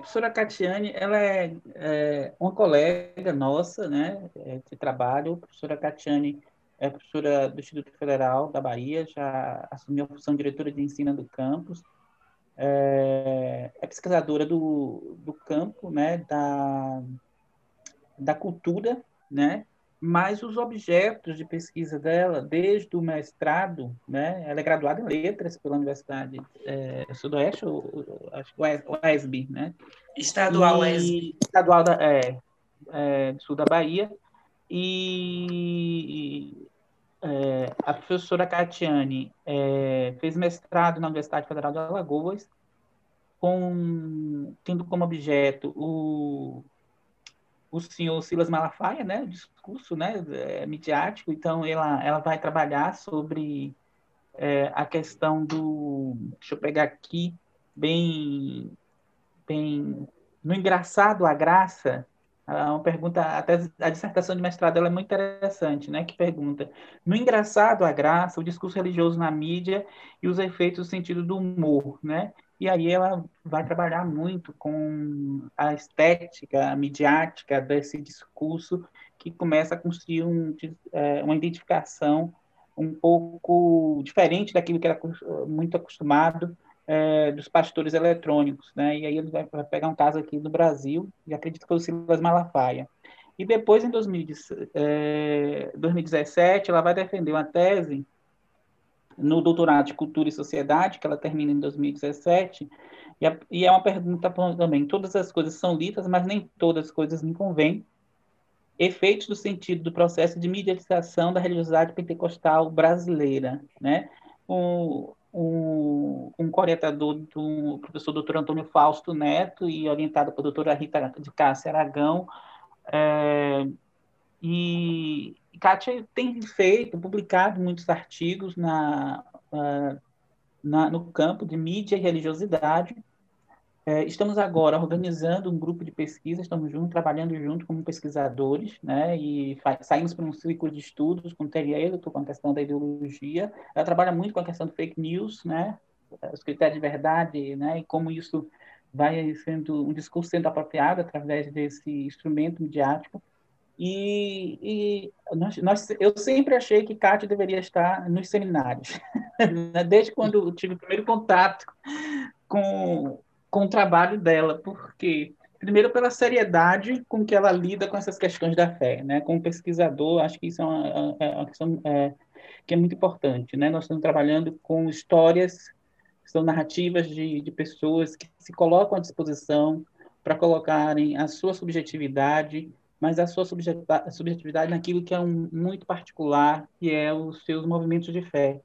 professora Catiane, ela é, é, uma colega nossa, né, é, de trabalho. A professora Catiane é professora do Instituto Federal da Bahia, já assumiu a função de diretora de ensino do campus. É, é pesquisadora do, do campo, né, da, da cultura, né, mas os objetos de pesquisa dela, desde o mestrado, né, ela é graduada em letras pela Universidade é, Sudoeste, ou, acho que o UESB, né? Estadual UESB. Estadual da, é, é, do sul da Bahia. E é, a professora Catiane é, fez mestrado na Universidade Federal de Alagoas, com, tendo como objeto o o senhor Silas Malafaia, né, o discurso né, é, midiático, então ela, ela vai trabalhar sobre é, a questão do, deixa eu pegar aqui, bem, bem, no engraçado a graça, uma pergunta, até a dissertação de mestrado ela é muito interessante, né, que pergunta, no engraçado a graça, o discurso religioso na mídia e os efeitos no sentido do humor, né, e aí ela vai trabalhar muito com a estética midiática desse discurso que começa a construir um, é, uma identificação um pouco diferente daquilo que era muito acostumado é, dos pastores eletrônicos, né? E aí ele vai, vai, pegar um caso aqui do Brasil, e acredito que foi o Silas Malafaia. E depois, em 2017, é, ela vai defender uma tese no doutorado de Cultura e Sociedade, que ela termina em 2017, e, a, e é uma pergunta também, todas as coisas são lidas, mas nem todas as coisas me convêm. Efeitos do sentido do processo de mediatização da religiosidade pentecostal brasileira, né? Um, um, um orientador do professor doutor Antônio Fausto Neto e orientado pela doutora Rita de Cássia Aragão, é, e Kátia tem feito, publicado muitos artigos na, na, no campo de mídia e religiosidade. É, estamos agora organizando um grupo de pesquisa, estamos juntos, trabalhando junto como pesquisadores, né, e saímos para um círculo de estudos com Terry com a questão da ideologia. Ela trabalha muito com a questão do fake news, né, os critérios de verdade, né, e como isso vai sendo um discurso sendo apropriado através desse instrumento midiático. E, e nós, nós, eu sempre achei que Kátia deveria estar nos seminários, né? desde quando tive o primeiro contato com, com o trabalho dela, porque, primeiro, pela seriedade com que ela lida com essas questões da fé, né? como pesquisador, acho que isso é é, é uma questão é, que é muito importante. Né? Nós estamos trabalhando com histórias, são narrativas de, de pessoas que se colocam à disposição para colocarem a sua subjetividade mas a sua subjetividade naquilo que é um, muito particular, que é os seus movimentos de fé.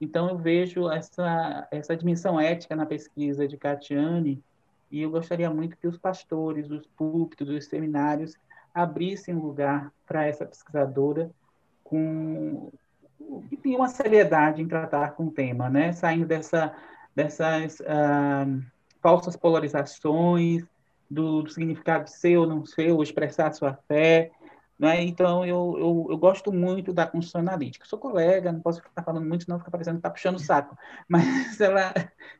Então, eu vejo essa, essa dimensão ética na pesquisa de Catiane, e eu gostaria muito que os pastores, os púlpitos, os seminários abrissem lugar para essa pesquisadora com que tem uma seriedade em tratar com o tema, né? Saindo dessa, dessas uh, falsas polarizações, do, do, significado de ser ou não ser, ou expressar sua fé. Né? Então, eu, eu, eu, gosto muito da construção analítica. sou colega, não posso ficar falando muito, senão fica parecendo que está puxando o saco. Mas ela,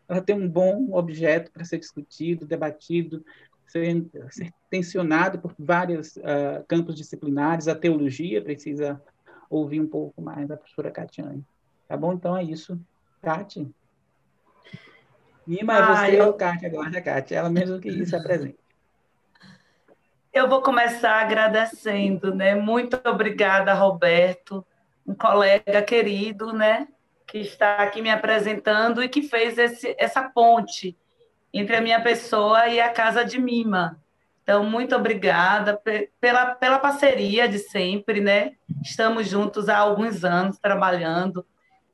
ela tem um bom objeto para ser discutido, debatido, ser, ser tensionado por vários uh, campos disciplinares. A teologia precisa ouvir um pouco mais da professora Catiane. Tá bom? Então é isso. Cati? Nima, é ah, você eu... ou Kátia agora, Kátia? Ela mesmo que isso apresenta. Eu vou começar agradecendo, né? Muito obrigada, Roberto, um colega querido, né? Que está aqui me apresentando e que fez esse, essa ponte entre a minha pessoa e a Casa de Mima. Então, muito obrigada pela, pela parceria de sempre, né? Estamos juntos há alguns anos trabalhando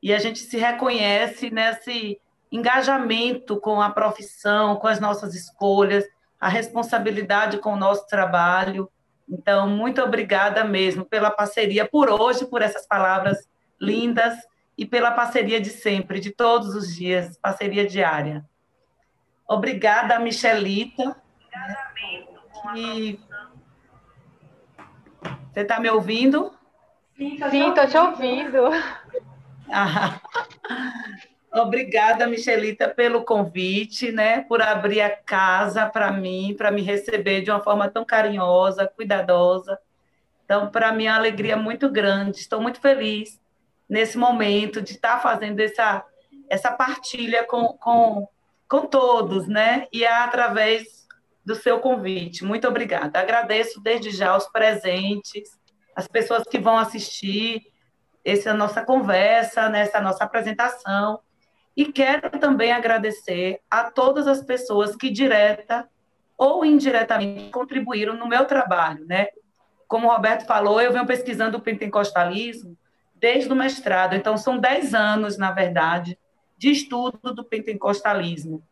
e a gente se reconhece nesse engajamento com a profissão, com as nossas escolhas, a responsabilidade com o nosso trabalho. Então, muito obrigada mesmo pela parceria por hoje, por essas palavras lindas e pela parceria de sempre, de todos os dias, parceria diária. Obrigada, Michelita. E... Você está me ouvindo? Sim, estou te ouvindo. Ah. Obrigada, Michelita, pelo convite, né? Por abrir a casa para mim, para me receber de uma forma tão carinhosa, cuidadosa. Então, para mim é uma alegria muito grande. Estou muito feliz nesse momento de estar fazendo essa, essa partilha com, com, com todos, né? E é através do seu convite. Muito obrigada. Agradeço desde já os presentes, as pessoas que vão assistir essa nossa conversa, nessa nossa apresentação e quero também agradecer a todas as pessoas que direta ou indiretamente contribuíram no meu trabalho, né? Como o Roberto falou, eu venho pesquisando o pentecostalismo desde o mestrado, então são 10 anos, na verdade, de estudo do pentecostalismo.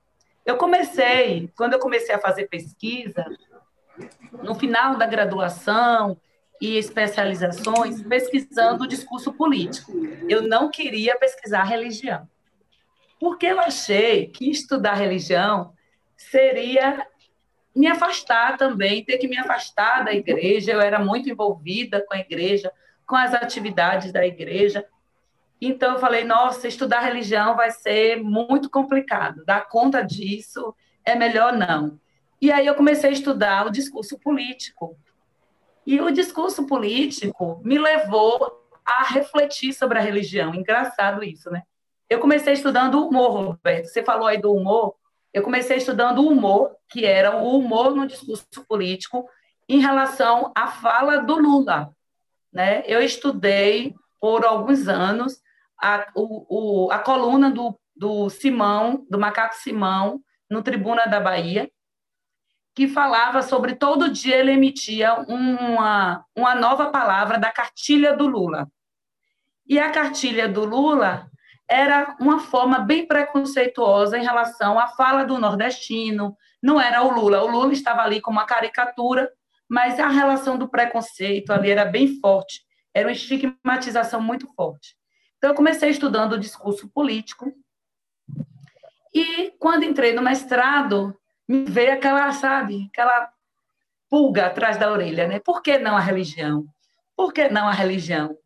Eu comecei, quando eu comecei a fazer pesquisa, no final da graduação e especializações, pesquisando o discurso político. Eu não queria pesquisar religião porque eu achei que estudar religião seria me afastar também, ter que me afastar da igreja. Eu era muito envolvida com a igreja, com as atividades da igreja. Então eu falei, nossa, estudar religião vai ser muito complicado. Dar conta disso é melhor não. E aí eu comecei a estudar o discurso político. E o discurso político me levou a refletir sobre a religião. Engraçado isso, né? Eu comecei estudando humor, Roberto. Você falou aí do humor. Eu comecei estudando o humor, que era o humor no discurso político em relação à fala do Lula. Né? Eu estudei por alguns anos a, o, o, a coluna do, do Simão, do Macaco Simão, no Tribuna da Bahia, que falava sobre todo dia ele emitia uma, uma nova palavra da cartilha do Lula. E a cartilha do Lula era uma forma bem preconceituosa em relação à fala do nordestino. Não era o Lula. O Lula estava ali como uma caricatura, mas a relação do preconceito ali era bem forte. Era uma estigmatização muito forte. Então, eu comecei estudando o discurso político. E, quando entrei no mestrado, me veio aquela, sabe, aquela pulga atrás da orelha, né? Por que não a religião? Por que não a religião?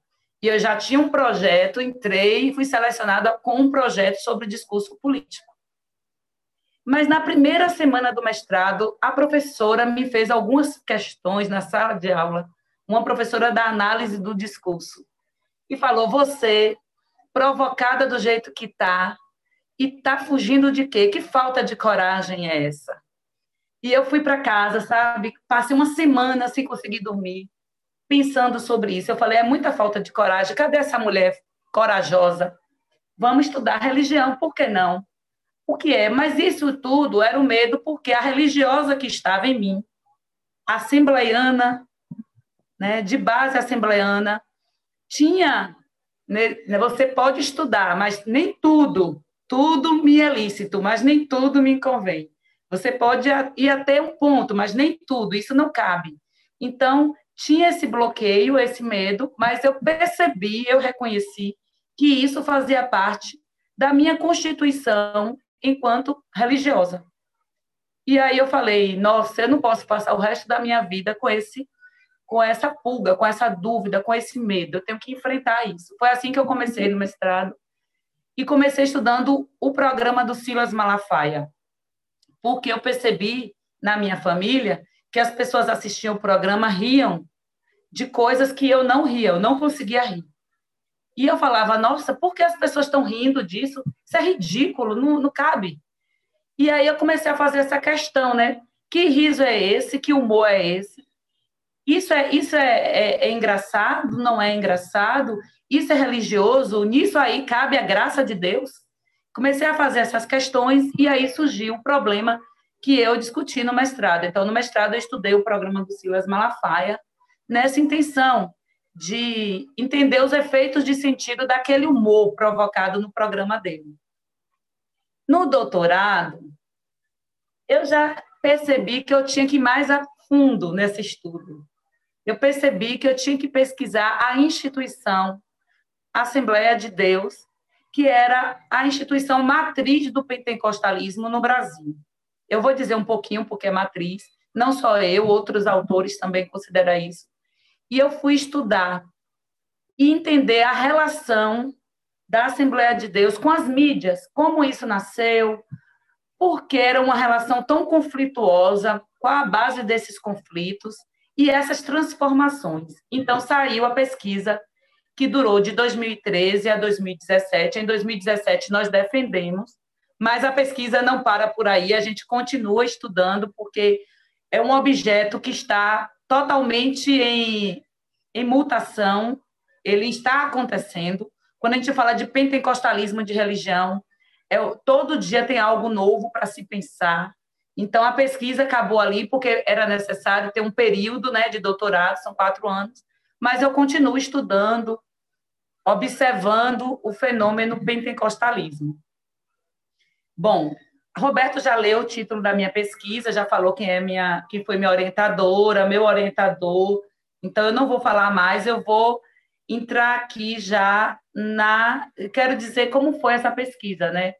E eu já tinha um projeto, entrei e fui selecionada com um projeto sobre discurso político. Mas na primeira semana do mestrado, a professora me fez algumas questões na sala de aula, uma professora da análise do discurso, e falou: Você, provocada do jeito que está, e está fugindo de quê? Que falta de coragem é essa? E eu fui para casa, sabe? Passei uma semana sem conseguir dormir pensando sobre isso. Eu falei, é muita falta de coragem. Cadê essa mulher corajosa? Vamos estudar religião, por que não? O que é? Mas isso tudo era o medo porque a religiosa que estava em mim, assembleiana, né, de base assembleiana, tinha. Né, você pode estudar, mas nem tudo, tudo me é lícito, mas nem tudo me convém. Você pode ir até um ponto, mas nem tudo, isso não cabe. Então, tinha esse bloqueio, esse medo, mas eu percebi, eu reconheci que isso fazia parte da minha constituição enquanto religiosa. E aí eu falei, nossa, eu não posso passar o resto da minha vida com esse com essa pulga, com essa dúvida, com esse medo. Eu tenho que enfrentar isso. Foi assim que eu comecei no mestrado e comecei estudando o programa do Silas Malafaia, porque eu percebi na minha família que as pessoas assistiam o programa riam de coisas que eu não ria, eu não conseguia rir. E eu falava, nossa, por que as pessoas estão rindo disso? Isso é ridículo, não, não cabe. E aí eu comecei a fazer essa questão, né? Que riso é esse? Que humor é esse? Isso é, isso é, é, é engraçado? Não é engraçado? Isso é religioso? Nisso aí cabe a graça de Deus? Comecei a fazer essas questões e aí surgiu o problema que eu discuti no mestrado. Então, no mestrado, eu estudei o programa do Silas Malafaia nessa intenção de entender os efeitos de sentido daquele humor provocado no programa dele. No doutorado, eu já percebi que eu tinha que ir mais a fundo nesse estudo. Eu percebi que eu tinha que pesquisar a instituição Assembleia de Deus, que era a instituição matriz do pentecostalismo no Brasil. Eu vou dizer um pouquinho porque é matriz, não só eu, outros autores também consideram isso. E eu fui estudar e entender a relação da Assembleia de Deus com as mídias, como isso nasceu, porque era uma relação tão conflituosa, qual a base desses conflitos e essas transformações. Então saiu a pesquisa que durou de 2013 a 2017. Em 2017 nós defendemos, mas a pesquisa não para por aí, a gente continua estudando porque é um objeto que está totalmente em, em mutação, ele está acontecendo. Quando a gente fala de pentecostalismo de religião, é, todo dia tem algo novo para se pensar. Então, a pesquisa acabou ali porque era necessário ter um período né, de doutorado, são quatro anos, mas eu continuo estudando, observando o fenômeno pentecostalismo. Bom, Roberto já leu o título da minha pesquisa, já falou quem é minha, quem foi minha orientadora, meu orientador. Então eu não vou falar mais, eu vou entrar aqui já na, quero dizer como foi essa pesquisa, né?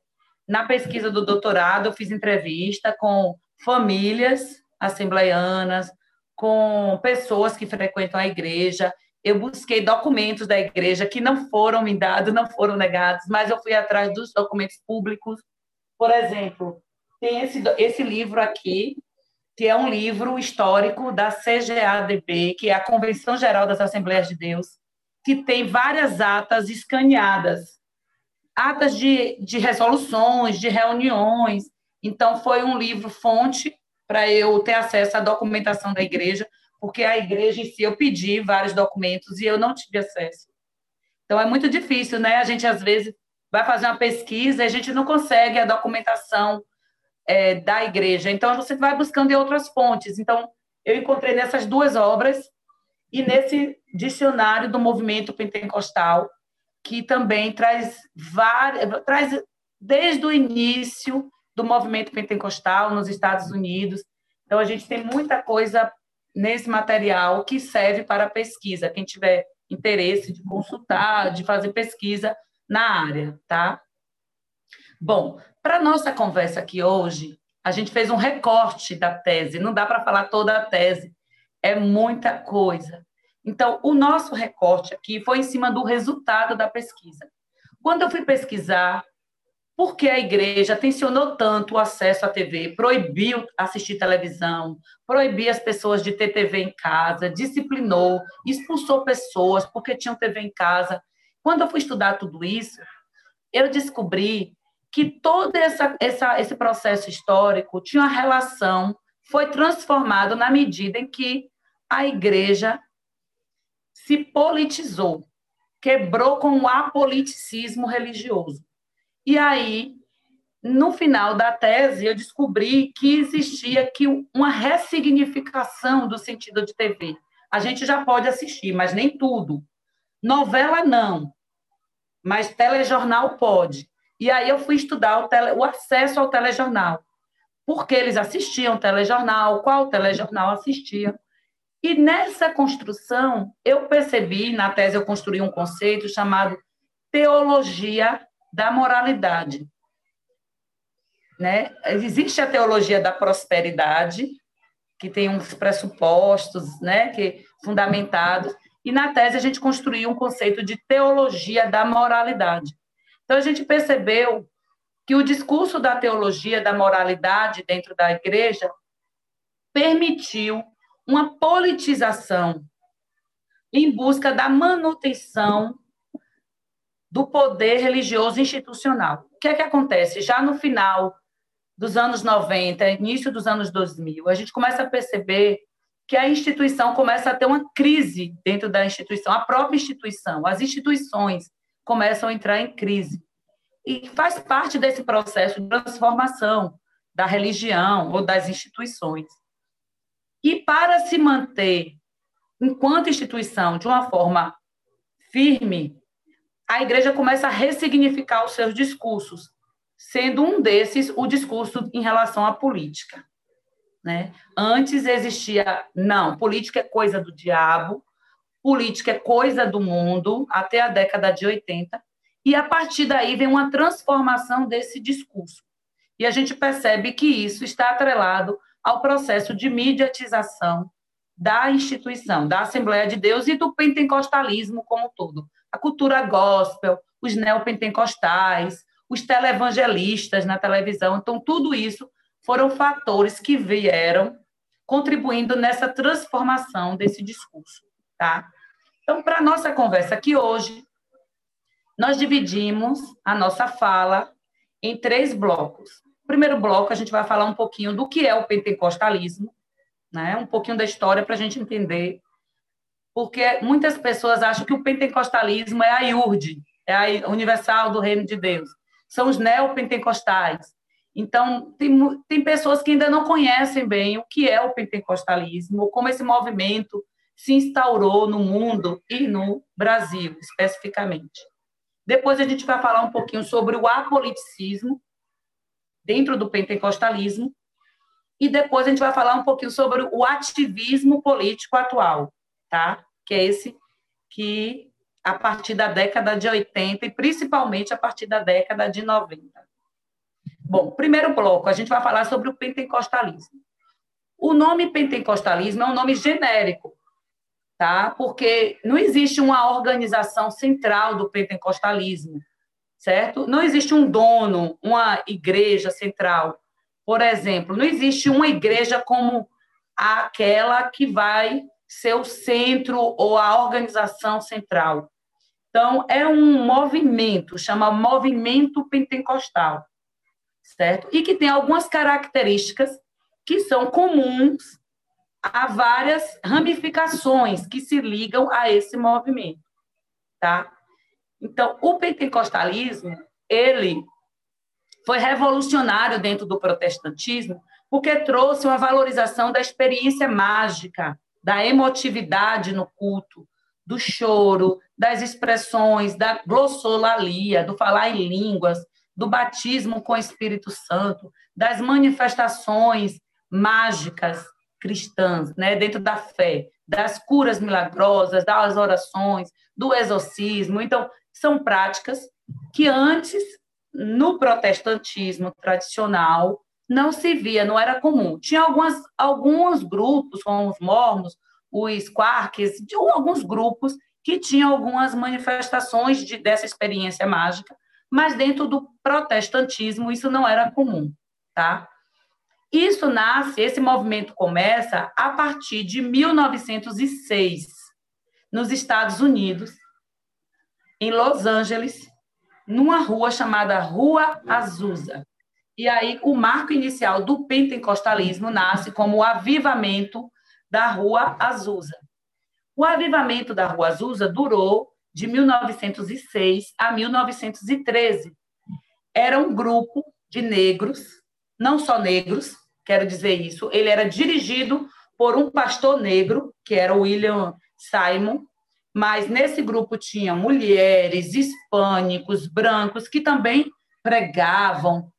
Na pesquisa do doutorado, eu fiz entrevista com famílias assembleianas, com pessoas que frequentam a igreja. Eu busquei documentos da igreja que não foram me dados, não foram negados, mas eu fui atrás dos documentos públicos por exemplo, tem esse, esse livro aqui, que é um livro histórico da CGADB, que é a Convenção Geral das Assembleias de Deus, que tem várias atas escaneadas, atas de, de resoluções, de reuniões. Então, foi um livro fonte para eu ter acesso à documentação da igreja, porque a igreja em si eu pedi vários documentos e eu não tive acesso. Então, é muito difícil, né? A gente, às vezes, vai fazer uma pesquisa e a gente não consegue a documentação é, da igreja. Então, você vai buscando em outras fontes. Então, eu encontrei nessas duas obras e nesse dicionário do movimento pentecostal, que também traz várias, traz desde o início do movimento pentecostal nos Estados Unidos. Então, a gente tem muita coisa nesse material que serve para pesquisa. Quem tiver interesse de consultar, de fazer pesquisa, na área, tá? Bom, para nossa conversa aqui hoje, a gente fez um recorte da tese, não dá para falar toda a tese, é muita coisa. Então, o nosso recorte aqui foi em cima do resultado da pesquisa. Quando eu fui pesquisar por que a igreja tensionou tanto o acesso à TV, proibiu assistir televisão, proibiu as pessoas de ter TV em casa, disciplinou, expulsou pessoas porque tinham TV em casa. Quando eu fui estudar tudo isso, eu descobri que todo essa, essa, esse processo histórico tinha uma relação, foi transformado na medida em que a igreja se politizou, quebrou com o apoliticismo religioso. E aí, no final da tese, eu descobri que existia que uma ressignificação do sentido de TV. A gente já pode assistir, mas nem tudo. Novela não, mas telejornal pode. E aí eu fui estudar o, tele, o acesso ao telejornal. Porque eles assistiam telejornal, qual telejornal assistiam. E nessa construção, eu percebi, na tese eu construí um conceito chamado teologia da moralidade. Né? Existe a teologia da prosperidade, que tem uns pressupostos né, que fundamentados, e na tese a gente construiu um conceito de teologia da moralidade. Então a gente percebeu que o discurso da teologia da moralidade dentro da igreja permitiu uma politização em busca da manutenção do poder religioso institucional. O que é que acontece? Já no final dos anos 90, início dos anos 2000, a gente começa a perceber que a instituição começa a ter uma crise dentro da instituição, a própria instituição, as instituições começam a entrar em crise. E faz parte desse processo de transformação da religião ou das instituições. E para se manter enquanto instituição de uma forma firme, a igreja começa a ressignificar os seus discursos, sendo um desses o discurso em relação à política. Né? Antes existia, não, política é coisa do diabo, política é coisa do mundo, até a década de 80, e a partir daí vem uma transformação desse discurso. E a gente percebe que isso está atrelado ao processo de mediatização da instituição, da Assembleia de Deus e do pentecostalismo como um todo. a cultura gospel, os neopentecostais, os televangelistas na televisão. Então, tudo isso foram fatores que vieram contribuindo nessa transformação desse discurso, tá? Então, para a nossa conversa aqui hoje, nós dividimos a nossa fala em três blocos. O primeiro bloco, a gente vai falar um pouquinho do que é o pentecostalismo, né? um pouquinho da história para a gente entender, porque muitas pessoas acham que o pentecostalismo é a IURD, é a Universal do Reino de Deus, são os neopentecostais. Então, tem, tem pessoas que ainda não conhecem bem o que é o pentecostalismo, como esse movimento se instaurou no mundo e no Brasil, especificamente. Depois a gente vai falar um pouquinho sobre o apoliticismo dentro do pentecostalismo e depois a gente vai falar um pouquinho sobre o ativismo político atual, tá? Que é esse que a partir da década de 80 e principalmente a partir da década de 90. Bom, primeiro bloco, a gente vai falar sobre o pentecostalismo. O nome pentecostalismo é um nome genérico, tá? Porque não existe uma organização central do pentecostalismo, certo? Não existe um dono, uma igreja central. Por exemplo, não existe uma igreja como aquela que vai ser o centro ou a organização central. Então, é um movimento, chama Movimento Pentecostal, certo? E que tem algumas características que são comuns há várias ramificações que se ligam a esse movimento, tá? Então, o pentecostalismo, ele foi revolucionário dentro do protestantismo, porque trouxe uma valorização da experiência mágica, da emotividade no culto, do choro, das expressões, da glossolalia, do falar em línguas, do batismo com o Espírito Santo, das manifestações mágicas cristãs, né, dentro da fé, das curas milagrosas, das orações, do exorcismo. Então, são práticas que antes, no protestantismo tradicional, não se via, não era comum. Tinha algumas, alguns grupos, como os mormos, os quarks, alguns grupos que tinham algumas manifestações de, dessa experiência mágica, mas dentro do protestantismo isso não era comum, tá? Isso nasce, esse movimento começa a partir de 1906, nos Estados Unidos, em Los Angeles, numa rua chamada Rua Azusa. E aí o marco inicial do pentecostalismo nasce como o avivamento da Rua Azusa. O avivamento da Rua Azusa durou de 1906 a 1913. Era um grupo de negros, não só negros, quero dizer isso. Ele era dirigido por um pastor negro, que era William Simon, mas nesse grupo tinha mulheres, hispânicos, brancos, que também pregavam,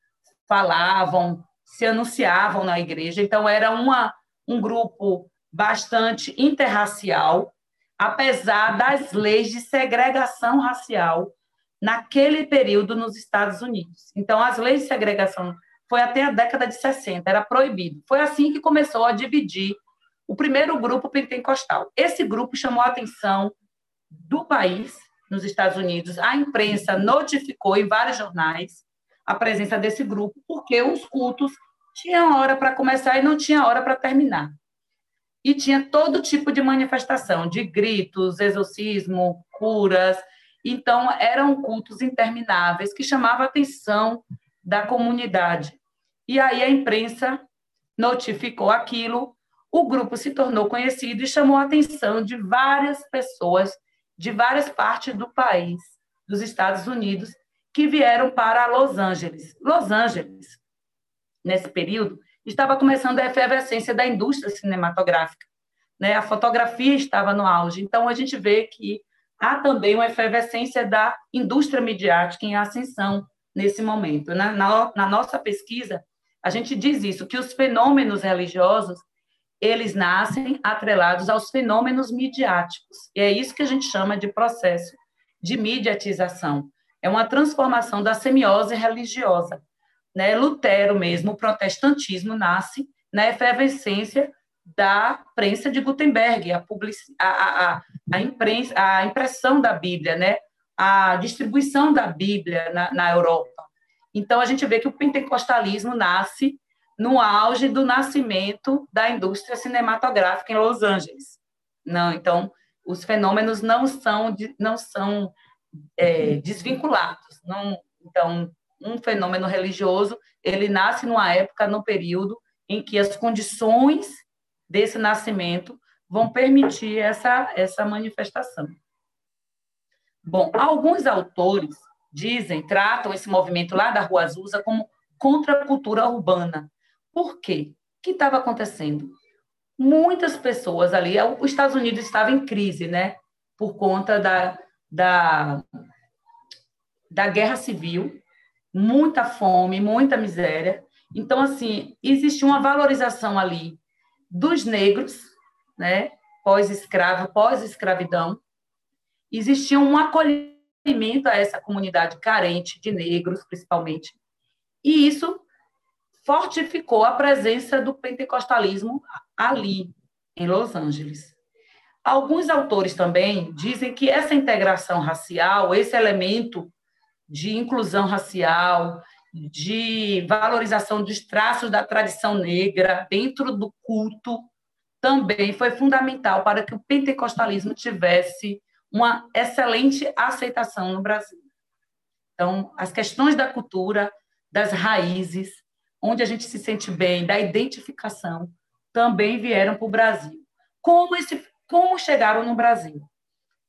falavam, se anunciavam na igreja. Então, era uma, um grupo bastante interracial, apesar das leis de segregação racial naquele período nos Estados Unidos. Então, as leis de segregação foi até a década de 60, era proibido. Foi assim que começou a dividir o primeiro grupo pentecostal. Esse grupo chamou a atenção do país, nos Estados Unidos. A imprensa notificou em vários jornais a presença desse grupo, porque os cultos tinham hora para começar e não tinha hora para terminar. E tinha todo tipo de manifestação, de gritos, exorcismo, curas. Então, eram cultos intermináveis que chamavam a atenção da comunidade. E aí a imprensa notificou aquilo, o grupo se tornou conhecido e chamou a atenção de várias pessoas de várias partes do país, dos Estados Unidos, que vieram para Los Angeles. Los Angeles, nesse período, estava começando a efervescência da indústria cinematográfica. Né? A fotografia estava no auge. Então, a gente vê que há também uma efervescência da indústria midiática em ascensão nesse momento. Na, na, na nossa pesquisa, a gente diz isso, que os fenômenos religiosos, eles nascem atrelados aos fenômenos midiáticos. E é isso que a gente chama de processo de mediatização. É uma transformação da semiose religiosa. Né? Lutero mesmo, o protestantismo nasce na efervescência da prensa de Gutenberg, a, a, a, a, imprensa, a impressão da Bíblia, né? a distribuição da Bíblia na, na Europa. Então, a gente vê que o pentecostalismo nasce no auge do nascimento da indústria cinematográfica em Los Angeles. Não, então, os fenômenos não são, não são é, desvinculados. Não, então, um fenômeno religioso, ele nasce numa época, no período em que as condições desse nascimento vão permitir essa, essa manifestação. Bom, alguns autores dizem, tratam esse movimento lá da Rua Azusa como contracultura urbana. Por quê? O que estava acontecendo? Muitas pessoas ali, os Estados Unidos estava em crise, né? Por conta da, da, da guerra civil, muita fome, muita miséria. Então, assim, existe uma valorização ali dos negros, né? Pós-escravo, pós-escravidão. Existia um acolhimento a essa comunidade carente de negros, principalmente. E isso fortificou a presença do pentecostalismo ali, em Los Angeles. Alguns autores também dizem que essa integração racial, esse elemento de inclusão racial, de valorização dos traços da tradição negra dentro do culto, também foi fundamental para que o pentecostalismo tivesse uma excelente aceitação no Brasil. Então, as questões da cultura, das raízes, onde a gente se sente bem, da identificação, também vieram para o Brasil. Como, esse, como chegaram no Brasil?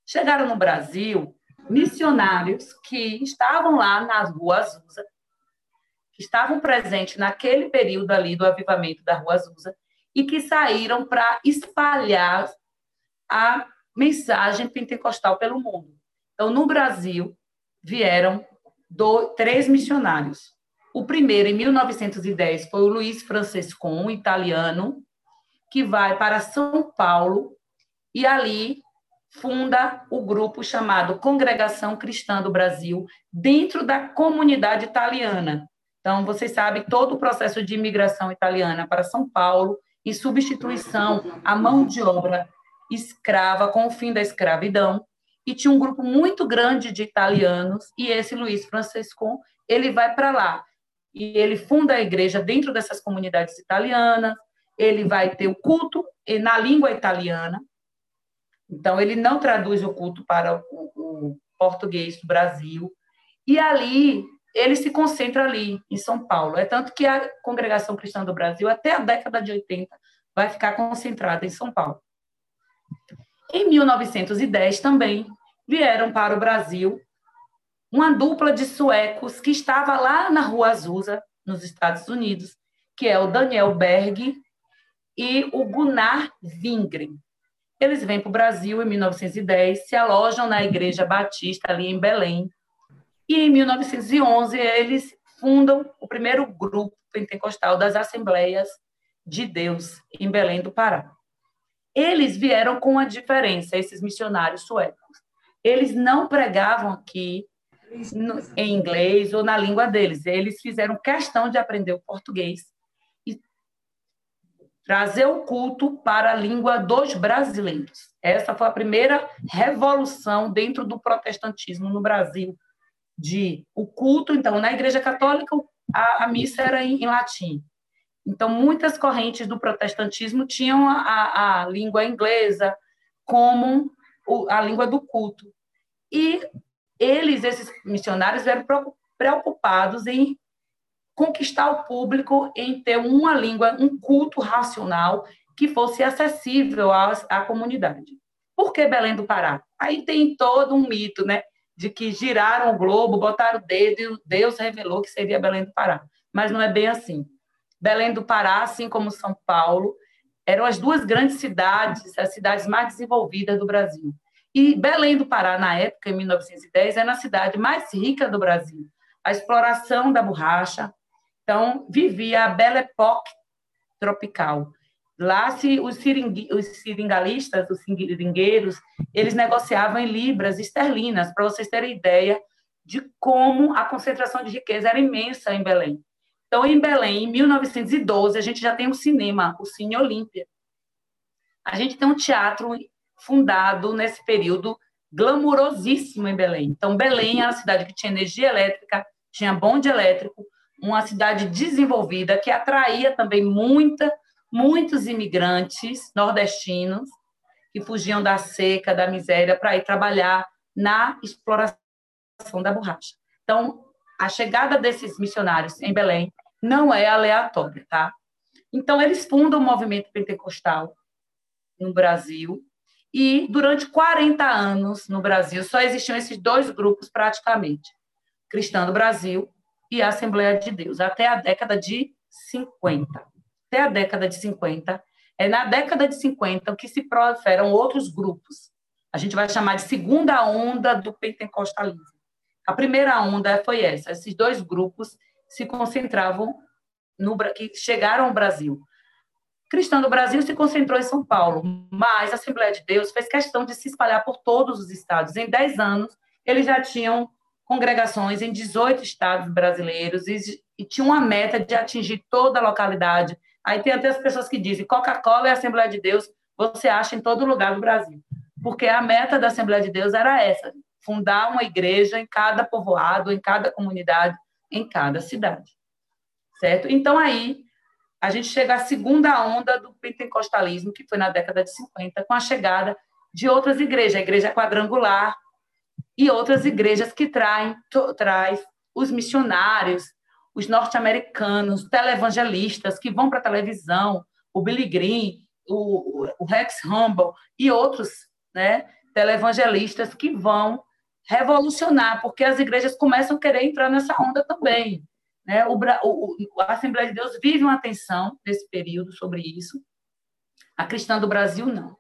Chegaram no Brasil missionários que estavam lá nas ruas Azusa, que estavam presentes naquele período ali do avivamento da Rua Azusa e que saíram para espalhar a mensagem pentecostal pelo mundo. Então, no Brasil, vieram do, três missionários. O primeiro, em 1910, foi o Luiz Francescon, italiano, que vai para São Paulo e ali funda o grupo chamado Congregação Cristã do Brasil, dentro da comunidade italiana. Então, vocês sabem todo o processo de imigração italiana para São Paulo, em substituição à mão de obra escrava com o fim da escravidão. E tinha um grupo muito grande de italianos, e esse Luiz Francesco, ele vai para lá. E ele funda a igreja dentro dessas comunidades italianas, ele vai ter o culto na língua italiana. Então, ele não traduz o culto para o, o português do Brasil. E ali ele se concentra ali, em São Paulo. É tanto que a Congregação Cristã do Brasil, até a década de 80, vai ficar concentrada em São Paulo. Em 1910 também vieram para o Brasil uma dupla de suecos que estava lá na Rua Azusa, nos Estados Unidos, que é o Daniel Berg e o Gunnar Wingren. Eles vêm para o Brasil em 1910, se alojam na Igreja Batista ali em Belém, e em 1911 eles fundam o primeiro grupo pentecostal das Assembleias de Deus em Belém do Pará. Eles vieram com uma diferença, esses missionários suecos. Eles não pregavam aqui no, em inglês ou na língua deles. Eles fizeram questão de aprender o português trazer o culto para a língua dos brasileiros. Essa foi a primeira revolução dentro do protestantismo no Brasil, de o culto, então, na Igreja Católica, a, a missa era em, em, latim. Então, muitas correntes do protestantismo tinham a, a, a língua inglesa como o, a língua do culto. E eles, esses missionários, eram preocupados em conquistar o público, em ter uma língua, um culto racional que fosse acessível à, à comunidade. Por que Belém do Pará? Aí tem todo um mito, né? de que giraram o globo, botaram o dedo e Deus revelou que seria Belém do Pará. Mas não é bem assim. Belém do Pará, assim como São Paulo, eram as duas grandes cidades, as cidades mais desenvolvidas do Brasil. E Belém do Pará, na época, em 1910, era a cidade mais rica do Brasil. A exploração da borracha. Então, vivia a Belle Époque tropical. Lá, se os, os seringalistas, os seringueiros, eles negociavam em libras esterlinas, para vocês terem ideia de como a concentração de riqueza era imensa em Belém. Então, em Belém, em 1912, a gente já tem um cinema, o Cine Olímpia, A gente tem um teatro fundado nesse período glamurosíssimo em Belém. Então, Belém é uma cidade que tinha energia elétrica, tinha bonde elétrico, uma cidade desenvolvida que atraía também muita, muitos imigrantes nordestinos que fugiam da seca, da miséria, para ir trabalhar na exploração da borracha. Então, a chegada desses missionários em Belém não é aleatória, tá? Então, eles fundam o movimento pentecostal no Brasil, e durante 40 anos no Brasil só existiam esses dois grupos praticamente: Cristã do Brasil e a Assembleia de Deus, até a década de 50. Até a década de 50. É na década de 50 que se proliferam outros grupos. A gente vai chamar de segunda onda do pentecostalismo. A primeira onda foi essa: esses dois grupos se concentravam no que chegaram ao Brasil. Cristã do Brasil se concentrou em São Paulo, mas a Assembleia de Deus fez questão de se espalhar por todos os estados. Em 10 anos, eles já tinham congregações em 18 estados brasileiros e, e tinham uma meta de atingir toda a localidade. Aí tem até as pessoas que dizem Coca-Cola e Assembleia de Deus você acha em todo lugar do Brasil. Porque a meta da Assembleia de Deus era essa, fundar uma igreja em cada povoado, em cada comunidade, em cada cidade. Certo? Então aí a gente chega à segunda onda do pentecostalismo, que foi na década de 50, com a chegada de outras igrejas, a igreja quadrangular e outras igrejas que traem traz os missionários, os norte-americanos, televangelistas que vão para a televisão, o Billy Green, o, o Rex Humble e outros né, televangelistas que vão revolucionar, porque as igrejas começam a querer entrar nessa onda também. Né? O, o, a Assembleia de Deus vive uma tensão nesse período sobre isso. A Cristã do Brasil, não.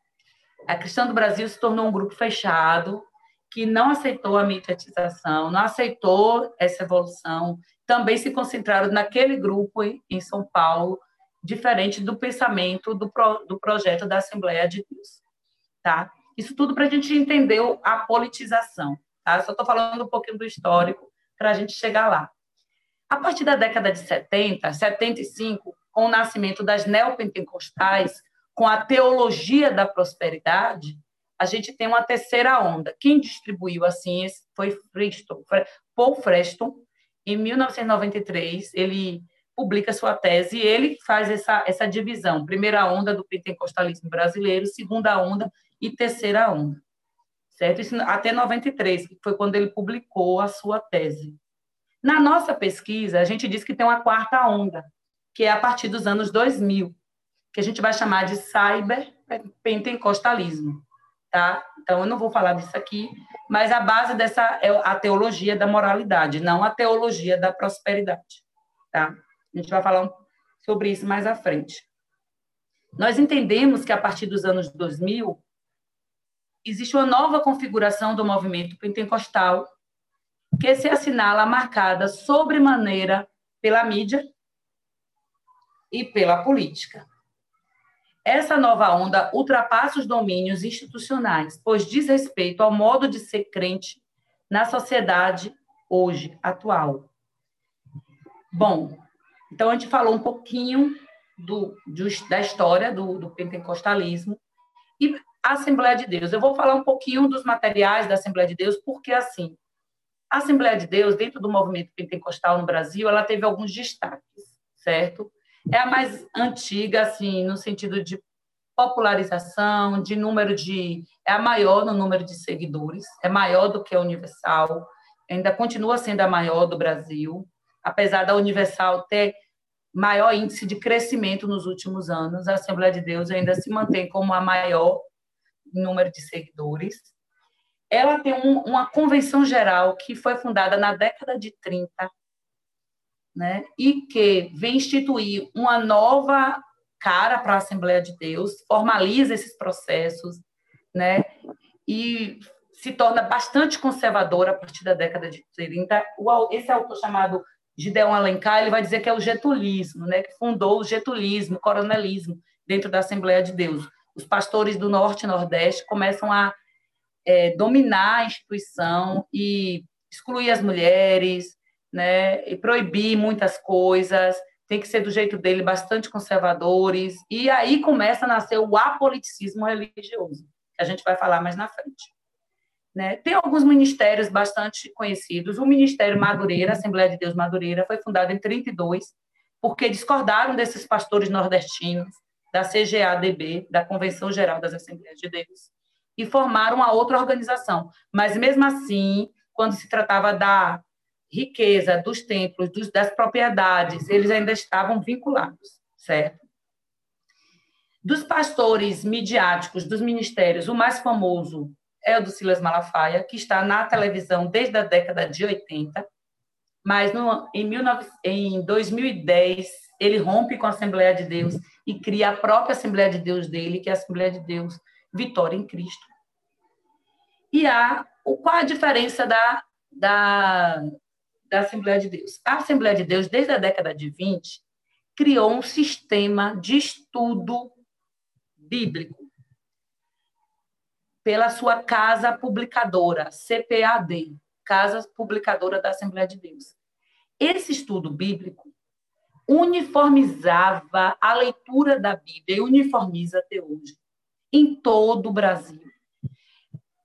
A Cristã do Brasil se tornou um grupo fechado, que não aceitou a mediatização, não aceitou essa evolução, também se concentraram naquele grupo em São Paulo, diferente do pensamento do, pro, do projeto da Assembleia de Deus. Tá? Isso tudo para a gente entender a politização. Tá? Só estou falando um pouquinho do histórico para a gente chegar lá. A partir da década de 70, 75, com o nascimento das neopentecostais, com a teologia da prosperidade, a gente tem uma terceira onda. Quem distribuiu assim foi Freston, Paul Freston, em 1993, ele publica sua tese e ele faz essa, essa divisão: primeira onda do pentecostalismo brasileiro, segunda onda e terceira onda. Certo? Isso até 93, que foi quando ele publicou a sua tese. Na nossa pesquisa, a gente diz que tem uma quarta onda, que é a partir dos anos 2000, que a gente vai chamar de cyberpentecostalismo, tá? Então, eu não vou falar disso aqui, mas a base dessa é a teologia da moralidade, não a teologia da prosperidade, tá? A gente vai falar sobre isso mais à frente. Nós entendemos que a partir dos anos 2000 existe uma nova configuração do movimento pentecostal que se assinala marcada sobremaneira pela mídia e pela política. Essa nova onda ultrapassa os domínios institucionais, pois diz respeito ao modo de ser crente na sociedade hoje, atual. Bom, então a gente falou um pouquinho do, da história do, do pentecostalismo e a Assembleia de Deus. Eu vou falar um pouquinho dos materiais da Assembleia de Deus, porque assim, a Assembleia de Deus, dentro do movimento pentecostal no Brasil, ela teve alguns destaques, certo? É a mais antiga, assim, no sentido de popularização, de número de. É a maior no número de seguidores, é maior do que a Universal, ainda continua sendo a maior do Brasil, apesar da Universal ter maior índice de crescimento nos últimos anos, a Assembleia de Deus ainda se mantém como a maior número de seguidores ela tem um, uma convenção geral que foi fundada na década de 30, né, e que vem instituir uma nova cara para a Assembleia de Deus, formaliza esses processos, né, e se torna bastante conservadora a partir da década de 30. Esse autor chamado Gideon Alencar, ele vai dizer que é o getulismo, né, que fundou o getulismo, o coronelismo dentro da Assembleia de Deus. Os pastores do Norte e Nordeste começam a é, dominar a instituição e excluir as mulheres, né, e proibir muitas coisas, tem que ser do jeito dele, bastante conservadores, e aí começa a nascer o apoliticismo religioso, que a gente vai falar mais na frente. Né? Tem alguns ministérios bastante conhecidos. O Ministério Madureira, Assembleia de Deus Madureira, foi fundado em 32, porque discordaram desses pastores nordestinos, da CGADB, da Convenção Geral das Assembleias de Deus, e formaram uma outra organização. Mas, mesmo assim, quando se tratava da riqueza dos templos, dos, das propriedades, eles ainda estavam vinculados, certo? Dos pastores midiáticos, dos ministérios, o mais famoso é o do Silas Malafaia, que está na televisão desde a década de 80, mas no, em, 19, em 2010 ele rompe com a Assembleia de Deus e cria a própria Assembleia de Deus dele, que é a Assembleia de Deus Vitória em Cristo. E há, qual a diferença da, da, da Assembleia de Deus? A Assembleia de Deus, desde a década de 20, criou um sistema de estudo bíblico pela sua casa publicadora, CPAD, Casa Publicadora da Assembleia de Deus. Esse estudo bíblico uniformizava a leitura da Bíblia e uniformiza até hoje em todo o Brasil.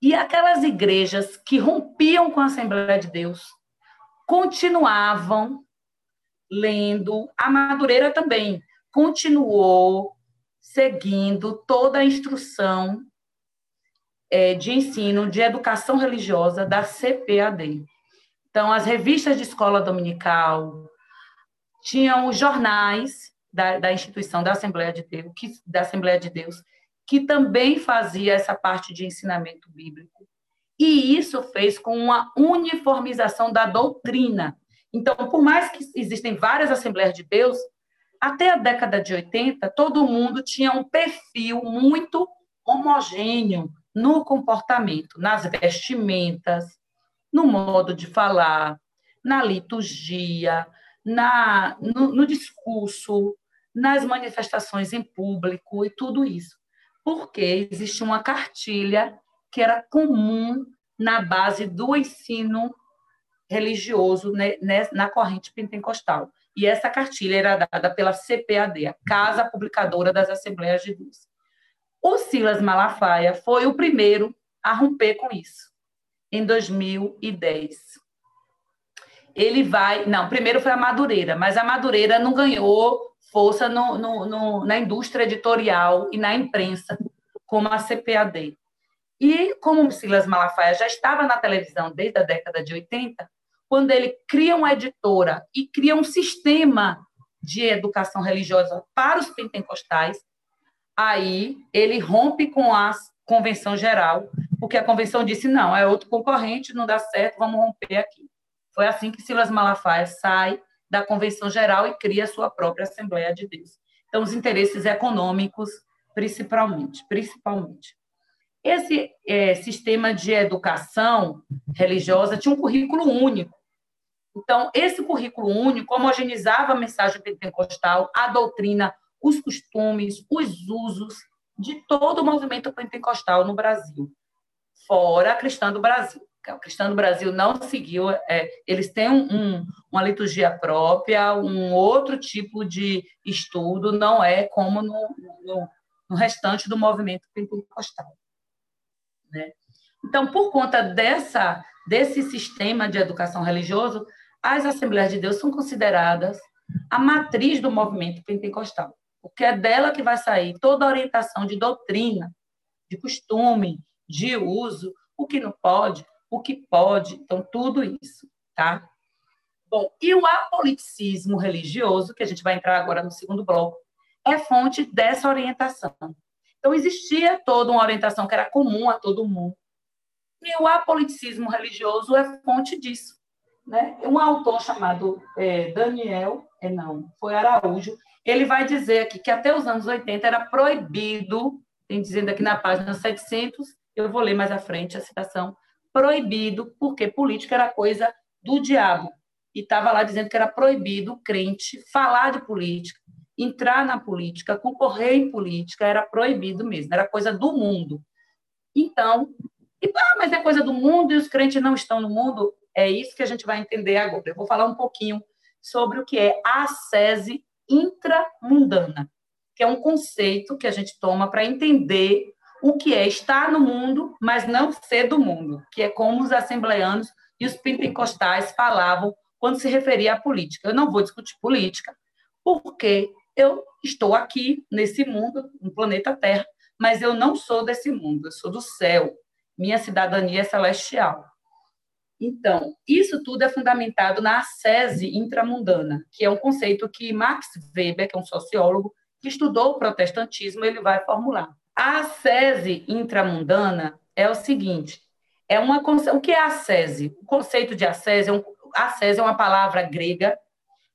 E aquelas igrejas que rompiam com a Assembleia de Deus continuavam lendo, a Madureira também continuou seguindo toda a instrução é, de ensino de educação religiosa da CPAD. Então, as revistas de escola dominical, tinham os jornais da, da instituição da Assembleia de Deus, que, da Assembleia de Deus, que também fazia essa parte de ensinamento bíblico. E isso fez com uma uniformização da doutrina. Então, por mais que existem várias Assembleias de Deus, até a década de 80, todo mundo tinha um perfil muito homogêneo no comportamento, nas vestimentas, no modo de falar, na liturgia, na, no, no discurso, nas manifestações em público e tudo isso. Porque existe uma cartilha que era comum na base do ensino religioso né, né na corrente pentecostal. E essa cartilha era dada pela CPAD, a Casa Publicadora das Assembleias de Deus. O Silas Malafaia foi o primeiro a romper com isso, em 2010. Ele vai. Não, primeiro foi a Madureira, mas a Madureira não ganhou força no, no, no, na indústria editorial e na imprensa, como a CPAD. E como Silas Malafaia já estava na televisão desde a década de 80, quando ele cria uma editora e cria um sistema de educação religiosa para os pentecostais, aí ele rompe com a convenção geral, porque a convenção disse, não, é outro concorrente, não dá certo, vamos romper aqui. Foi assim que Silas Malafaia sai da convenção geral e cria a sua própria Assembleia de Deus. Então, os interesses econômicos, principalmente. principalmente. Esse é, sistema de educação religiosa tinha um currículo único. Então, esse currículo único homogeneizava a mensagem pentecostal, a doutrina os costumes, os usos de todo o movimento pentecostal no Brasil, fora a cristã do Brasil. A cristã do Brasil não seguiu, é, eles têm um, uma liturgia própria, um outro tipo de estudo, não é como no, no, no restante do movimento pentecostal. Né? Então, por conta dessa, desse sistema de educação religioso, as Assembleias de Deus são consideradas a matriz do movimento pentecostal porque é dela que vai sair toda a orientação de doutrina, de costume, de uso, o que não pode, o que pode, então tudo isso, tá? Bom, e o apoliticismo religioso, que a gente vai entrar agora no segundo bloco, é fonte dessa orientação. Então, existia toda uma orientação que era comum a todo mundo. E o apoliticismo religioso é fonte disso. Né? Um autor chamado é, Daniel, é, não, foi Araújo, ele vai dizer aqui que até os anos 80 era proibido, tem dizendo aqui na página 700, eu vou ler mais à frente a citação, proibido, porque política era coisa do diabo. E estava lá dizendo que era proibido o crente falar de política, entrar na política, concorrer em política, era proibido mesmo, era coisa do mundo. Então, e, ah, mas é coisa do mundo e os crentes não estão no mundo? É isso que a gente vai entender agora. Eu vou falar um pouquinho sobre o que é a sese intramundana, que é um conceito que a gente toma para entender o que é estar no mundo, mas não ser do mundo, que é como os assembleanos e os pentecostais falavam quando se referia à política. Eu não vou discutir política, porque eu estou aqui nesse mundo, no planeta Terra, mas eu não sou desse mundo, eu sou do céu. Minha cidadania é celestial. Então, isso tudo é fundamentado na ascese intramundana, que é um conceito que Max Weber, que é um sociólogo que estudou o protestantismo, ele vai formular. A ascese intramundana é o seguinte: é uma o que é ascese? O conceito de ascese é um, ascese é uma palavra grega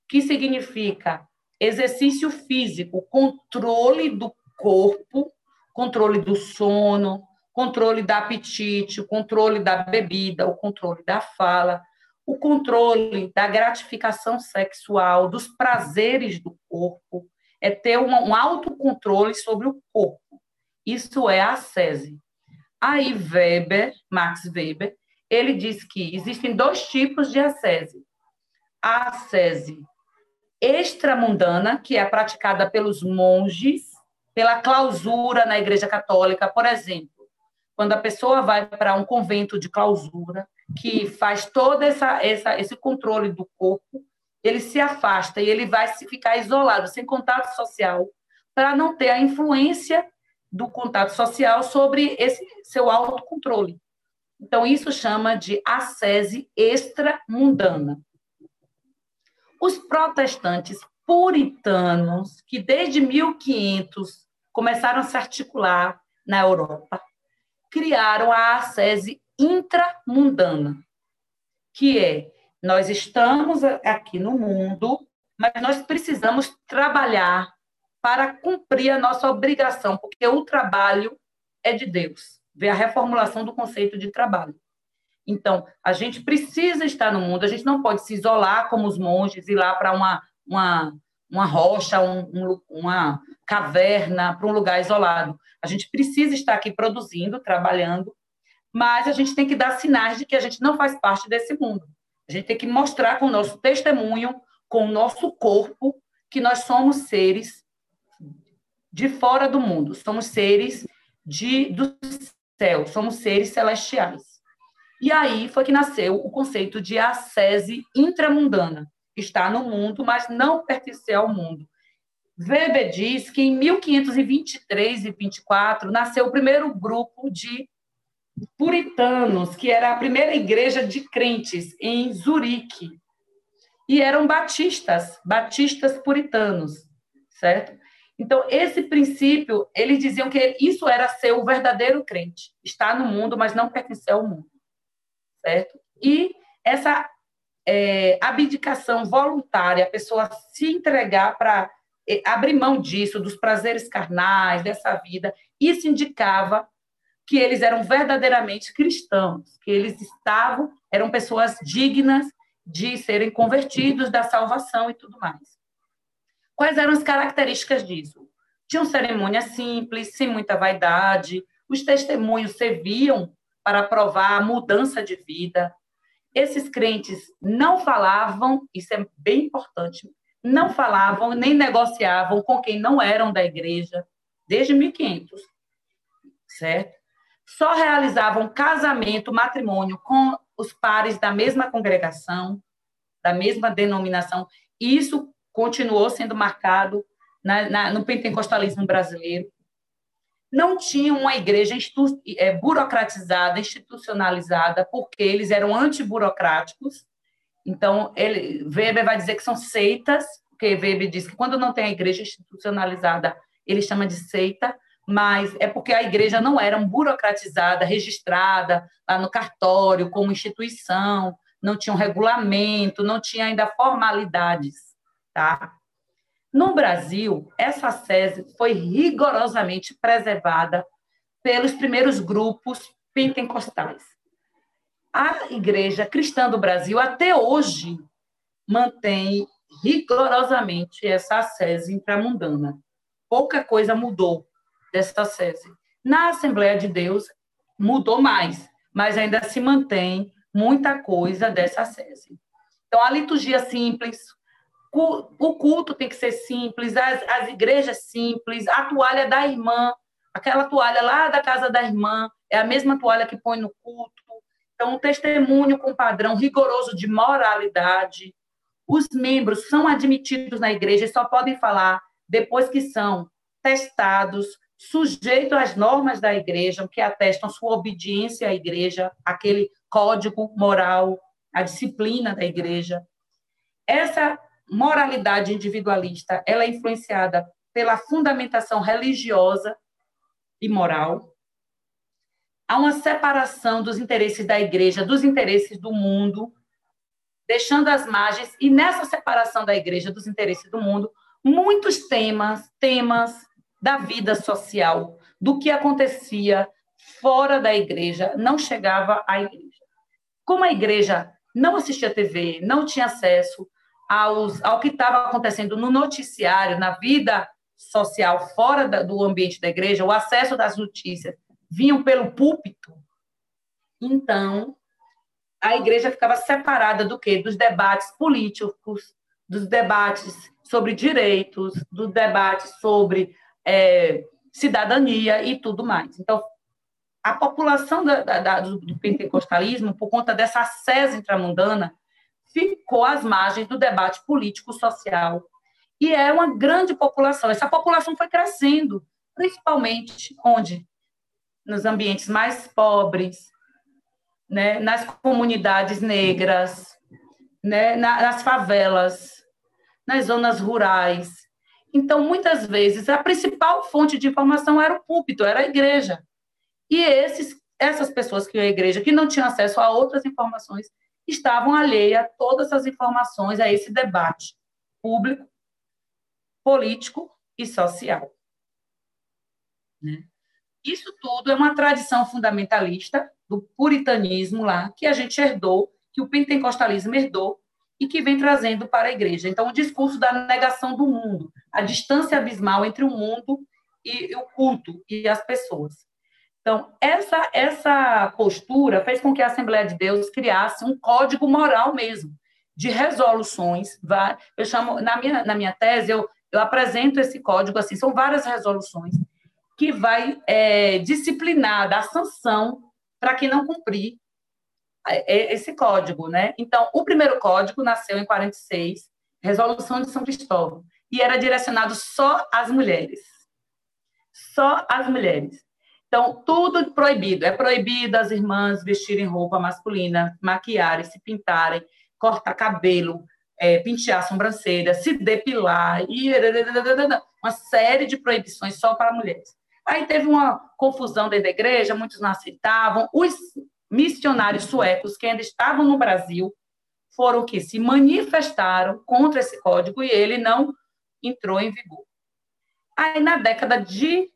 que significa exercício físico, controle do corpo, controle do sono, controle da apetite, o controle da bebida, o controle da fala, o controle da gratificação sexual, dos prazeres do corpo, é ter um, um autocontrole sobre o corpo. Isso é a ascese. Aí Weber, Max Weber, ele diz que existem dois tipos de ascese. A ascese extramundana, que é praticada pelos monges, pela clausura na Igreja Católica, por exemplo. Quando a pessoa vai para um convento de clausura, que faz todo essa, essa, esse controle do corpo, ele se afasta e ele vai se ficar isolado, sem contato social, para não ter a influência do contato social sobre esse seu autocontrole. Então, isso chama de ascese extramundana. Os protestantes puritanos, que desde 1500 começaram a se articular na Europa, criaram a ascese intramundana, que é nós estamos aqui no mundo, mas nós precisamos trabalhar para cumprir a nossa obrigação, porque o trabalho é de Deus. Vê a reformulação do conceito de trabalho. Então, a gente precisa estar no mundo, a gente não pode se isolar como os monges, ir lá para uma, uma, uma rocha, um, um, uma caverna, para um lugar isolado. A gente precisa estar aqui produzindo, trabalhando, mas a gente tem que dar sinais de que a gente não faz parte desse mundo. A gente tem que mostrar com o nosso testemunho, com o nosso corpo, que nós somos seres de fora do mundo, somos seres de, do céu, somos seres celestiais. E aí foi que nasceu o conceito de ascese intramundana, está no mundo, mas não pertencer ao mundo. Weber diz que em 1523 e 24 nasceu o primeiro grupo de puritanos, que era a primeira igreja de crentes em Zurique. E eram batistas, batistas puritanos, certo? Então, esse princípio, eles diziam que isso era ser o verdadeiro crente, estar no mundo, mas não pertencer ao mundo, certo? E essa é, abdicação voluntária, a pessoa se entregar para é, abrir mão disso, dos prazeres carnais, dessa vida, isso indicava que eles eram verdadeiramente cristãos, que eles estavam, eram pessoas dignas de serem convertidos da salvação e tudo mais. Quais eram as características disso? Tinham cerimônia simples, sem muita vaidade, os testemunhos serviam para provar a mudança de vida. Esses crentes não falavam, isso é bem importante, não falavam nem negociavam com quem não eram da igreja, desde 1500, certo? Só realizavam casamento, matrimônio com os pares da mesma congregação, da mesma denominação. Isso continuou sendo marcado na, na, no pentecostalismo brasileiro. Não tinha uma igreja institu, é, burocratizada, institucionalizada, porque eles eram antiburocráticos. Então, ele, Weber vai dizer que são seitas, porque Weber diz que quando não tem a igreja institucionalizada, ele chama de seita, mas é porque a igreja não era burocratizada, registrada lá no cartório como instituição, não tinha um regulamento, não tinha ainda formalidades. Tá? No Brasil, essa sese foi rigorosamente preservada pelos primeiros grupos pentecostais. A Igreja Cristã do Brasil, até hoje, mantém rigorosamente essa sese intramundana. Pouca coisa mudou dessa sese. Na Assembleia de Deus, mudou mais, mas ainda se mantém muita coisa dessa sese. Então, a liturgia simples, o culto tem que ser simples, as, as igrejas simples, a toalha da irmã, aquela toalha lá da casa da irmã, é a mesma toalha que põe no culto. Então, um testemunho com padrão rigoroso de moralidade. Os membros são admitidos na igreja e só podem falar depois que são testados, sujeitos às normas da igreja, que atestam sua obediência à igreja, aquele código moral, a disciplina da igreja. Essa moralidade individualista, ela é influenciada pela fundamentação religiosa e moral. Há uma separação dos interesses da igreja dos interesses do mundo, deixando as margens e nessa separação da igreja dos interesses do mundo, muitos temas, temas da vida social, do que acontecia fora da igreja, não chegava à igreja. Como a igreja não assistia TV, não tinha acesso aos, ao que estava acontecendo no noticiário, na vida social fora da, do ambiente da igreja, o acesso das notícias vinham pelo púlpito. Então, a igreja ficava separada do quê? Dos debates políticos, dos debates sobre direitos, dos debates sobre é, cidadania e tudo mais. Então, a população da, da, do pentecostalismo, por conta dessa acesa intramundana, ficou às margens do debate político-social. E é uma grande população. Essa população foi crescendo, principalmente onde? Nos ambientes mais pobres, né? nas comunidades negras, né? nas favelas, nas zonas rurais. Então, muitas vezes, a principal fonte de informação era o púlpito, era a igreja. E esses, essas pessoas que iam à igreja, que não tinham acesso a outras informações, estavam alheias a todas as informações, a esse debate público, político e social. Né? Isso tudo é uma tradição fundamentalista do puritanismo lá, que a gente herdou, que o pentecostalismo herdou e que vem trazendo para a igreja. Então, o discurso da negação do mundo, a distância abismal entre o mundo e o culto e as pessoas. Então, essa, essa postura fez com que a Assembleia de Deus criasse um código moral mesmo, de resoluções. Eu chamo, na minha, na minha tese, eu, eu apresento esse código assim, são várias resoluções que vai é, disciplinar, dar sanção para quem não cumprir é, é, esse código, né? Então, o primeiro código nasceu em 46, Resolução de São Cristóvão, e era direcionado só às mulheres. Só às mulheres. Então, tudo proibido. É proibido as irmãs vestirem roupa masculina, maquiarem, se pintarem, cortar cabelo, é, pentear a sobrancelha, se depilar, e uma série de proibições só para mulheres. Aí teve uma confusão dentro da igreja, muitos não aceitavam. Os missionários suecos que ainda estavam no Brasil foram que se manifestaram contra esse código e ele não entrou em vigor. Aí, na década de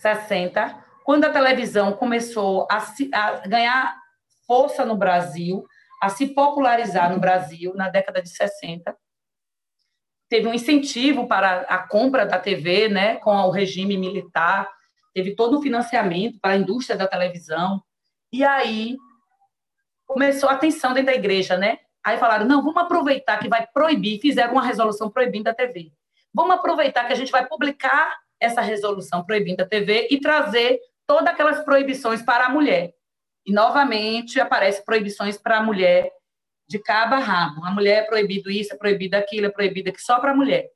60, quando a televisão começou a, se, a ganhar força no Brasil, a se popularizar no Brasil, na década de 60, teve um incentivo para a compra da TV, né, com o regime militar, teve todo um financiamento para a indústria da televisão, e aí começou a tensão dentro da igreja, né? Aí falaram, não, vamos aproveitar que vai proibir, fizeram uma resolução proibindo a TV. Vamos aproveitar que a gente vai publicar essa resolução proibindo a TV e trazer todas aquelas proibições para a mulher. E, novamente, aparece proibições para a mulher de cabo a rabo. A mulher é proibido isso, é proibido aquilo, é proibido aquilo, só para a mulher.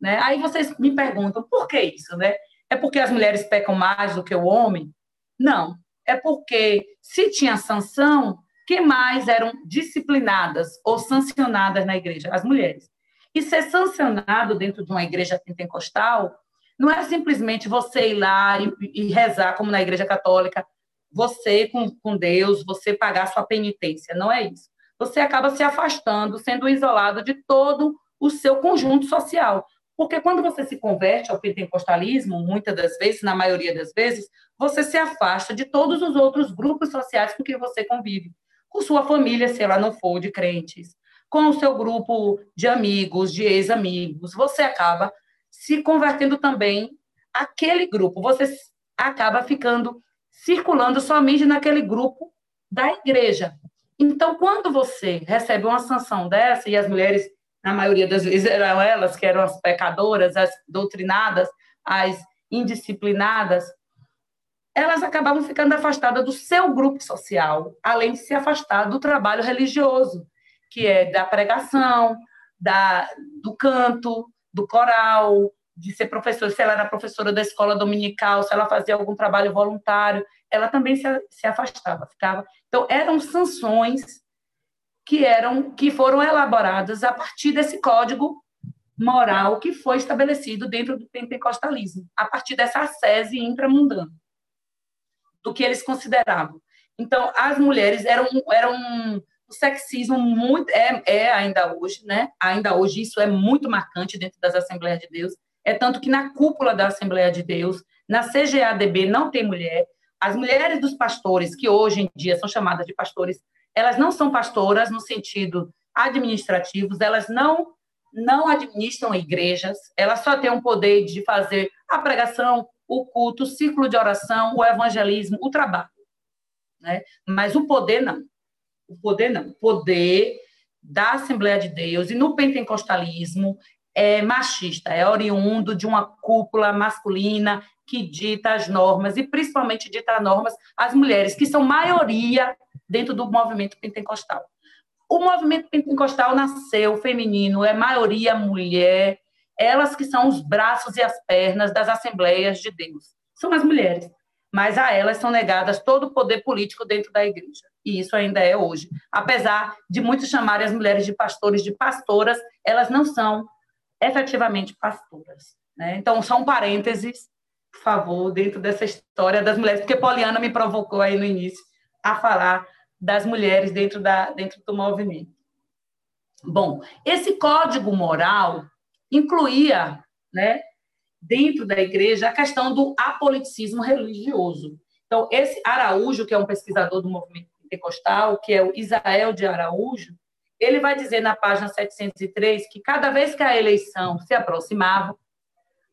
Né? Aí vocês me perguntam, por que isso? Né? É porque as mulheres pecam mais do que o homem? Não. É porque, se tinha sanção, que mais eram disciplinadas ou sancionadas na igreja? As mulheres. E ser sancionado dentro de uma igreja pentecostal não é simplesmente você ir lá e, e rezar, como na Igreja Católica, você com, com Deus, você pagar sua penitência. Não é isso. Você acaba se afastando, sendo isolado de todo o seu conjunto social. Porque quando você se converte ao pentecostalismo, muitas das vezes, na maioria das vezes, você se afasta de todos os outros grupos sociais com que você convive. Com sua família, se ela não for de crentes, com o seu grupo de amigos, de ex-amigos, você acaba se convertendo também aquele grupo. Você acaba ficando circulando somente naquele grupo da igreja. Então, quando você recebe uma sanção dessa, e as mulheres na maioria das vezes eram elas que eram as pecadoras, as doutrinadas, as indisciplinadas, elas acabavam ficando afastadas do seu grupo social, além de se afastar do trabalho religioso, que é da pregação, da, do canto, do coral, de ser professora, se ela era professora da escola dominical, se ela fazia algum trabalho voluntário, ela também se, se afastava, ficava. Então eram sanções que eram que foram elaboradas a partir desse código moral que foi estabelecido dentro do pentecostalismo, a partir dessa ascese intramundana, do que eles consideravam. Então, as mulheres eram, eram o sexismo muito é, é ainda hoje, né? Ainda hoje isso é muito marcante dentro das Assembleias de Deus. É tanto que na cúpula da Assembleia de Deus, na CGADB não tem mulher. As mulheres dos pastores, que hoje em dia são chamadas de pastores, elas não são pastoras no sentido administrativo, elas não não administram igrejas, elas só têm um poder de fazer a pregação, o culto, o ciclo de oração, o evangelismo, o trabalho. Né? Mas o poder não. O poder não. O poder da Assembleia de Deus e no pentecostalismo é machista, é oriundo de uma cúpula masculina que dita as normas e principalmente dita normas às mulheres, que são maioria dentro do movimento pentecostal. O movimento pentecostal nasceu feminino, é maioria mulher, elas que são os braços e as pernas das assembleias de Deus. São as mulheres, mas a elas são negadas todo o poder político dentro da igreja. E isso ainda é hoje. Apesar de muitos chamarem as mulheres de pastores de pastoras, elas não são efetivamente pastoras. Né? Então, só um parênteses, por favor, dentro dessa história das mulheres, porque Poliana me provocou aí no início a falar das mulheres dentro, da, dentro do movimento. Bom, esse código moral incluía, né, dentro da igreja, a questão do apoliticismo religioso. Então, esse Araújo, que é um pesquisador do movimento pentecostal, que é o Isael de Araújo, ele vai dizer na página 703 que cada vez que a eleição se aproximava,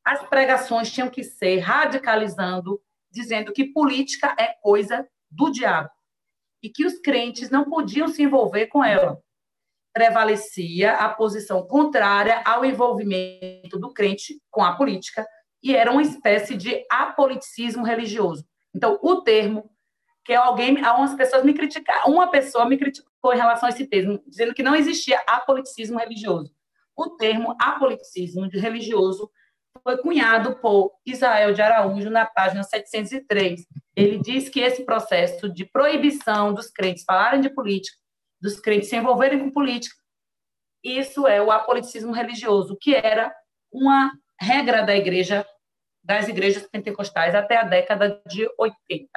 as pregações tinham que ser radicalizando, dizendo que política é coisa do diabo e que os crentes não podiam se envolver com ela. Prevalecia a posição contrária ao envolvimento do crente com a política e era uma espécie de apoliticismo religioso. Então, o termo que alguém, algumas pessoas me criticaram, uma pessoa me criticou em relação a esse termo, dizendo que não existia apoliticismo religioso. O termo apoliticismo religioso foi cunhado por Israel de Araújo na página 703. Ele diz que esse processo de proibição dos crentes falarem de política, dos crentes se envolverem com política, isso é o apoliticismo religioso, que era uma regra da igreja, das igrejas pentecostais até a década de 80.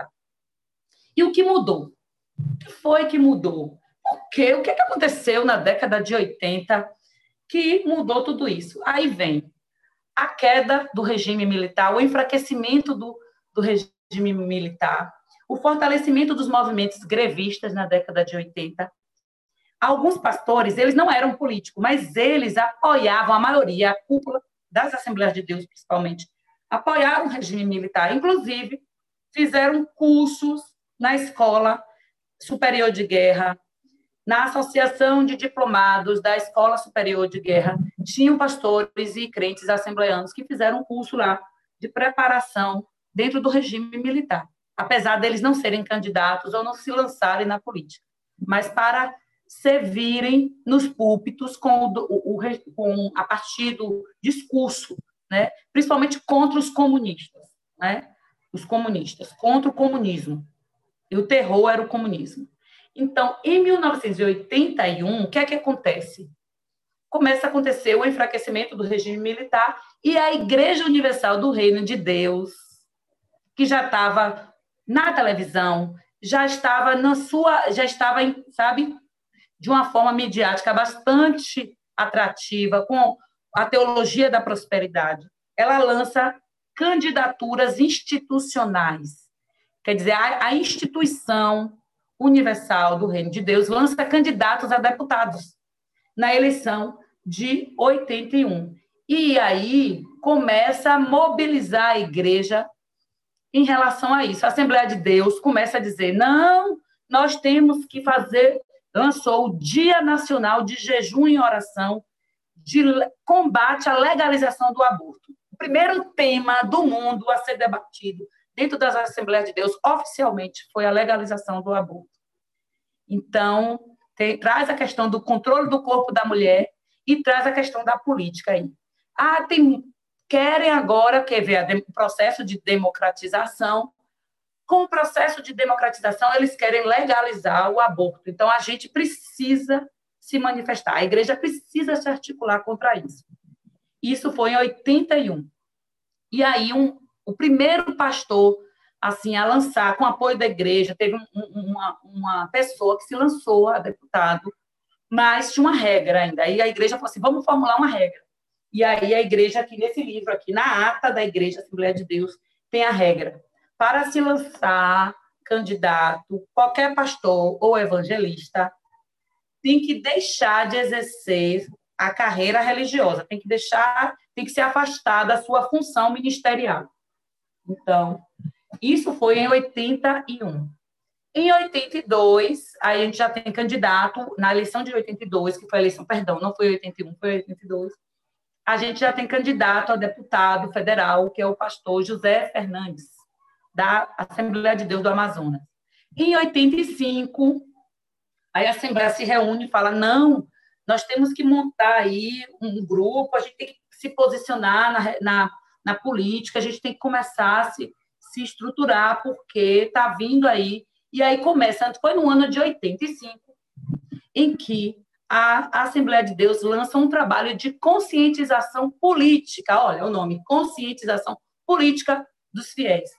E o que mudou? O que foi que mudou? O que, o que aconteceu na década de 80 que mudou tudo isso? Aí vem a queda do regime militar, o enfraquecimento do, do regime militar, o fortalecimento dos movimentos grevistas na década de 80. Alguns pastores, eles não eram políticos, mas eles apoiavam, a maioria, a cúpula das Assembleias de Deus, principalmente, apoiaram o regime militar. Inclusive, fizeram cursos na Escola Superior de Guerra, na Associação de Diplomados da Escola Superior de Guerra, tinham pastores e crentes assembleanos que fizeram um curso lá de preparação dentro do regime militar, apesar deles não serem candidatos ou não se lançarem na política, mas para servirem nos púlpitos com, o, o, com a partir do discurso, né? principalmente contra os comunistas, né? os comunistas, contra o comunismo. E o terror era o comunismo. Então, em 1981, o que é que acontece? Começa a acontecer o enfraquecimento do regime militar e a Igreja Universal do Reino de Deus, que já estava na televisão, já estava na sua, já estava, sabe, de uma forma midiática bastante atrativa com a teologia da prosperidade. Ela lança candidaturas institucionais. Quer dizer, a, a instituição Universal do Reino de Deus lança candidatos a deputados na eleição de 81. E aí começa a mobilizar a igreja em relação a isso. A Assembleia de Deus começa a dizer: não, nós temos que fazer. Lançou o Dia Nacional de Jejum e Oração de combate à legalização do aborto. O primeiro tema do mundo a ser debatido dentro das Assembleias de Deus, oficialmente, foi a legalização do aborto. Então, tem, traz a questão do controle do corpo da mulher e traz a questão da política aí. Ah, tem, querem agora, quer ver, o processo de democratização. Com o processo de democratização, eles querem legalizar o aborto. Então, a gente precisa se manifestar, a igreja precisa se articular contra isso. Isso foi em 81. E aí, um, o primeiro pastor assim a lançar, com apoio da igreja, teve um, uma, uma pessoa que se lançou a deputado, mas tinha uma regra ainda. Aí a igreja falou assim: vamos formular uma regra. E aí a igreja, aqui nesse livro, aqui na ata da igreja Assembleia de Deus, tem a regra. Para se lançar candidato, qualquer pastor ou evangelista tem que deixar de exercer a carreira religiosa, tem que deixar, tem que se afastar da sua função ministerial. Então, isso foi em 81. Em 82, aí a gente já tem candidato, na eleição de 82, que foi a eleição, perdão, não foi 81, foi 82, a gente já tem candidato a deputado federal, que é o pastor José Fernandes, da Assembleia de Deus do Amazonas. Em 85, aí a Assembleia se reúne e fala: não, nós temos que montar aí um grupo, a gente tem que se posicionar na, na na política, a gente tem que começar a se, se estruturar, porque está vindo aí. E aí começa, foi no ano de 85, em que a Assembleia de Deus lança um trabalho de conscientização política. Olha o nome, conscientização política dos fiéis,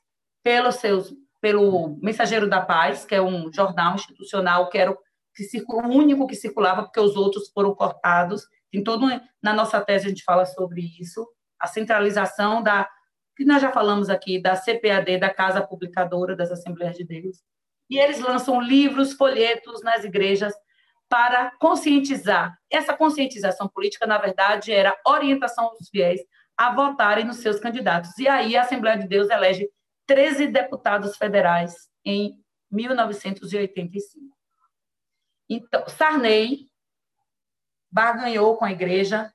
pelos seus, pelo Mensageiro da Paz, que é um jornal institucional que era o, que circula, o único que circulava, porque os outros foram cortados. Em todo na nossa tese a gente fala sobre isso a centralização da, que nós já falamos aqui, da CPAD, da Casa Publicadora das Assembleias de Deus. E eles lançam livros, folhetos nas igrejas para conscientizar. Essa conscientização política, na verdade, era orientação dos fiéis a votarem nos seus candidatos. E aí a Assembleia de Deus elege 13 deputados federais em 1985. Então, Sarney barganhou com a igreja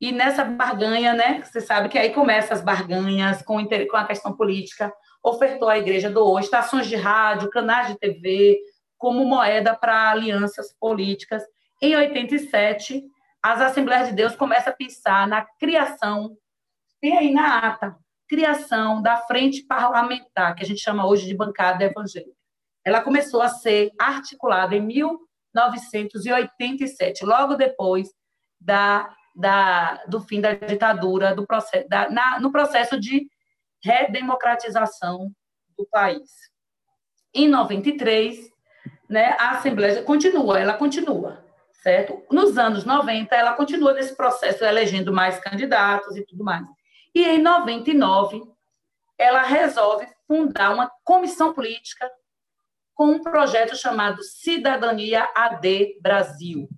e nessa barganha, né, você sabe que aí começa as barganhas com, com a questão política, ofertou à igreja do estações de rádio, canais de TV, como moeda para alianças políticas. Em 87, as Assembleias de Deus começam a pensar na criação, tem aí na ata, criação da frente parlamentar, que a gente chama hoje de bancada evangélica. Ela começou a ser articulada em 1987, logo depois da da, do fim da ditadura, do processo, da, na, no processo de redemocratização do país. Em 93, né, a Assembleia continua, ela continua, certo? Nos anos 90, ela continua nesse processo, elegendo mais candidatos e tudo mais. E em 99, ela resolve fundar uma comissão política com um projeto chamado Cidadania AD Brasil,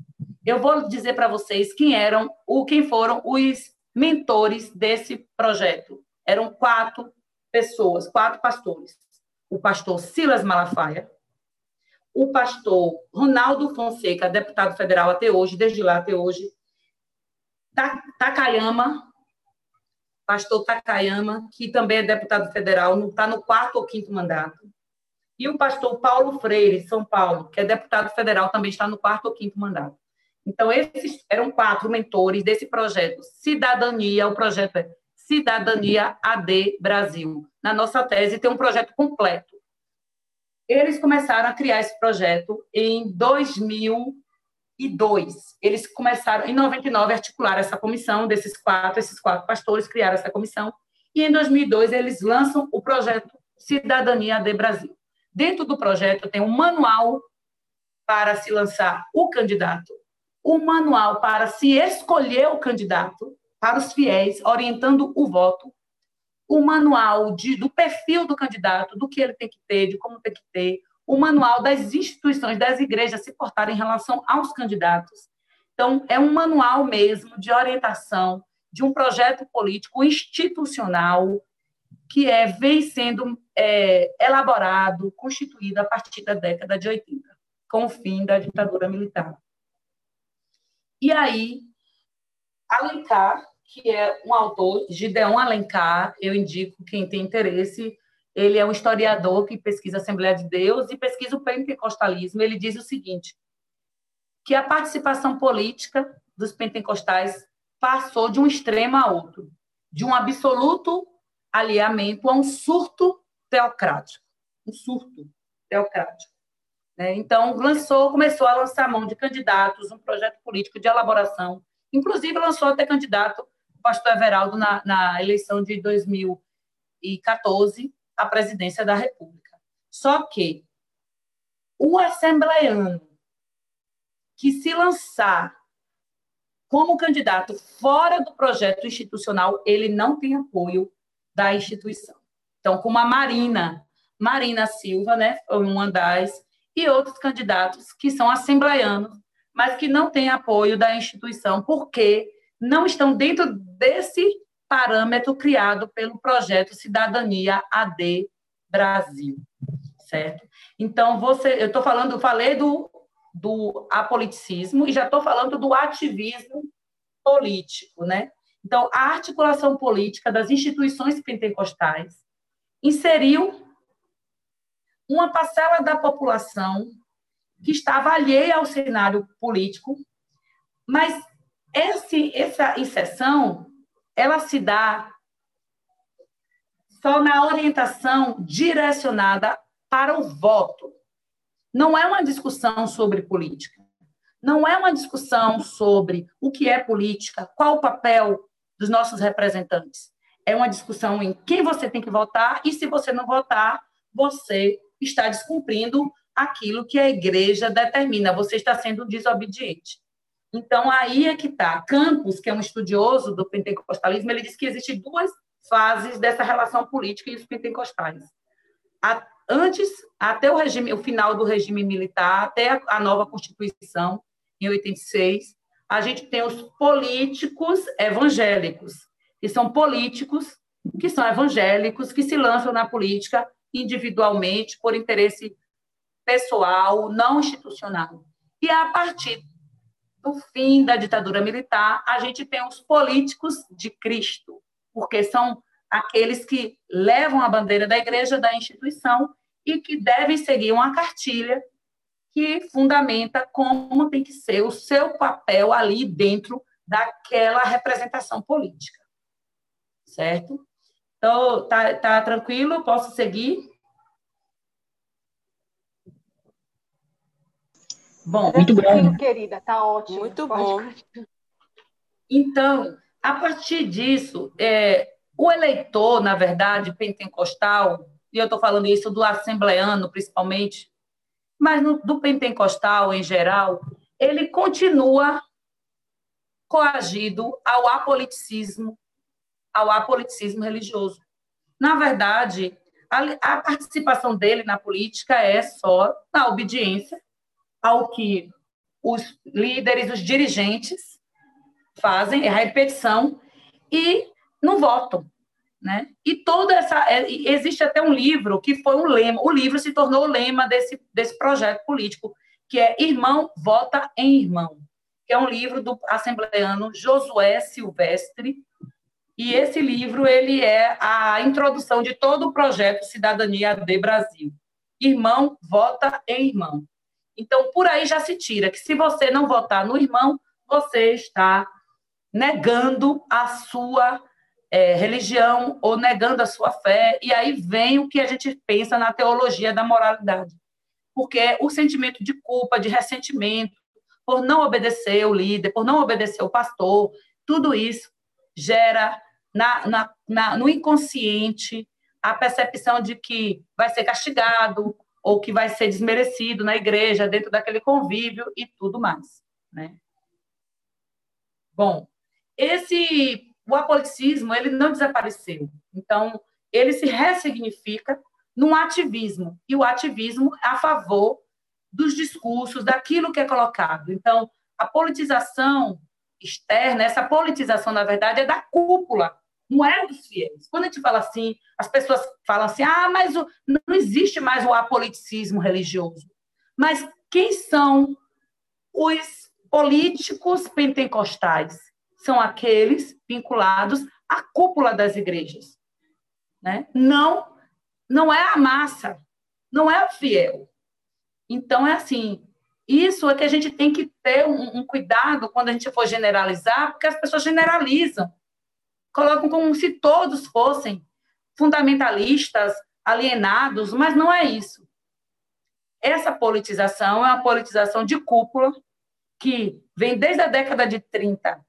eu vou dizer para vocês quem eram, o quem foram os mentores desse projeto. Eram quatro pessoas, quatro pastores. O pastor Silas Malafaia, o pastor Ronaldo Fonseca, deputado federal até hoje, desde lá até hoje, Takayama, pastor Takayama, que também é deputado federal, está no quarto ou quinto mandato. E o pastor Paulo Freire, São Paulo, que é deputado federal, também está no quarto ou quinto mandato. Então, esses eram quatro mentores desse projeto Cidadania, o projeto é Cidadania AD Brasil. Na nossa tese tem um projeto completo. Eles começaram a criar esse projeto em 2002. Eles começaram, em 99, a articular essa comissão desses quatro, esses quatro pastores criaram essa comissão. E em 2002, eles lançam o projeto Cidadania AD Brasil. Dentro do projeto tem um manual para se lançar o candidato, o manual para se escolher o candidato para os fiéis, orientando o voto, o manual de, do perfil do candidato, do que ele tem que ter, de como tem que ter, o manual das instituições, das igrejas se portarem em relação aos candidatos. Então, é um manual mesmo de orientação de um projeto político institucional que é, vem sendo é, elaborado, constituído a partir da década de 80, com o fim da ditadura militar. E aí, Alencar, que é um autor, Gideon Alencar, eu indico quem tem interesse, ele é um historiador que pesquisa a Assembleia de Deus e pesquisa o pentecostalismo. Ele diz o seguinte: que a participação política dos pentecostais passou de um extremo a outro, de um absoluto alinhamento a um surto teocrático, um surto teocrático. Né? Então, lançou, começou a lançar mão de candidatos, um projeto político de elaboração, inclusive lançou até candidato o pastor Everaldo na, na eleição de 2014 à presidência da República. Só que o assembleiano que se lançar como candidato fora do projeto institucional, ele não tem apoio da instituição. Então, como a Marina, Marina Silva, né, uma das, e outros candidatos que são assembleianos, mas que não têm apoio da instituição, porque não estão dentro desse parâmetro criado pelo projeto Cidadania AD Brasil, certo? Então, você, eu estou falando, falei do, do apoliticismo e já estou falando do ativismo político, né? Então, a articulação política das instituições pentecostais inseriu uma parcela da população que estava alheia ao cenário político, mas esse, essa inserção ela se dá só na orientação direcionada para o voto. Não é uma discussão sobre política. Não é uma discussão sobre o que é política, qual o papel dos nossos representantes. É uma discussão em quem você tem que votar e se você não votar, você está descumprindo aquilo que a igreja determina, você está sendo desobediente. Então, aí é que está. Campos, que é um estudioso do pentecostalismo, ele diz que existem duas fases dessa relação política e os pentecostais. A, antes, até o, regime, o final do regime militar, até a, a nova Constituição, em 86, a gente tem os políticos evangélicos, que são políticos, que são evangélicos, que se lançam na política individualmente, por interesse pessoal, não institucional. E a partir do fim da ditadura militar, a gente tem os políticos de Cristo, porque são aqueles que levam a bandeira da igreja, da instituição, e que devem seguir uma cartilha que fundamenta como tem que ser o seu papel ali dentro daquela representação política. Certo? Então, tá, tá tranquilo? Posso seguir? Bom, muito bom. querida, tá ótimo. Muito bom. Então, a partir disso, é, o eleitor, na verdade, pentecostal, e eu estou falando isso do assembleano, principalmente, mas no, do pentecostal em geral, ele continua coagido ao apoliticismo, ao apoliticismo religioso. Na verdade, a, a participação dele na política é só na obediência ao que os líderes, os dirigentes fazem, é a repetição, e não votam. Né? E toda essa. É, existe até um livro que foi um lema, o livro se tornou o lema desse, desse projeto político, que é Irmão Vota em Irmão, que é um livro do assembleano Josué Silvestre. E esse livro ele é a introdução de todo o projeto Cidadania de Brasil. Irmão vota em irmão. Então, por aí já se tira que se você não votar no irmão, você está negando a sua é, religião ou negando a sua fé. E aí vem o que a gente pensa na teologia da moralidade. Porque o sentimento de culpa, de ressentimento, por não obedecer o líder, por não obedecer o pastor, tudo isso gera na, na, na, no inconsciente a percepção de que vai ser castigado, ou que vai ser desmerecido na igreja, dentro daquele convívio e tudo mais. Né? Bom, esse o apoliticismo ele não desapareceu. Então, ele se ressignifica num ativismo, e o ativismo a favor dos discursos, daquilo que é colocado. Então, a politização externa, essa politização, na verdade, é da cúpula não é dos fiéis. Quando a gente fala assim, as pessoas falam assim: ah, mas o, não existe mais o apoliticismo religioso. Mas quem são os políticos pentecostais? são aqueles vinculados à cúpula das igrejas. Né? Não, não é a massa, não é o fiel. Então, é assim, isso é que a gente tem que ter um, um cuidado quando a gente for generalizar, porque as pessoas generalizam, colocam como se todos fossem fundamentalistas, alienados, mas não é isso. Essa politização é uma politização de cúpula que vem desde a década de 30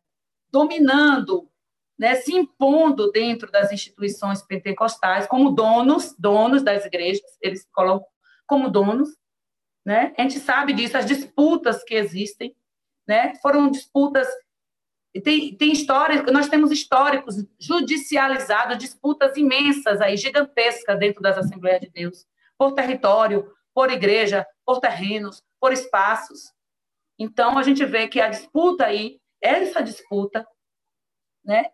dominando, né, se impondo dentro das instituições pentecostais como donos, donos das igrejas, eles colocam como donos, né? A gente sabe disso, as disputas que existem, né? Foram disputas tem, tem histórias, nós temos históricos judicializados, disputas imensas aí, gigantescas dentro das Assembleias de Deus, por território, por igreja, por terrenos, por espaços. Então, a gente vê que a disputa aí, essa disputa, né,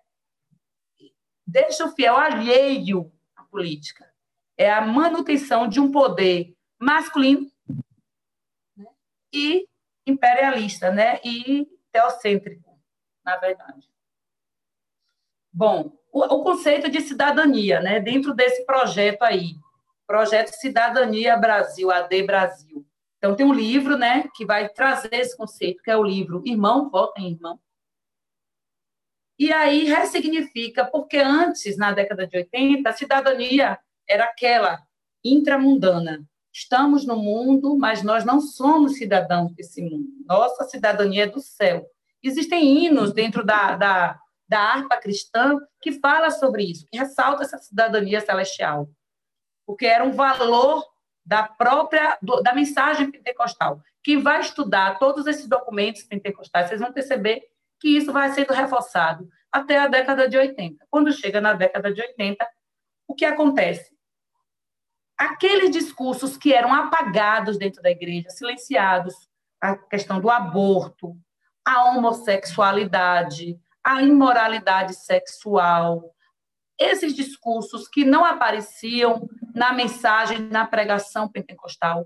deixa o fiel alheio à política. É a manutenção de um poder masculino né, e imperialista, né, e teocêntrico na verdade. Bom, o, o conceito de cidadania, né, dentro desse projeto aí, projeto Cidadania Brasil, AD Brasil. Então, tem um livro, né, que vai trazer esse conceito, que é o livro Irmão, Vota em Irmão. E aí ressignifica, porque antes, na década de 80, a cidadania era aquela intramundana. Estamos no mundo, mas nós não somos cidadãos desse mundo. Nossa cidadania é do céu. Existem hinos dentro da, da, da harpa cristã que fala sobre isso, que ressalta essa cidadania celestial, porque era um valor da própria do, da mensagem pentecostal. Quem vai estudar todos esses documentos pentecostais, vocês vão perceber que isso vai sendo reforçado até a década de 80. Quando chega na década de 80, o que acontece? Aqueles discursos que eram apagados dentro da igreja, silenciados, a questão do aborto, a homossexualidade, a imoralidade sexual, esses discursos que não apareciam na mensagem, na pregação pentecostal.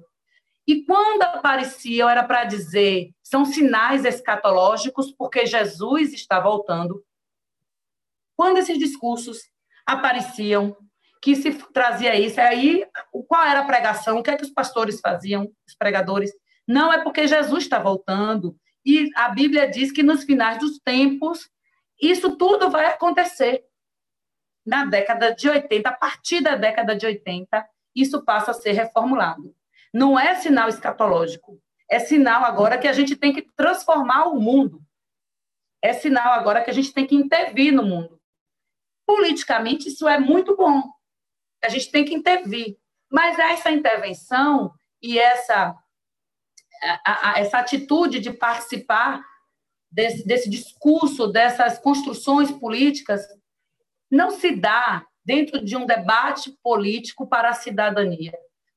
E quando apareciam, era para dizer, são sinais escatológicos, porque Jesus está voltando. Quando esses discursos apareciam, que se trazia isso, aí qual era a pregação? O que é que os pastores faziam, os pregadores? Não é porque Jesus está voltando, e a Bíblia diz que nos finais dos tempos, isso tudo vai acontecer. Na década de 80, a partir da década de 80, isso passa a ser reformulado. Não é sinal escatológico, é sinal agora que a gente tem que transformar o mundo. É sinal agora que a gente tem que intervir no mundo. Politicamente, isso é muito bom. A gente tem que intervir. Mas essa intervenção e essa a, a, essa atitude de participar desse, desse discurso, dessas construções políticas, não se dá dentro de um debate político para a cidadania,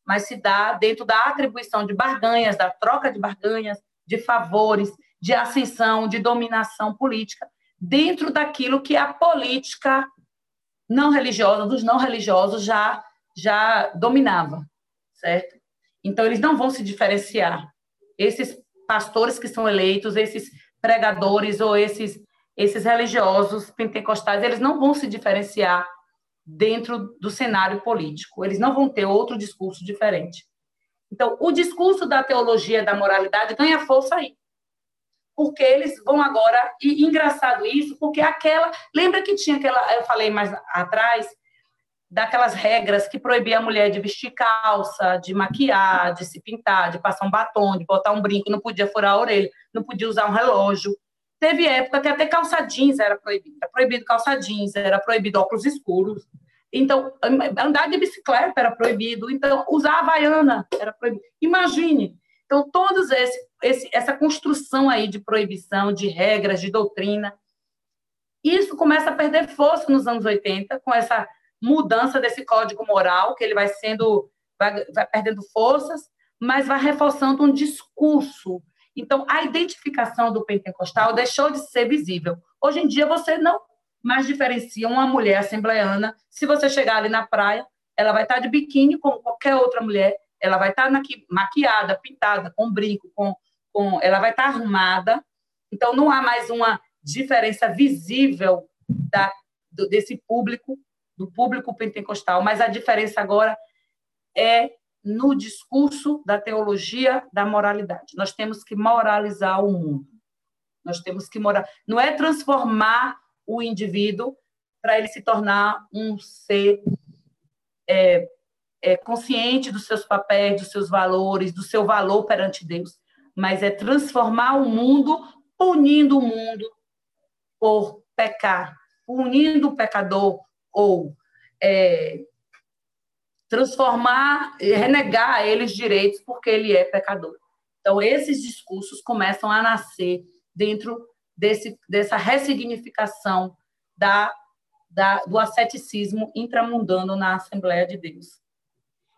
mas se dá dentro da atribuição de barganhas, da troca de barganhas, de favores, de ascensão, de dominação política, dentro daquilo que a política não religiosa, dos não religiosos, já, já dominava, certo? Então, eles não vão se diferenciar esses pastores que são eleitos, esses pregadores ou esses, esses religiosos pentecostais, eles não vão se diferenciar dentro do cenário político, eles não vão ter outro discurso diferente. Então, o discurso da teologia da moralidade ganha força aí. Porque eles vão agora, e engraçado isso, porque aquela, lembra que tinha aquela, eu falei mais atrás, daquelas regras que proibia a mulher de vestir calça, de maquiar, de se pintar, de passar um batom, de botar um brinco, não podia furar a orelha, não podia usar um relógio. Teve época que até calça jeans era proibido, era proibido calça jeans, era proibido óculos escuros. Então, andar de bicicleta era proibido, então usar havaiana era proibido. Imagine. Então, todos esse, esse essa construção aí de proibição, de regras, de doutrina, isso começa a perder força nos anos 80 com essa mudança desse código moral, que ele vai sendo, vai, vai perdendo forças, mas vai reforçando um discurso. Então, a identificação do pentecostal deixou de ser visível. Hoje em dia, você não mais diferencia uma mulher assembleana. Se você chegar ali na praia, ela vai estar de biquíni como qualquer outra mulher, ela vai estar maquiada, pintada, com brinco, com, com, ela vai estar arrumada. Então, não há mais uma diferença visível da, desse público, do público pentecostal, mas a diferença agora é no discurso da teologia da moralidade. Nós temos que moralizar o mundo. Nós temos que morar. Não é transformar o indivíduo para ele se tornar um ser é, é, consciente dos seus papéis, dos seus valores, do seu valor perante Deus, mas é transformar o mundo, punindo o mundo por pecar, punindo o pecador ou é, transformar, renegar a eles direitos porque ele é pecador. Então, esses discursos começam a nascer dentro desse, dessa ressignificação da, da, do asceticismo intramundano na Assembleia de Deus.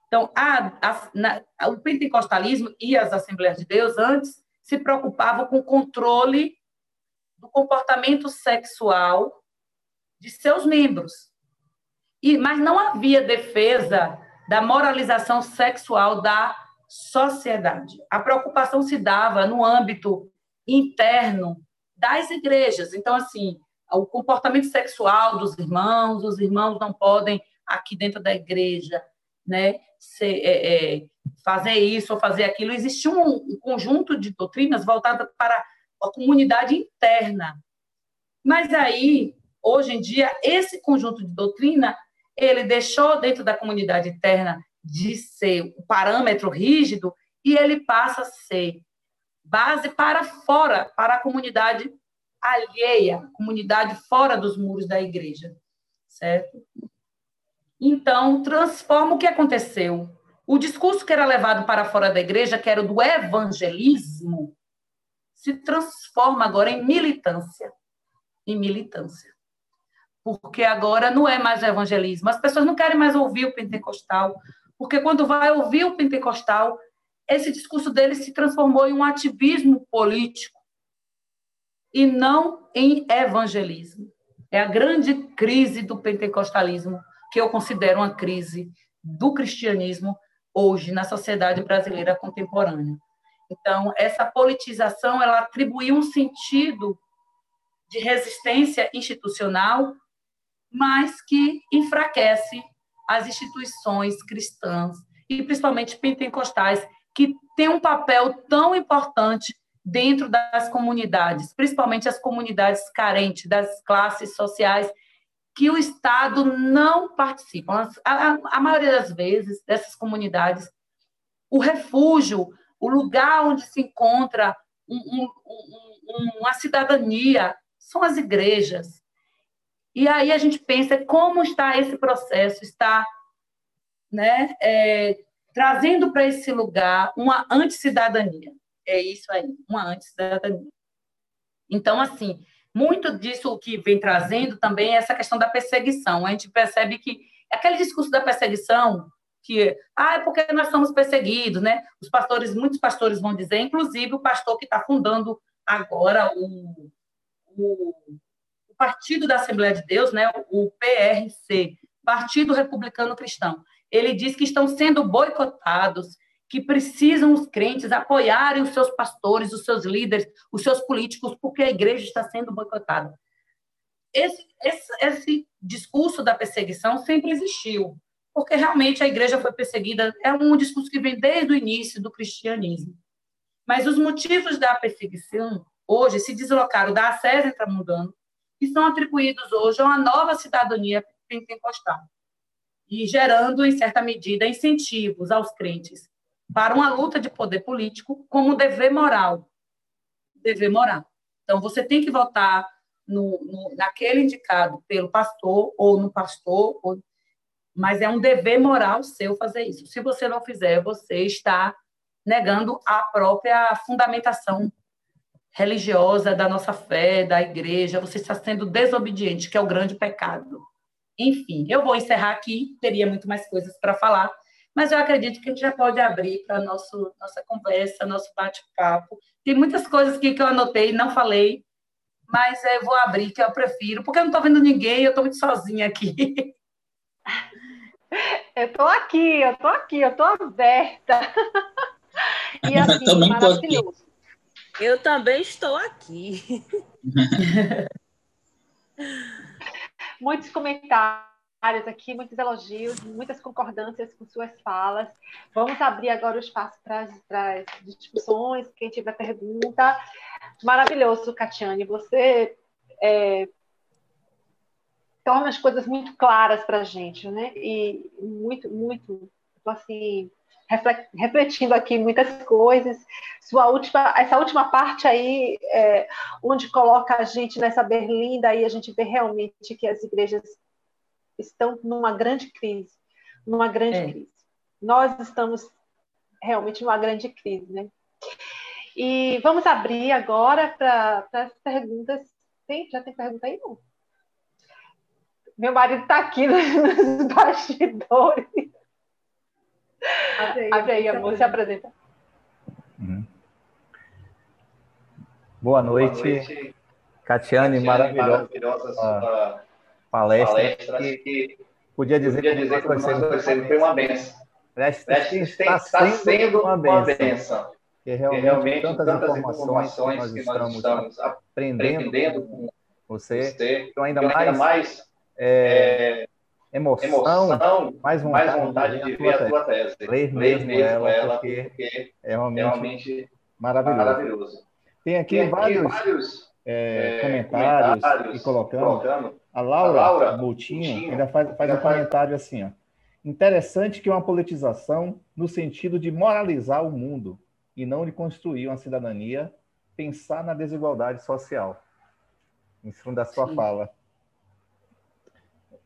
Então, a, a, na, o pentecostalismo e as Assembleias de Deus antes se preocupavam com o controle do comportamento sexual de seus membros. E, mas não havia defesa da moralização sexual da sociedade. A preocupação se dava no âmbito interno das igrejas. Então, assim, o comportamento sexual dos irmãos, os irmãos não podem, aqui dentro da igreja, né, ser, é, é, fazer isso ou fazer aquilo. Existia um, um conjunto de doutrinas voltadas para a comunidade interna. Mas aí, hoje em dia, esse conjunto de doutrina, ele deixou dentro da comunidade interna de ser o parâmetro rígido e ele passa a ser base para fora, para a comunidade alheia, comunidade fora dos muros da igreja, certo? Então, transforma o que aconteceu. O discurso que era levado para fora da igreja, que era o do evangelismo, se transforma agora em militância. Em militância. Porque agora não é mais evangelismo. As pessoas não querem mais ouvir o pentecostal. Porque quando vai ouvir o pentecostal, esse discurso dele se transformou em um ativismo político e não em evangelismo. É a grande crise do pentecostalismo, que eu considero uma crise do cristianismo hoje na sociedade brasileira contemporânea. Então, essa politização ela atribuiu um sentido de resistência institucional, mas que enfraquece as instituições cristãs e principalmente pentecostais que tem um papel tão importante dentro das comunidades, principalmente as comunidades carentes, das classes sociais, que o Estado não participa. A, a maioria das vezes, dessas comunidades, o refúgio, o lugar onde se encontra um, um, um, uma cidadania, são as igrejas. E aí a gente pensa como está esse processo, está né, é, trazendo para esse lugar uma anticidadania. É isso aí, uma anticidadania. Então, assim, muito disso que vem trazendo também é essa questão da perseguição. A gente percebe que aquele discurso da perseguição, que ah, é porque nós somos perseguidos, né? Os pastores, muitos pastores vão dizer, inclusive o pastor que está fundando agora o, o, Partido da Assembleia de Deus, né? O PRC, Partido Republicano Cristão ele diz que estão sendo boicotados, que precisam os crentes apoiarem os seus pastores, os seus líderes, os seus políticos, porque a igreja está sendo boicotada. Esse, esse, esse discurso da perseguição sempre existiu, porque realmente a igreja foi perseguida, é um discurso que vem desde o início do cristianismo. Mas os motivos da perseguição hoje se deslocaram da ascese intramundana e são atribuídos hoje a uma nova cidadania pentecostal e gerando, em certa medida, incentivos aos crentes para uma luta de poder político como dever moral. Dever moral. Então, você tem que votar no, no, naquele indicado pelo pastor ou no pastor, ou, mas é um dever moral seu fazer isso. Se você não fizer, você está negando a própria fundamentação religiosa da nossa fé, da igreja, você está sendo desobediente, que é o grande pecado. Enfim, eu vou encerrar aqui, teria muito mais coisas para falar, mas eu acredito que a gente já pode abrir para nosso nossa conversa, nosso bate-papo. Tem muitas coisas aqui que eu anotei, não falei, mas eu vou abrir, que eu prefiro, porque eu não estou vendo ninguém, eu estou muito sozinha aqui. Eu estou aqui, eu estou aqui, eu estou aberta. E assim, maravilhoso. Eu também estou aqui. Muitos comentários aqui, muitos elogios, muitas concordâncias com suas falas. Vamos abrir agora o espaço para as discussões, quem tiver pergunta. Maravilhoso, Catiane. Você é, torna as coisas muito claras para a gente, né? E muito, muito, assim, refletindo aqui muitas coisas. Sua última, essa última parte aí, é, onde coloca a gente nessa berlinda, aí a gente vê realmente que as igrejas estão numa grande crise, numa grande é. crise. Nós estamos realmente numa grande crise, né? E vamos abrir agora para as perguntas. Tem, já tem pergunta aí? Não? Meu marido está aqui nos, nos bastidores. Abre aí, Abre aí amor, se apresenta. Uhum. Boa noite, Boa noite. Catiane, Catiane maravilhosa, maravilhosa sua palestra, palestra que, que podia dizer, podia dizer que, que sempre foi uma benção. Está, está sendo, sendo uma benção. Que realmente, realmente tantas, tantas informações, informações que nós estamos, estamos aprendendo, aprendendo com você, você então ainda mais, ainda mais é, emoção, emoção, mais vontade, mais vontade de, ver a tua tese. Ler mesmo, mesmo ela, ela porque, porque, é realmente, realmente maravilhoso. maravilhoso. Tem aqui, Tem vários, vários é, é, comentários, comentários, e colocando. colocando a Laura, a Laura Moutinho ainda faz, faz um comentário assim, ó. Interessante que uma politização no sentido de moralizar o mundo e não de construir uma cidadania, pensar na desigualdade social. Em cima da sua Sim. fala.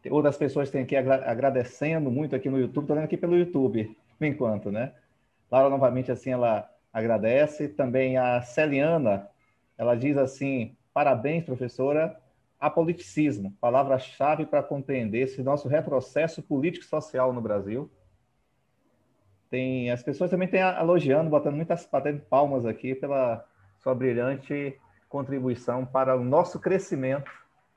Outras pessoas têm aqui agradecendo muito aqui no YouTube, estou vendo aqui pelo YouTube, por enquanto, né? Laura, novamente, assim, ela agradece. Também a Celiana, ela diz assim, parabéns, professora, apoliticismo, palavra-chave para compreender esse nosso retrocesso político-social no Brasil. Tem, as pessoas também têm elogiando, botando muitas batendo palmas aqui pela sua brilhante contribuição para o nosso crescimento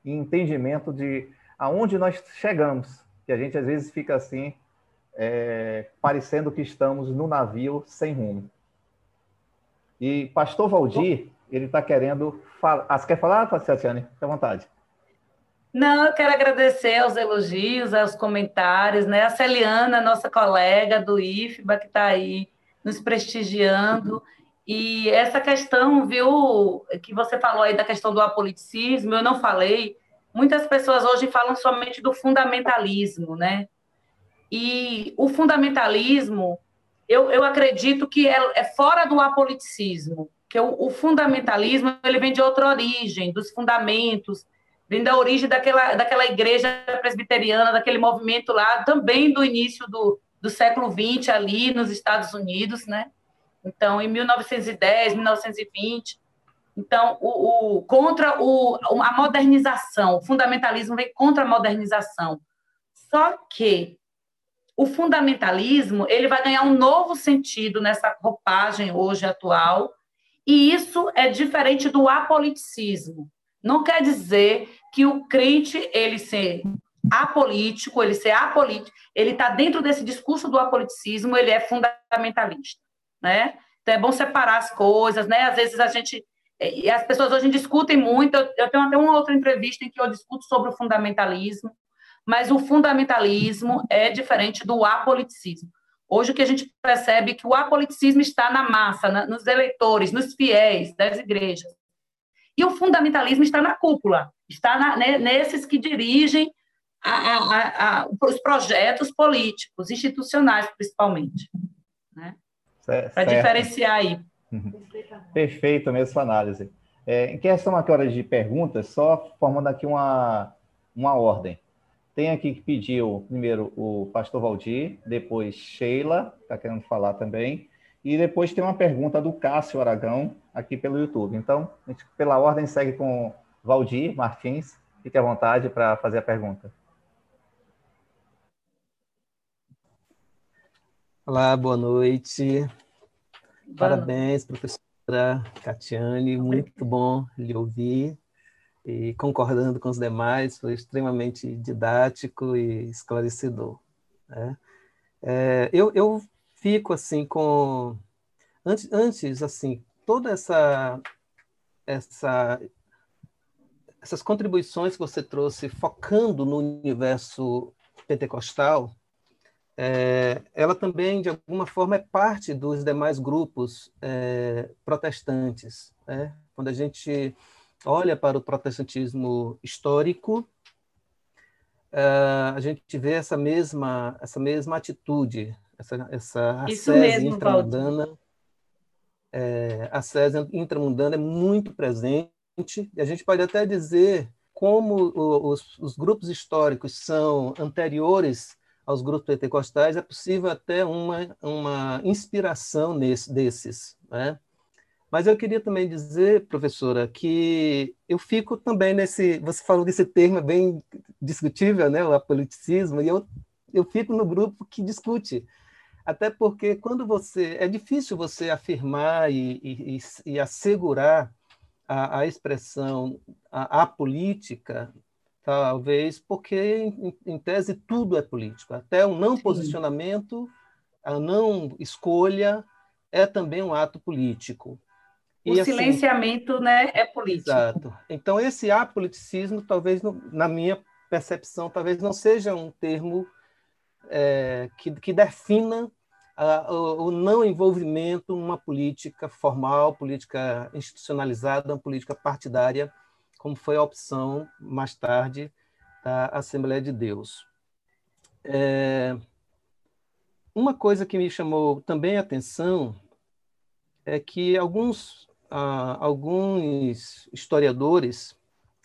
e entendimento de aonde nós chegamos, que a gente às vezes fica assim, é, parecendo que estamos no navio sem rumo. E Pastor Valdir, ele está querendo falar. Ah, você quer falar, Tatiane? Fique à vontade. Não, eu quero agradecer aos elogios, aos comentários, né? A Celiana, nossa colega do IFBA, que está aí nos prestigiando. E essa questão, viu, que você falou aí da questão do apoliticismo, eu não falei, muitas pessoas hoje falam somente do fundamentalismo, né? E o fundamentalismo, eu, eu acredito que é, é fora do apoliticismo, que o, o, fundamentalismo ele vem de outra origem, dos fundamentos, vem da origem daquela, daquela igreja presbiteriana, daquele movimento lá, também do início do, do século XX, ali nos Estados Unidos, né? Então, em 1910, 1920, então, o, o, contra o, a modernização, o fundamentalismo vem contra a modernização. Só que o fundamentalismo ele vai ganhar um novo sentido nessa roupagem hoje atual, e isso é diferente do apoliticismo. Não quer dizer que o crente ele ser apolítico, ele ser apolítico, ele está dentro desse discurso do apoliticismo, ele é fundamentalista, né? Então é bom separar as coisas, né? Às vezes a gente e as pessoas hoje discutem muito. Eu tenho até uma outra entrevista em que eu discuto sobre o fundamentalismo, mas o fundamentalismo é diferente do apoliticismo. Hoje o que a gente percebe é que o apoliticismo está na massa, na, nos eleitores, nos fiéis das igrejas. E o fundamentalismo está na cúpula, está na, né, nesses que dirigem a, a, a, os projetos políticos, institucionais, principalmente. Né? Para diferenciar aí. Perfeito, mesmo sua análise. É, em questão agora de perguntas, só formando aqui uma, uma ordem. Tem aqui que pediu primeiro o pastor Valdir, depois Sheila, está querendo falar também, e depois tem uma pergunta do Cássio Aragão, aqui pelo YouTube. Então, a gente, pela ordem, segue com Valdir Martins. Fique à vontade para fazer a pergunta. Olá, boa noite. Parabéns, professora Catiane, muito bom lhe ouvir e concordando com os demais, foi extremamente didático e esclarecedor. Né? É, eu, eu fico assim com antes, antes assim toda essa, essa essas contribuições que você trouxe focando no universo pentecostal, é, ela também, de alguma forma, é parte dos demais grupos é, protestantes. Né? Quando a gente olha para o protestantismo histórico, é, a gente vê essa mesma, essa mesma atitude, essa, essa intramundana. É, a ascese intramundana é muito presente e a gente pode até dizer como os, os grupos históricos são anteriores aos grupos pentecostais, é possível até uma, uma inspiração nesse, desses. Né? Mas eu queria também dizer, professora, que eu fico também nesse. Você falou desse termo bem discutível, né, o apoliticismo, e eu, eu fico no grupo que discute. Até porque quando você. É difícil você afirmar e, e, e assegurar a, a expressão apolítica, talvez porque, em, tese, tudo é político. Até o não Sim. posicionamento, a não escolha, é também um ato político. O e, assim, silenciamento assim, né, é político. Exato. Então, esse apoliticismo, talvez, na minha percepção, talvez não seja um termo é, que, que defina o não envolvimento numa política formal, política institucionalizada, uma política partidária, como foi a opção mais tarde da Assembleia de Deus. É, uma coisa que me chamou também a atenção é que alguns, ah, alguns historiadores,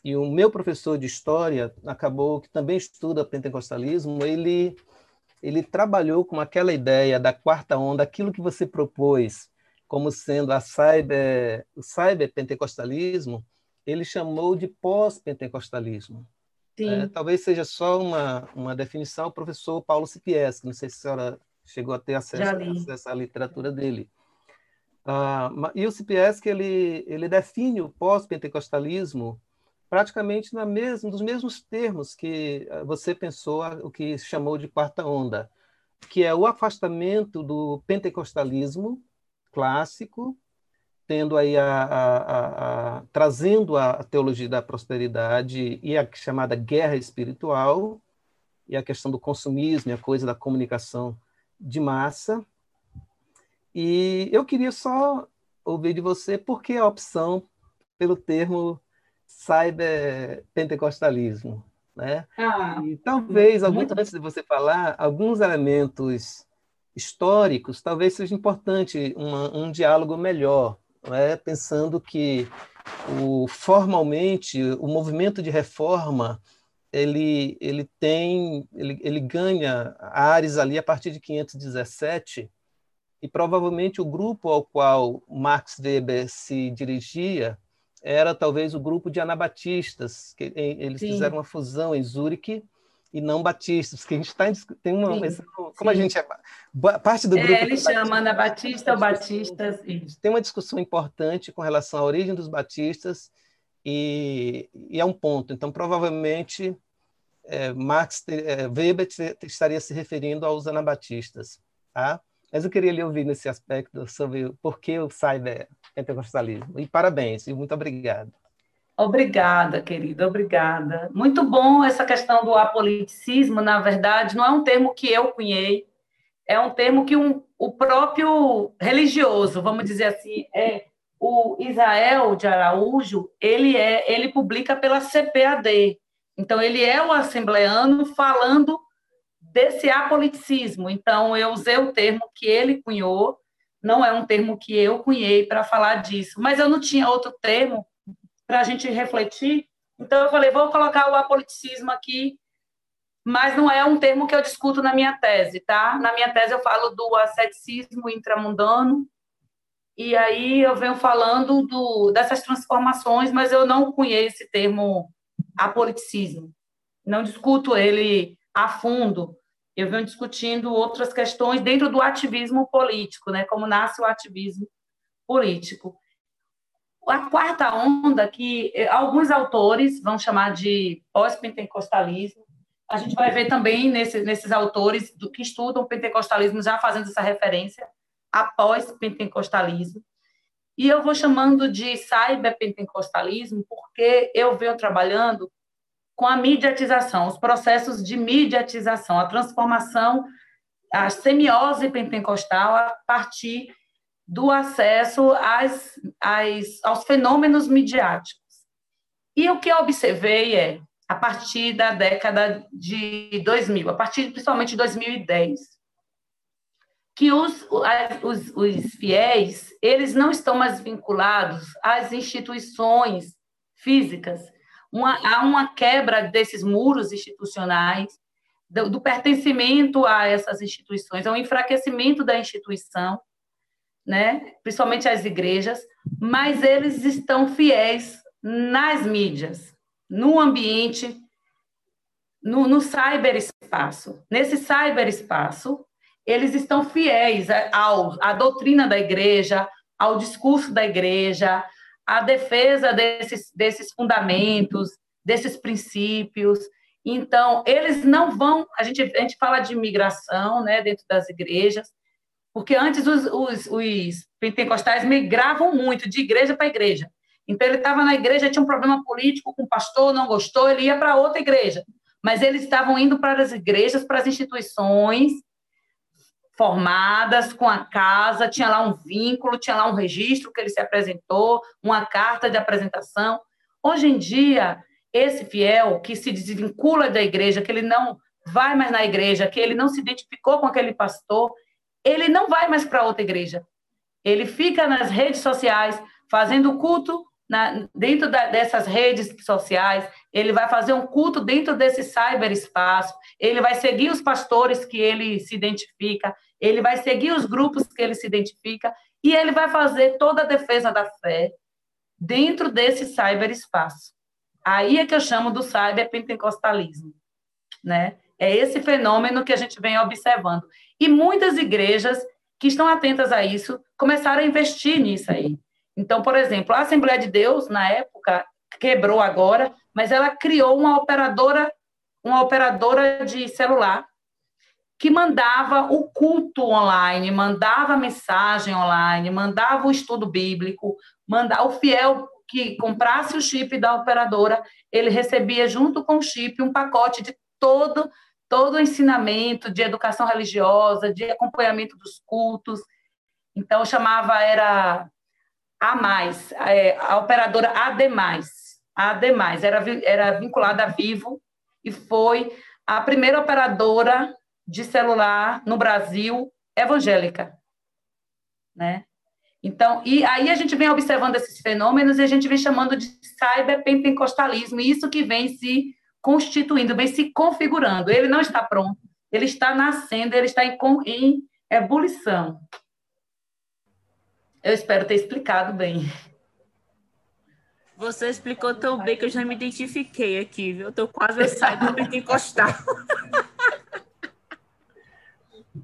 e o meu professor de história acabou que também estuda pentecostalismo, ele ele trabalhou com aquela ideia da quarta onda, aquilo que você propôs como sendo a cyber, o cyberpentecostalismo, ele chamou de pós-pentecostalismo. É, talvez seja só uma, uma definição, o professor Paulo Cipieski, não sei se a senhora chegou a ter acesso, acesso à literatura dele. Ah, e o Cipieski, ele, ele define o pós-pentecostalismo praticamente na mesmo, nos mesmos termos que eh, você pensou o que chamou de quarta onda, que é o afastamento do pentecostalismo clássico, tendo aí a, a, a, trazendo a teologia da prosperidade e a chamada guerra espiritual e a questão do consumismo e a coisa da comunicação de massa. E eu queria só ouvir de você por que a opção pelo termo cyber-pentecostalismo. Né? Ah, e talvez, muito antes de você falar, alguns elementos históricos, talvez seja importante uma, um diálogo melhor, né? pensando que o, formalmente o movimento de reforma ele, ele tem ele, ele ganha ares ali a partir de 517 e provavelmente o grupo ao qual Max Weber se dirigia era talvez o grupo de anabatistas, que eles Sim. fizeram uma fusão em Zurique e não batistas, que a gente está tem uma Sim. como a gente é parte do é, grupo. É, ele chama anabatista ou batistas. Tem uma discussão importante com relação à origem dos batistas e, e é um ponto. Então provavelmente é, Marx é, Weber estaria se referindo aos anabatistas, tá? Mas eu queria lhe ouvir nesse aspecto sobre por que o cyber pentecostalismo. E parabéns, e muito obrigado. Obrigada, querida, obrigada. Muito bom essa questão do apoliticismo, na verdade, não é um termo que eu cunhei, é um termo que um, o próprio religioso, vamos dizer assim, é o Israel de Araújo, ele é, ele publica pela CPAD. Então ele é o assembleano falando desse apoliticismo. Então, eu usei o termo que ele cunhou, não é um termo que eu cunhei para falar disso, mas eu não tinha outro termo para a gente refletir, então eu falei, vou colocar o apoliticismo aqui, mas não é um termo que eu discuto na minha tese, tá? Na minha tese eu falo do asceticismo intramundano, e aí eu venho falando do, dessas transformações, mas eu não cunhei esse termo apoliticismo. Não discuto ele a fundo, eu venho discutindo outras questões dentro do ativismo político, né? Como nasce o ativismo político. A quarta onda, que eh, alguns autores vão chamar de pós-pentecostalismo, a gente vai ver também nesse, nesses autores do que estudam pentecostalismo já fazendo essa referência a pós-pentecostalismo. E eu vou chamando de cyberpentecostalismo porque eu venho trabalhando com a mediatização, os processos de mediatização, a transformação, a semiose pentecostal a partir do acesso às, às, aos fenômenos midiáticos. E o que eu observei é, a partir da década de 2000, a partir principalmente de 2010, que os, os, os fiéis eles não estão mais vinculados às instituições físicas. Uma, há uma quebra desses muros institucionais, do, do pertencimento a essas instituições, é um enfraquecimento da instituição, né? principalmente as igrejas, mas eles estão fiéis nas mídias, no ambiente, no, no cyberespaço. Nesse cyberespaço, eles estão fiéis ao, à doutrina da igreja, ao discurso da igreja, à defesa desses, desses fundamentos, desses princípios. Então, eles não vão. A gente, a gente fala de migração né, dentro das igrejas, porque antes os, os, os pentecostais migravam muito de igreja para igreja. Então, ele estava na igreja, tinha um problema político com o pastor, não gostou, ele ia para outra igreja. Mas eles estavam indo para as igrejas, para as instituições formadas com a casa, tinha lá um vínculo, tinha lá um registro que ele se apresentou, uma carta de apresentação. Hoje em dia, esse fiel que se desvincula da igreja, que ele não vai mais na igreja, que ele não se identificou com aquele pastor, ele não vai mais para outra igreja. Ele fica nas redes sociais fazendo culto na, dentro da, dessas redes sociais, ele vai fazer um culto dentro desse cyberespaço, ele vai seguir os pastores que ele se identifica, ele vai seguir os grupos que ele se identifica e ele vai fazer toda a defesa da fé dentro desse cyberespaço. Aí é que eu chamo do cyberpentecostalismo, né? É esse fenômeno que a gente vem observando. E muitas igrejas que estão atentas a isso começaram a investir nisso aí. Então, por exemplo, a Assembleia de Deus, na época, quebrou agora, mas ela criou uma operadora, uma operadora de celular que mandava o culto online, mandava mensagem online, mandava o estudo bíblico, mandava o fiel que comprasse o chip da operadora, ele recebia junto com o chip um pacote de todo todo o ensinamento de educação religiosa, de acompanhamento dos cultos. Então chamava era a mais, é, a operadora AD+, AD+, era era vinculada a Vivo e foi a primeira operadora de celular no Brasil evangélica, né? Então, e aí a gente vem observando esses fenômenos e a gente vem chamando de cyberpentecostalismo, isso que vem se constituindo, vem se configurando. Ele não está pronto, ele está nascendo, ele está em, em ebulição. Eu espero ter explicado bem. Você explicou tão bem que eu já me identifiquei aqui, viu? Eu tô quase a sair do pentecostal.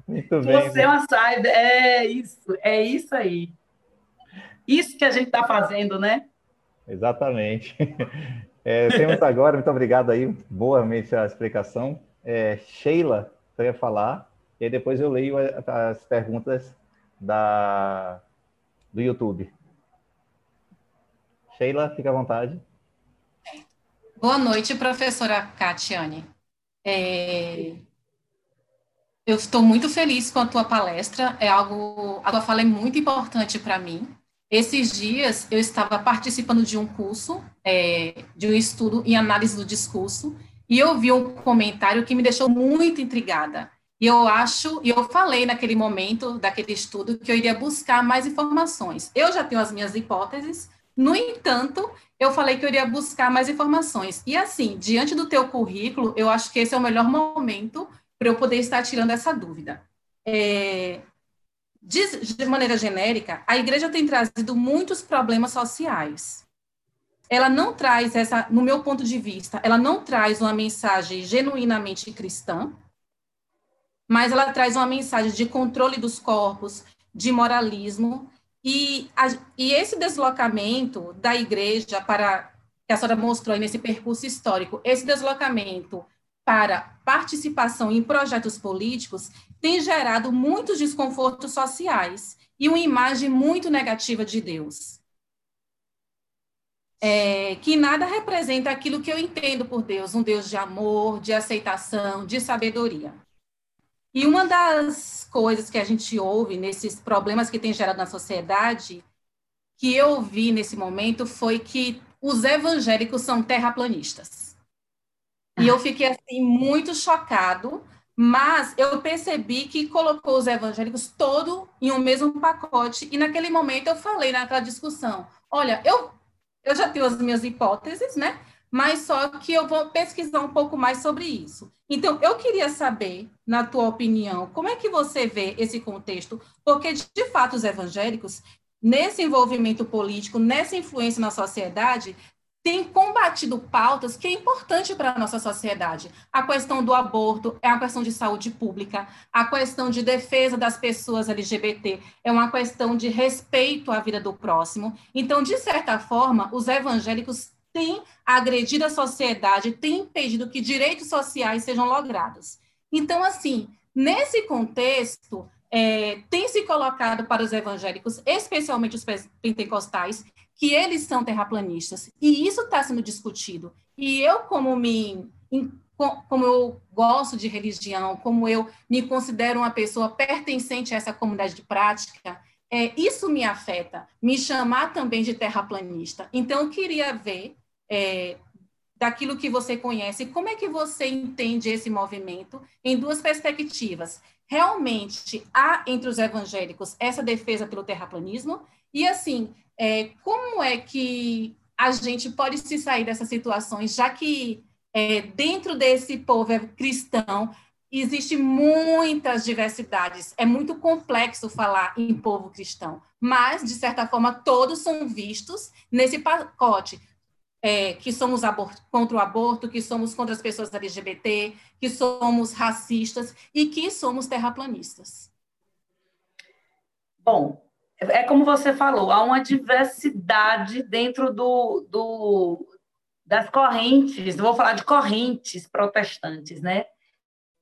Muito bem. Você é uma cyber, é isso, é isso aí. Isso que a gente está fazendo, né? Exatamente. É, temos agora, muito obrigado aí, boamente a explicação. É, Sheila, você ia falar, e depois eu leio as perguntas da, do YouTube. Sheila, fica à vontade. Boa noite, professora Catiane. É, eu estou muito feliz com a tua palestra, é algo, a tua fala é muito importante para mim. Esses dias eu estava participando de um curso, é, de um estudo em análise do discurso, e eu vi um comentário que me deixou muito intrigada. E eu acho, e eu falei naquele momento daquele estudo que eu iria buscar mais informações. Eu já tenho as minhas hipóteses, no entanto, eu falei que eu iria buscar mais informações. E assim, diante do teu currículo, eu acho que esse é o melhor momento para eu poder estar tirando essa dúvida. É, de, maneira genérica, a igreja tem trazido muitos problemas sociais. Ela não traz essa, no meu ponto de vista, ela não traz uma mensagem genuinamente cristã, mas ela traz uma mensagem de controle dos corpos, de moralismo, e, a, e esse deslocamento da igreja para, que a senhora mostrou nesse percurso histórico, esse deslocamento para participação em projetos políticos tem gerado muitos desconfortos sociais. e uma imagem muito negativa de Deus. É, que nada representa aquilo que eu entendo por Deus, um Deus de amor, de aceitação, de sabedoria. E uma das coisas que a gente ouve nesses problemas que tem gerado na sociedade, que eu ouvi nesse momento, foi que os evangélicos são terraplanistas. E eu fiquei assim muito chocado, mas eu percebi que colocou os evangélicos todo em um mesmo pacote e naquele momento eu falei naquela discussão, olha, eu eu já tenho as minhas hipóteses, né? mas só que eu vou pesquisar um pouco mais sobre isso. Então, eu queria saber, na tua opinião, como é que você vê esse contexto? Porque, de fato, os evangélicos, nesse envolvimento político, nessa influência na sociedade, têm combatido pautas que é importante para a nossa sociedade. A questão do aborto é uma questão de saúde pública, a questão de defesa das pessoas LGBT é uma questão de respeito à vida do próximo. Então, de certa forma, os evangélicos tem agredido a sociedade, tem impedido que direitos sociais sejam logrados. Então, assim, nesse contexto, é, tem se colocado para os evangélicos, especialmente os pentecostais, que eles são terraplanistas, e isso está sendo discutido. E eu, como me como eu gosto de religião, como eu me considero uma pessoa pertencente a essa comunidade de prática, é, isso me afeta, me chamar também de terraplanista. Então, eu queria ver é, daquilo que você conhece, como é que você entende esse movimento em duas perspectivas? Realmente há entre os evangélicos essa defesa pelo terraplanismo? E assim, é, como é que a gente pode se sair dessas situações, já que é, dentro desse povo cristão existe muitas diversidades, é muito complexo falar em povo cristão, mas de certa forma todos são vistos nesse pacote é, que somos contra o aborto, que somos contra as pessoas LGBT, que somos racistas e que somos terraplanistas. Bom, é como você falou, há uma diversidade dentro do, do das correntes, vou falar de correntes protestantes, né?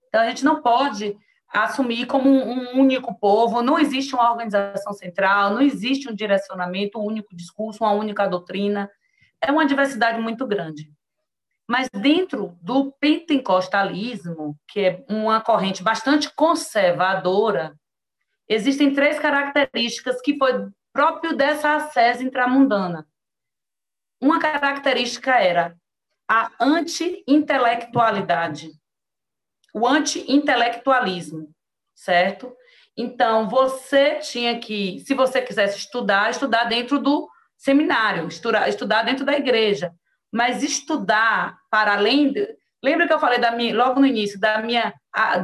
Então a gente não pode assumir como um único povo, não existe uma organização central, não existe um direcionamento, um único discurso, uma única doutrina é uma diversidade muito grande. Mas dentro do pentecostalismo, que é uma corrente bastante conservadora, existem três características que foi próprio dessa ascese intramundana. Uma característica era a anti-intelectualidade, o anti-intelectualismo, certo? Então, você tinha que, se você quisesse estudar, estudar dentro do seminário, estudar, estudar dentro da igreja, mas estudar para além. De, lembra que eu falei da minha, logo no início da minha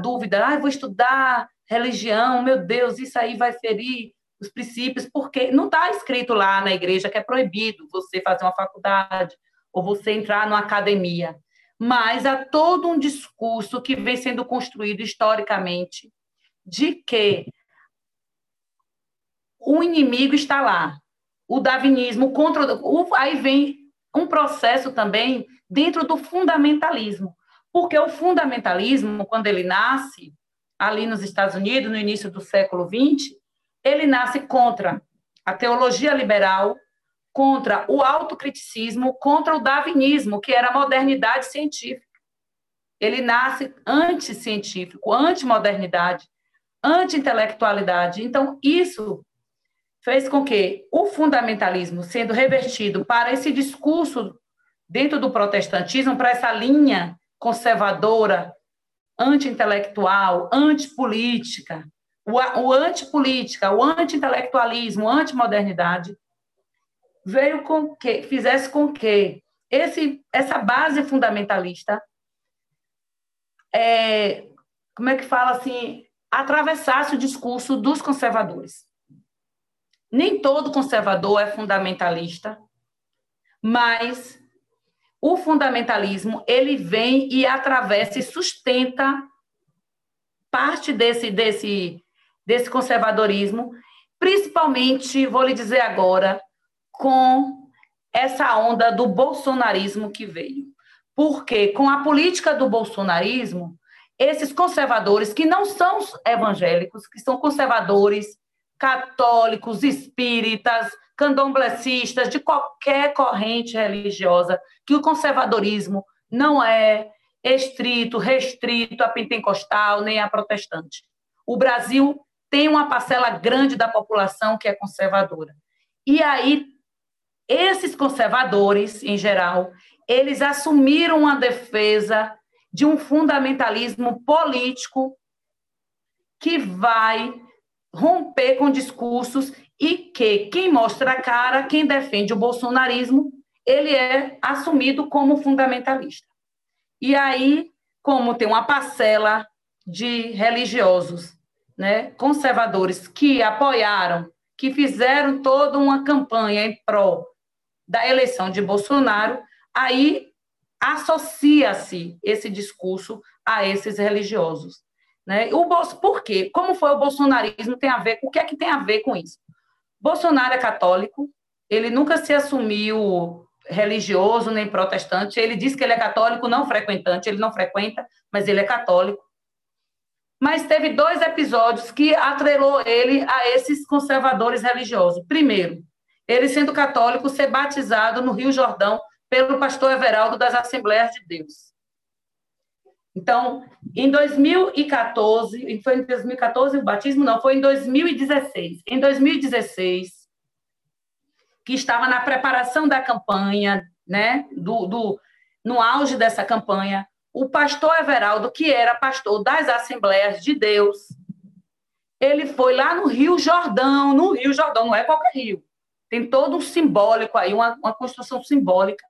dúvida? Ah, vou estudar religião, meu Deus, isso aí vai ferir os princípios, porque não está escrito lá na igreja que é proibido você fazer uma faculdade ou você entrar numa academia. Mas há todo um discurso que vem sendo construído historicamente de que o inimigo está lá, o darwinismo contra o, aí vem um processo também dentro do fundamentalismo, porque o fundamentalismo, quando ele nasce ali nos Estados Unidos no início do século XX, ele nasce contra a teologia liberal, contra o autocriticismo, contra o darwinismo, que era a modernidade científica. Ele nasce anti-científico, anti-modernidade, anti-intelectualidade. Então, isso fez com que o fundamentalismo, sendo revertido para esse discurso dentro do protestantismo, para essa linha conservadora, anti-intelectual, antipolítica, o, o antipolítica, o anti-intelectualismo, anti-modernidade, veio com que fizesse com que esse, essa base fundamentalista é, como é que fala assim, atravessasse o discurso dos conservadores. Nem todo conservador é fundamentalista, mas o fundamentalismo ele vem e atravessa e sustenta parte desse desse desse conservadorismo, principalmente, vou lhe dizer agora, com essa onda do bolsonarismo que veio. Porque com a política do bolsonarismo, esses conservadores que não são evangélicos, que são conservadores católicos, espíritas, candomblecistas, de qualquer corrente religiosa, que o conservadorismo não é estrito, restrito a pentecostal nem a protestante. O Brasil tem uma parcela grande da população que é conservadora. E aí, esses conservadores, em geral, eles assumiram a defesa de um fundamentalismo político que vai romper com discursos e que quem mostra a cara, quem defende o bolsonarismo, ele é assumido como fundamentalista. E aí, como tem uma parcela de religiosos, né, conservadores que apoiaram, que fizeram toda uma campanha em prol da eleição de Bolsonaro, aí associa-se esse discurso a esses religiosos. Né? O Por quê? Como foi o bolsonarismo tem a ver, o que é que tem a ver com isso? Bolsonaro é católico, ele nunca se assumiu religioso nem protestante, ele diz que ele é católico não frequentante, ele não frequenta, mas ele é católico. Mas teve dois episódios que atrelou ele a esses conservadores religiosos. Primeiro, ele sendo católico, ser batizado no Rio Jordão pelo pastor Everaldo das Assembleias de Deus. Então, em 2014, foi em 2014 o batismo? Não, foi em 2016. Em 2016, que estava na preparação da campanha, né, do, do, no auge dessa campanha, o pastor Everaldo, que era pastor das Assembleias de Deus, ele foi lá no Rio Jordão, no Rio Jordão, não é qualquer rio, tem todo um simbólico aí, uma, uma construção simbólica,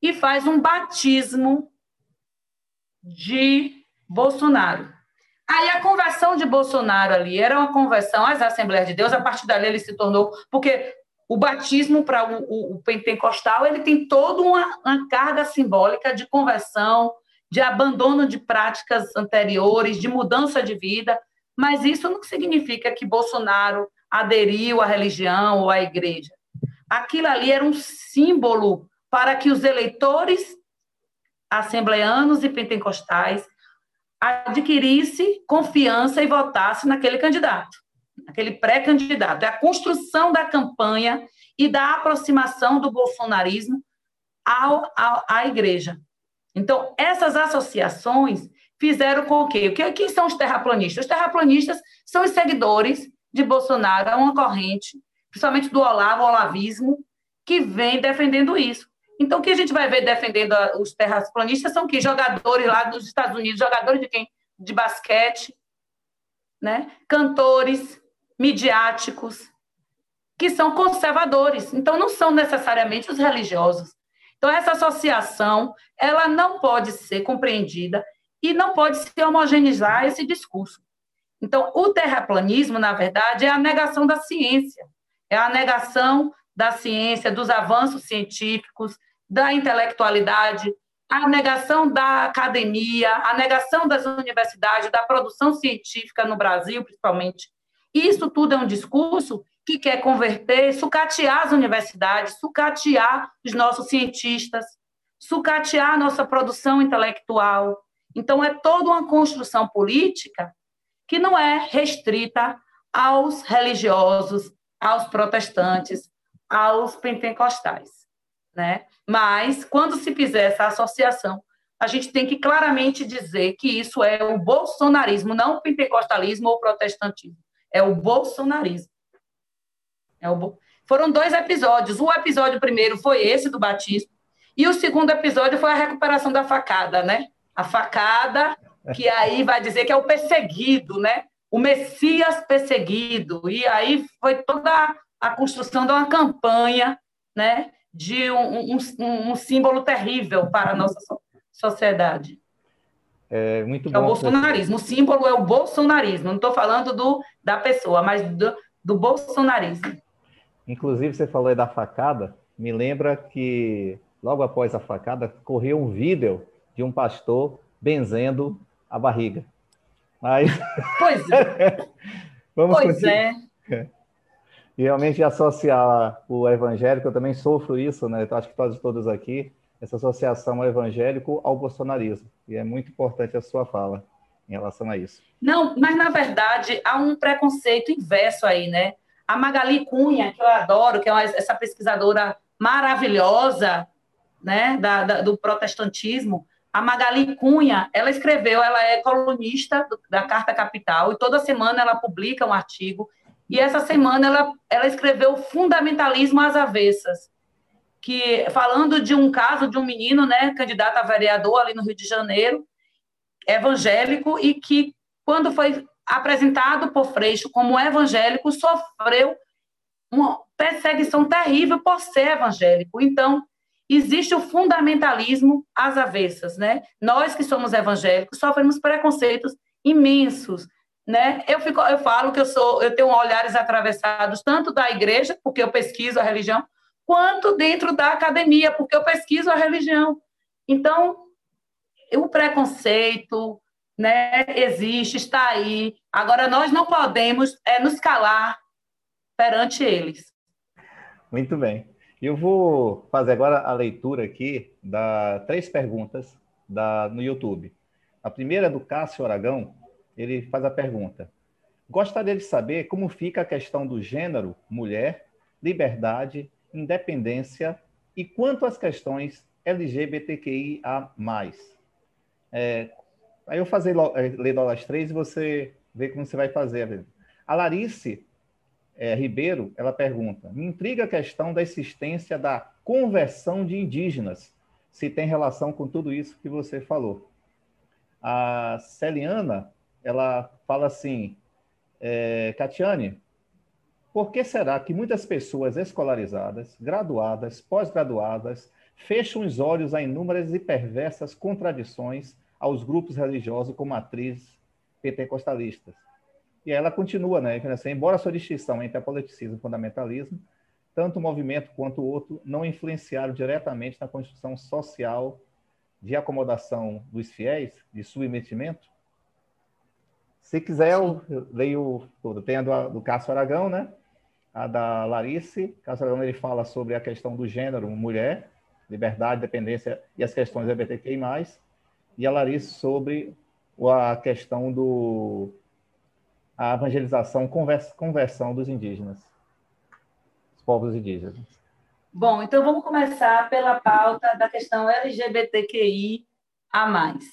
e faz um batismo de Bolsonaro. Aí a conversão de Bolsonaro ali era uma conversão às Assembleias de Deus, a partir dali ele se tornou, porque o batismo para o, o, o, pentecostal ele tem toda uma, uma carga simbólica de conversão, de abandono de práticas anteriores, de mudança de vida, mas isso não significa que Bolsonaro aderiu à religião ou à igreja. Aquilo ali era um símbolo para que os eleitores assembleanos e pentecostais adquirisse confiança e votasse naquele candidato, naquele pré-candidato. É a construção da campanha e da aproximação do bolsonarismo ao, ao, à igreja. Então, essas associações fizeram com que... O que, que são os terraplanistas? Os terraplanistas são os seguidores de Bolsonaro, é uma corrente, principalmente do Olavo, o olavismo, que vem defendendo isso. Então, o que a gente vai ver defendendo os terraplanistas são que jogadores lá dos Estados Unidos, jogadores de quem? De basquete, né? cantores, midiáticos, que são conservadores. Então, não são necessariamente os religiosos. Então, essa associação, ela não pode ser compreendida e não pode se homogeneizar esse discurso. Então, o terraplanismo, na verdade, é a negação da ciência, é a negação da ciência, dos avanços científicos, da intelectualidade, a negação da academia, a negação das universidades, da produção científica no Brasil, principalmente. Isso tudo é um discurso que quer converter, sucatear as universidades, sucatear os nossos cientistas, sucatear a nossa produção intelectual. Então, é toda uma construção política que não é restrita aos religiosos, aos protestantes, aos pentecostais né? Mas quando se fizer essa associação, a gente tem que claramente dizer que isso é o bolsonarismo, não o pentecostalismo ou o protestantismo. É o bolsonarismo. É o bo... Foram dois episódios. O episódio primeiro foi esse do batismo, e o segundo episódio foi a recuperação da facada, né? A facada, que aí vai dizer que é o perseguido, né? O Messias perseguido. E aí foi toda a construção de uma campanha, né? De um, um, um, símbolo terrível para a nossa sociedade. É muito bom. É o bolsonarismo. O símbolo é o bolsonarismo. Não estou falando do, da pessoa, mas do, do bolsonarismo. Inclusive, você falou aí da facada. Me lembra que logo após a facada correu um vídeo de um pastor benzendo a barriga. Mas... Pois é. Vamos pois continuar. é. Realmente associar o evangélico, eu também sofro isso, né? Acho que todos, todos aqui, essa associação evangélico ao bolsonarismo. E é muito importante a sua fala. em relação a isso. Não, mas na verdade há um preconceito inverso aí, né? A Magali Cunha, que eu adoro, que é uma, essa pesquisadora maravilhosa, né, da, da, do protestantismo, a Magali Cunha, ela escreveu, ela é colunista da Carta Capital, e toda semana ela publica um artigo, e essa semana ela, ela escreveu Fundamentalismo às Avessas, que falando de um caso de um menino, né, candidato a vereador ali no Rio de Janeiro, evangélico, e que, quando foi apresentado por Freixo como evangélico, sofreu uma perseguição terrível por ser evangélico. Então, existe o fundamentalismo às avessas, né? Nós que somos evangélicos sofremos preconceitos imensos, né? Eu fico, eu falo que eu sou, eu tenho olhares atravessados tanto da igreja, porque eu pesquiso a religião, quanto dentro da academia, porque eu pesquiso a religião. Então, o preconceito, né, existe, está aí. Agora nós não podemos é, nos calar perante eles. Muito bem. Eu vou fazer agora a leitura aqui da três perguntas da, no YouTube. A primeira é do Cássio Aragão. Ele faz a pergunta: Gostaria de saber como fica a questão do gênero, mulher, liberdade, independência e quanto às questões LGBTQIA+. É, aí eu fazer é, ler as três e você vê como você vai fazer. A Larice é, Ribeiro, ela pergunta: me intriga a questão da existência da conversão de indígenas, se tem relação com tudo isso que você falou. A Celiana, ela fala assim: é, Catiane, por que será que muitas pessoas escolarizadas, graduadas, pós-graduadas, fecham os olhos a inúmeras e perversas contradições aos grupos religiosos com matriz pentecostalistas? E ela continua, né? Assim, embora a sua distinção entre apoliticismo e fundamentalismo, tanto um movimento quanto o outro não influenciaram diretamente na construção social de acomodação dos fiéis, de submetimento. Se quiser, eu leio tudo. Tem a do, do Cássio Aragão, né? A da Larice. Cássio Aragão ele fala sobre a questão do gênero, mulher, liberdade, dependência e as questões LGBTQI+. E a Larice sobre a questão do a evangelização, conversão dos indígenas, dos povos indígenas. Bom, então vamos começar pela pauta da questão LGBTQI a mais,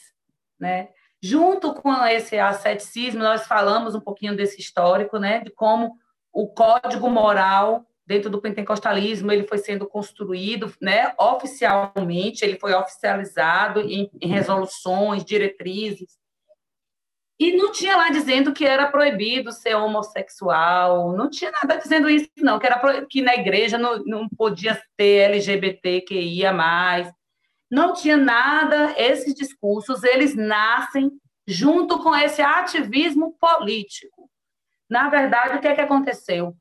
né? Junto com esse asceticismo, nós falamos um pouquinho desse histórico, né, de como o código moral dentro do pentecostalismo ele foi sendo construído, né, oficialmente, ele foi oficializado em, em resoluções, diretrizes, e não tinha lá dizendo que era proibido ser homossexual, não tinha nada dizendo isso, não, que, era que na igreja não, não podia ter LGBTQIA. Não tinha nada, esses discursos, eles nascem junto com esse ativismo político. Na verdade, o que é que aconteceu?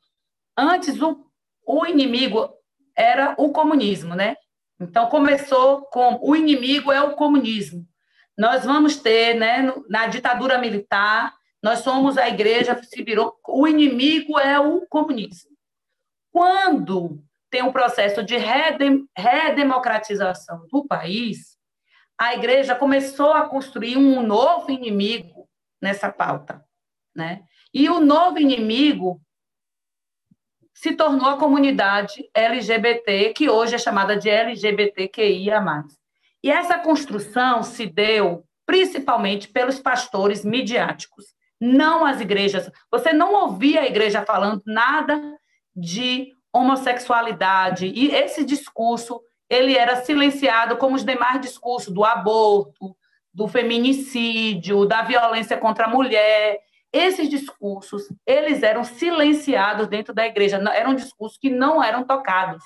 Antes, o, o inimigo era o comunismo, né? Então, começou com o inimigo é o comunismo nós vamos ter, né, na ditadura militar, nós somos a igreja, se virou, o inimigo é o comunismo. Quando tem um processo de redem, redemocratização do país, a igreja começou a construir um novo inimigo nessa pauta, né? E o novo inimigo se tornou a comunidade LGBT, que hoje é chamada de LGBTQIA+. E essa construção se deu principalmente pelos pastores midiáticos, não as igrejas. Você não ouvia a igreja falando nada de homossexualidade e esse discurso ele era silenciado como os demais discursos do aborto, do feminicídio, da violência contra a mulher. Esses discursos, eles eram silenciados dentro da igreja, eram discursos que não eram tocados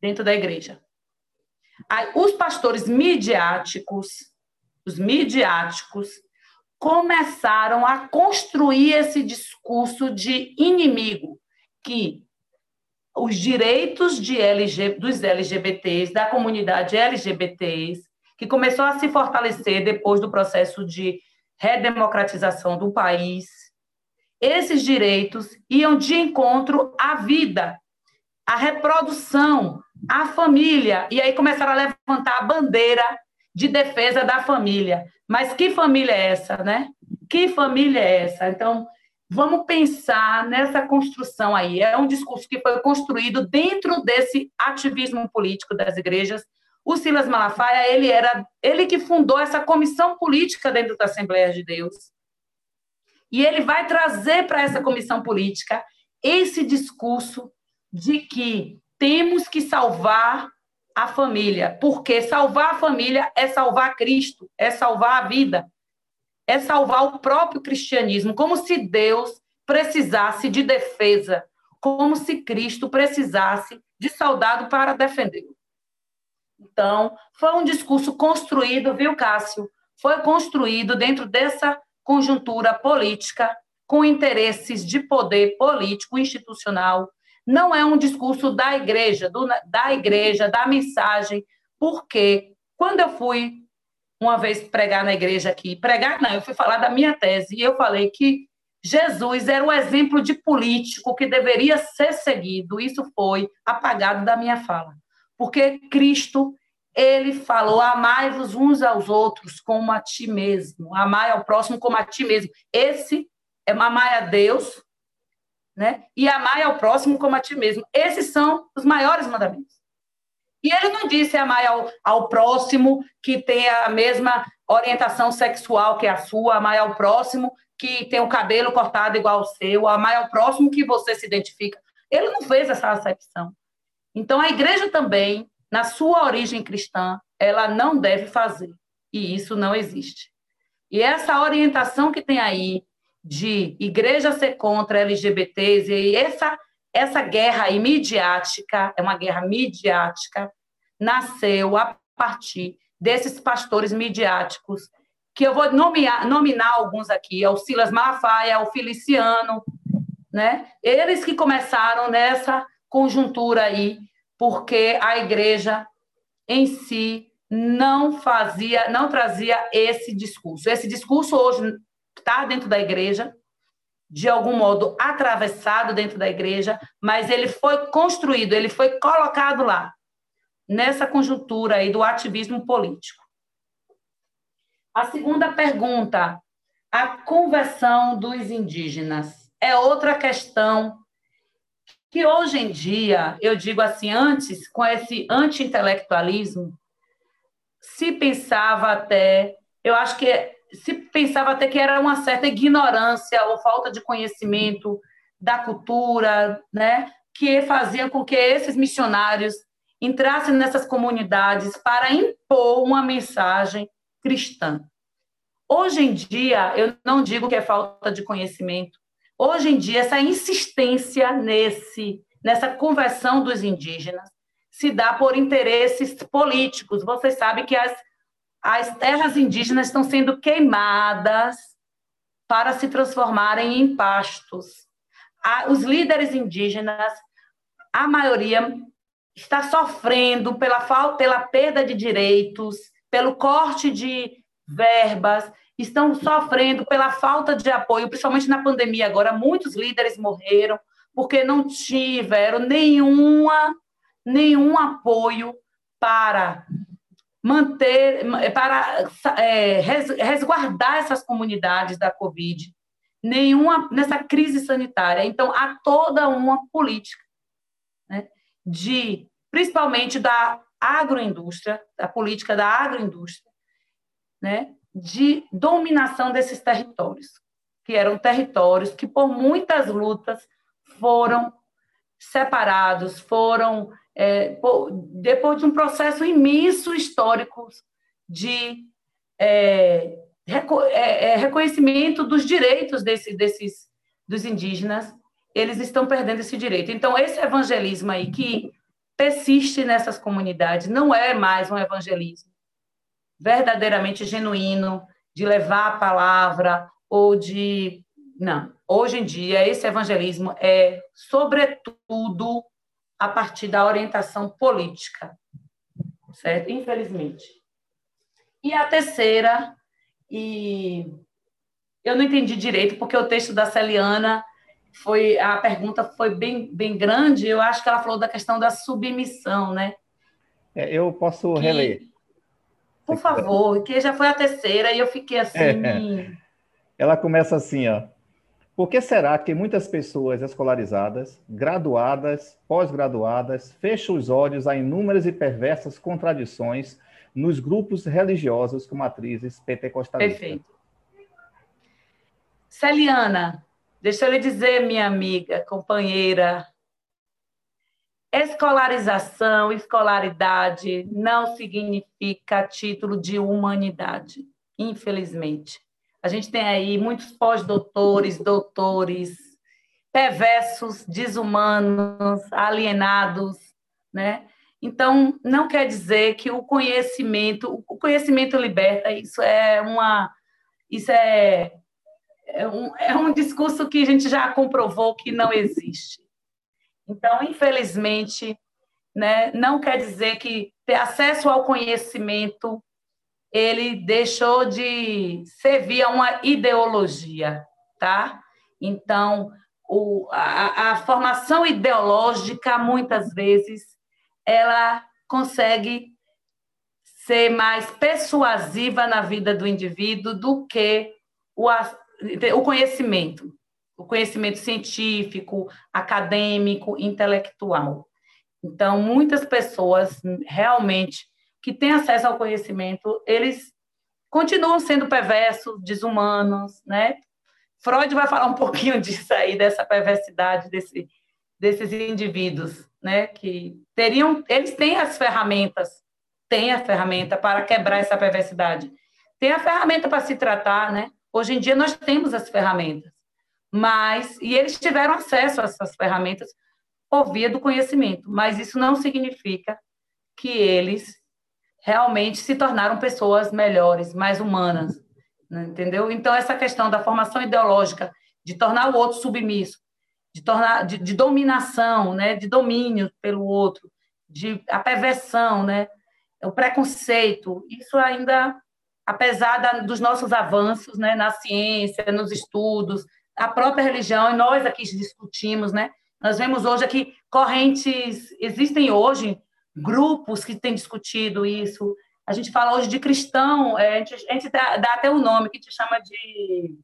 dentro da igreja. Os pastores midiáticos, os midiáticos, começaram a construir esse discurso de inimigo, que os direitos de LG, dos LGBTs, da comunidade LGBTs, que começou a se fortalecer depois do processo de redemocratização do país, esses direitos iam de encontro à vida, à reprodução, a família. E aí começaram a levantar a bandeira de defesa da família. Mas que família é essa, né? Que família é essa? Então, vamos pensar nessa construção aí. É um discurso que foi construído dentro desse ativismo político das igrejas. O Silas Malafaia, ele era ele que fundou essa comissão política dentro da Assembleia de Deus. E ele vai trazer para essa comissão política esse discurso de que temos que salvar a família, porque salvar a família é salvar Cristo, é salvar a vida, é salvar o próprio cristianismo, como se Deus precisasse de defesa, como se Cristo precisasse de soldado para defendê-lo. Então, foi um discurso construído, viu, Cássio? Foi construído dentro dessa conjuntura política, com interesses de poder político institucional. Não é um discurso da igreja, do, da igreja, da mensagem, porque quando eu fui uma vez pregar na igreja aqui, pregar não, eu fui falar da minha tese, e eu falei que Jesus era um exemplo de político que deveria ser seguido. Isso foi apagado da minha fala. Porque Cristo ele falou: amai-vos uns aos outros como a ti mesmo, amai ao próximo como a ti mesmo. Esse é amai a Deus, né? E amai ao próximo como a ti mesmo. Esses são os maiores mandamentos. E ele não disse amai ao, ao próximo que tem a mesma orientação sexual que a sua, amai ao próximo que tem o cabelo cortado igual ao seu, amai ao próximo que você se identifica. Ele não fez essa acepção. Então a igreja também na sua origem cristã, ela não deve fazer. E isso não existe. E essa orientação que tem aí de igreja ser contra LGBTs e essa essa guerra midiática, é uma guerra midiática, nasceu a partir desses pastores midiáticos, que eu vou nomear, nominar alguns aqui, é o Silas Malafaia, o Feliciano, né? Eles que começaram nessa conjuntura aí porque a igreja em si não fazia, não trazia esse discurso. Esse discurso hoje está dentro da igreja, de algum modo atravessado dentro da igreja, mas ele foi construído, ele foi colocado lá, nessa conjuntura aí do ativismo político. A segunda pergunta, a conversão dos indígenas, é outra questão que hoje em dia, eu digo assim, antes, com esse anti-intelectualismo, se pensava até, eu acho que se pensava até que era uma certa ignorância ou falta de conhecimento da cultura, né, que fazia com que esses missionários entrassem nessas comunidades para impor uma mensagem cristã. Hoje em dia, eu não digo que é falta de conhecimento, Hoje em dia, essa insistência nesse, nessa conversão dos indígenas se dá por interesses políticos. Vocês sabem que as, as terras indígenas estão sendo queimadas para se transformarem em pastos. Os líderes indígenas, a maioria, está sofrendo pela falta, pela perda de direitos, pelo corte de verbas, estão sofrendo pela falta de apoio, principalmente na pandemia agora, muitos líderes morreram porque não tiveram nenhuma, nenhum apoio para manter, para é, resguardar essas comunidades da Covid, nenhuma nessa crise sanitária. Então, há toda uma política né, de, principalmente da agroindústria, da política da agroindústria, né, de dominação desses territórios, que eram territórios que, por muitas lutas, foram separados, foram, é, depois de um processo imenso histórico de é, é, é, reconhecimento dos direitos desse, desses, dos indígenas, eles estão perdendo esse direito. Então, esse evangelismo aí que persiste nessas comunidades não é mais um evangelismo verdadeiramente genuíno, de levar a palavra ou de. Não. Hoje em dia, esse evangelismo é, sobretudo, a partir da orientação política, certo? Infelizmente. E a terceira, e eu não entendi direito, porque o texto da Celiana foi a pergunta foi bem, bem grande. Eu acho que ela falou da questão da submissão, né? É, eu posso que, reler. Por favor, que já foi a terceira e eu fiquei assim. É, Ela começa assim, ó. Por que será que muitas pessoas escolarizadas, graduadas, pós-graduadas, fecham os olhos a inúmeras e perversas contradições nos grupos religiosos com matrizes pentecostalistas? Perfeito. Celiana, deixa eu lhe dizer, minha amiga, companheira, escolarização, escolaridade não significa título de humanidade, infelizmente. A gente tem aí muitos pós-doutores, doutores, perversos, desumanos, alienados, né? Então, não quer dizer que o conhecimento, o conhecimento liberta, isso é uma isso é, é um, é um discurso que a gente já comprovou que não existe. Então, infelizmente, né, não quer dizer que ter acesso ao conhecimento ele deixou de servir a uma ideologia, tá? Então, o, a, a formação ideológica, muitas vezes, ela consegue ser mais persuasiva na vida do indivíduo do que o, o conhecimento, o conhecimento científico, acadêmico, intelectual. Então, muitas pessoas realmente que têm acesso ao conhecimento, eles continuam sendo perversos, desumanos, né? Freud vai falar um pouquinho disso aí, dessa perversidade desse, desses indivíduos, né? Que teriam, eles têm as ferramentas, têm a ferramenta para quebrar essa perversidade, tem a ferramenta para se tratar, né? Hoje em dia nós temos as ferramentas, mas e eles tiveram acesso a essas ferramentas por via do conhecimento, mas isso não significa que eles realmente se tornaram pessoas melhores, mais humanas, né? entendeu? Então essa questão da formação ideológica, de tornar o outro submisso, de tornar de, de dominação, né, de domínio pelo outro, de a perversão, né, o preconceito, isso ainda apesar da, dos nossos avanços, né, na ciência, nos estudos, a própria religião, e nós aqui discutimos, né? Nós vemos hoje aqui correntes, existem hoje grupos que têm discutido isso. A gente fala hoje de cristão, é, a gente, a gente dá, dá, até o um nome que te chama de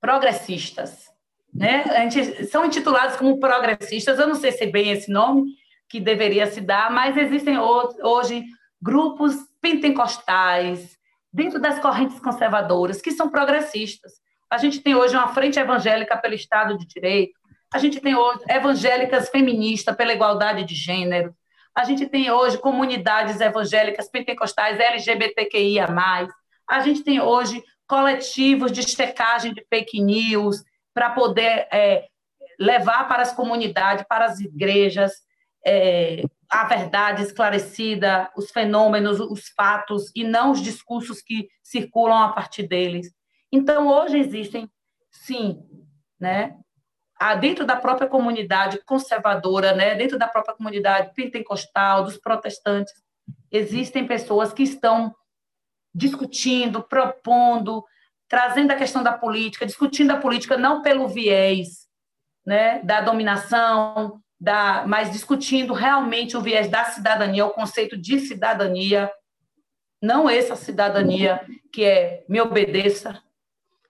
progressistas. Né? A gente, são intitulados como progressistas, eu não sei se é bem esse nome que deveria se dar, mas existem hoje grupos pentecostais, dentro das correntes conservadoras, que são progressistas. A gente tem hoje uma frente evangélica pelo Estado de Direito, a gente tem hoje evangélicas feministas pela igualdade de gênero, a gente tem hoje comunidades evangélicas pentecostais LGBTQIA+, a gente tem hoje coletivos de checagem de fake news para poder é, levar para as comunidades, para as igrejas, é, a verdade esclarecida, os fenômenos, os fatos, e não os discursos que circulam a partir deles. Então, hoje existem, sim, né, dentro da própria comunidade conservadora, né, dentro da própria comunidade pentecostal, dos protestantes, existem pessoas que estão discutindo, propondo, trazendo a questão da política, discutindo a política não pelo viés né, da dominação, da, mas discutindo realmente o viés da cidadania, o conceito de cidadania, não essa cidadania que é me obedeça.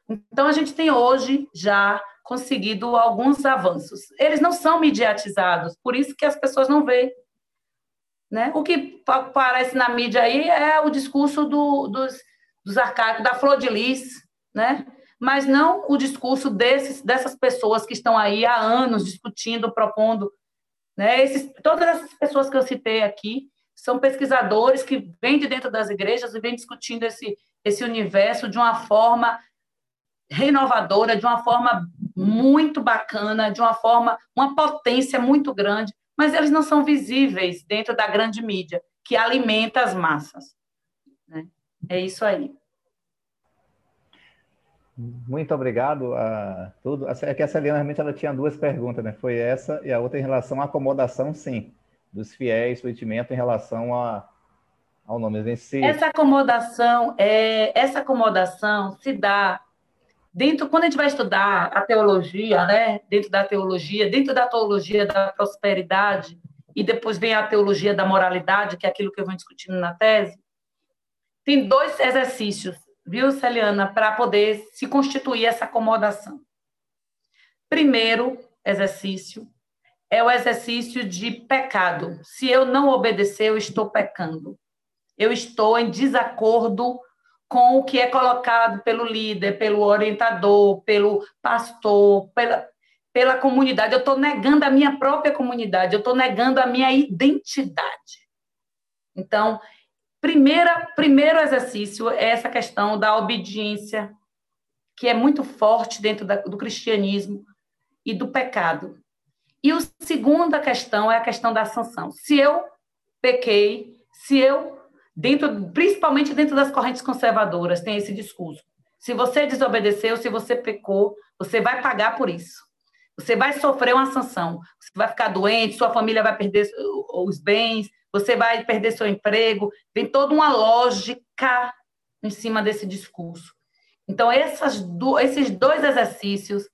Então, a gente tem hoje já conseguido alguns avanços. Eles não são mediatizados, por isso que as pessoas não veem. Né? O que aparece na mídia aí é o discurso do, dos, dos arcaicos, da flor de lis, né? mas não o discurso desses, dessas pessoas que estão aí há anos discutindo, propondo. Né? Esses, todas essas pessoas que eu citei aqui são pesquisadores que vêm de dentro das igrejas e vêm discutindo esse, esse universo de uma forma renovadora, de uma forma muito bacana, de uma forma, uma potência muito grande, mas eles não são visíveis dentro da grande mídia, que alimenta as massas. Né? É isso aí. Muito obrigado a tudo. É que a Celina realmente ela tinha duas perguntas, né? Foi essa e a outra em relação à acomodação, sim, dos fiéis, o sentimento em relação a, ao nome si. Essa acomodação, é, essa acomodação se dá dentro, quando a gente vai estudar a teologia, né? Dentro da teologia, dentro da teologia da prosperidade e depois vem a teologia da moralidade, que é aquilo que eu vou discutindo na tese. Tem dois exercícios viu, Celiana, para poder se constituir essa acomodação. Primeiro exercício é o exercício de pecado. Se eu não obedecer, eu estou pecando. Eu estou em desacordo com o que é colocado pelo líder, pelo orientador, pelo pastor, pela, pela comunidade. Eu estou negando a minha própria comunidade, eu estou negando a minha identidade. Então, primeira, primeiro exercício é essa questão da obediência, que é muito forte dentro da, do cristianismo e do pecado. E a segunda questão é a questão da sanção. Se eu pequei, se eu, dentro, principalmente dentro das correntes conservadoras, tem esse discurso. Se você desobedeceu, se você pecou, você vai pagar por isso. Você vai sofrer uma sanção. Você vai ficar doente, sua família vai perder os bens, você vai perder seu emprego. Tem toda uma lógica em cima desse discurso. Então, do, esses dois exercícios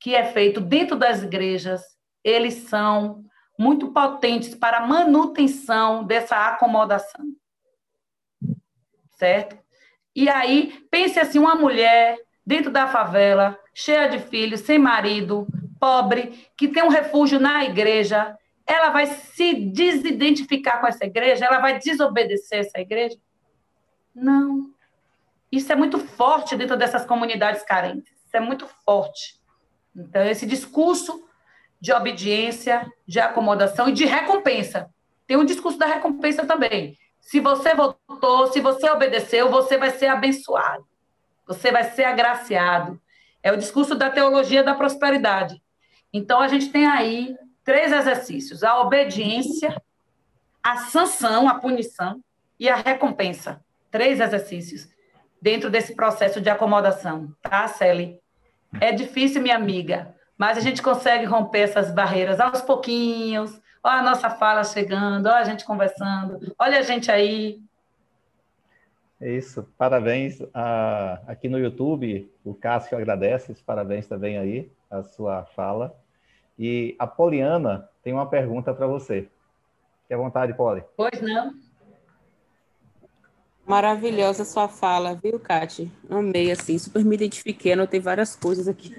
que é feito dentro das igrejas, eles são muito potentes para a manutenção dessa acomodação. Certo? E aí, pense assim, uma mulher dentro da favela, cheia de filhos, sem marido, pobre, que tem um refúgio na igreja, ela vai se desidentificar com essa igreja? Ela vai desobedecer essa igreja? Não. Isso é muito forte dentro dessas comunidades carentes. Isso é muito forte. Então, esse discurso de obediência, de acomodação e de recompensa. Tem um discurso da recompensa também. Se você votou, se você obedeceu, você vai ser abençoado. Você vai ser agraciado. É o discurso da teologia da prosperidade. Então, a gente tem aí três exercícios: a obediência, a sanção, a punição e a recompensa. Três exercícios dentro desse processo de acomodação, tá, Celi? É difícil, minha amiga, mas a gente consegue romper essas barreiras aos pouquinhos. Olha a nossa fala chegando, olha a gente conversando, olha a gente aí. É isso, parabéns. Ah, aqui no YouTube, o Cássio agradece, parabéns também aí, a sua fala. E a Poliana tem uma pergunta para você. Fique à vontade, Poli. Pois não. Maravilhosa sua fala, viu, Kati? Amei, assim, super me identifiquei, anotei várias coisas aqui.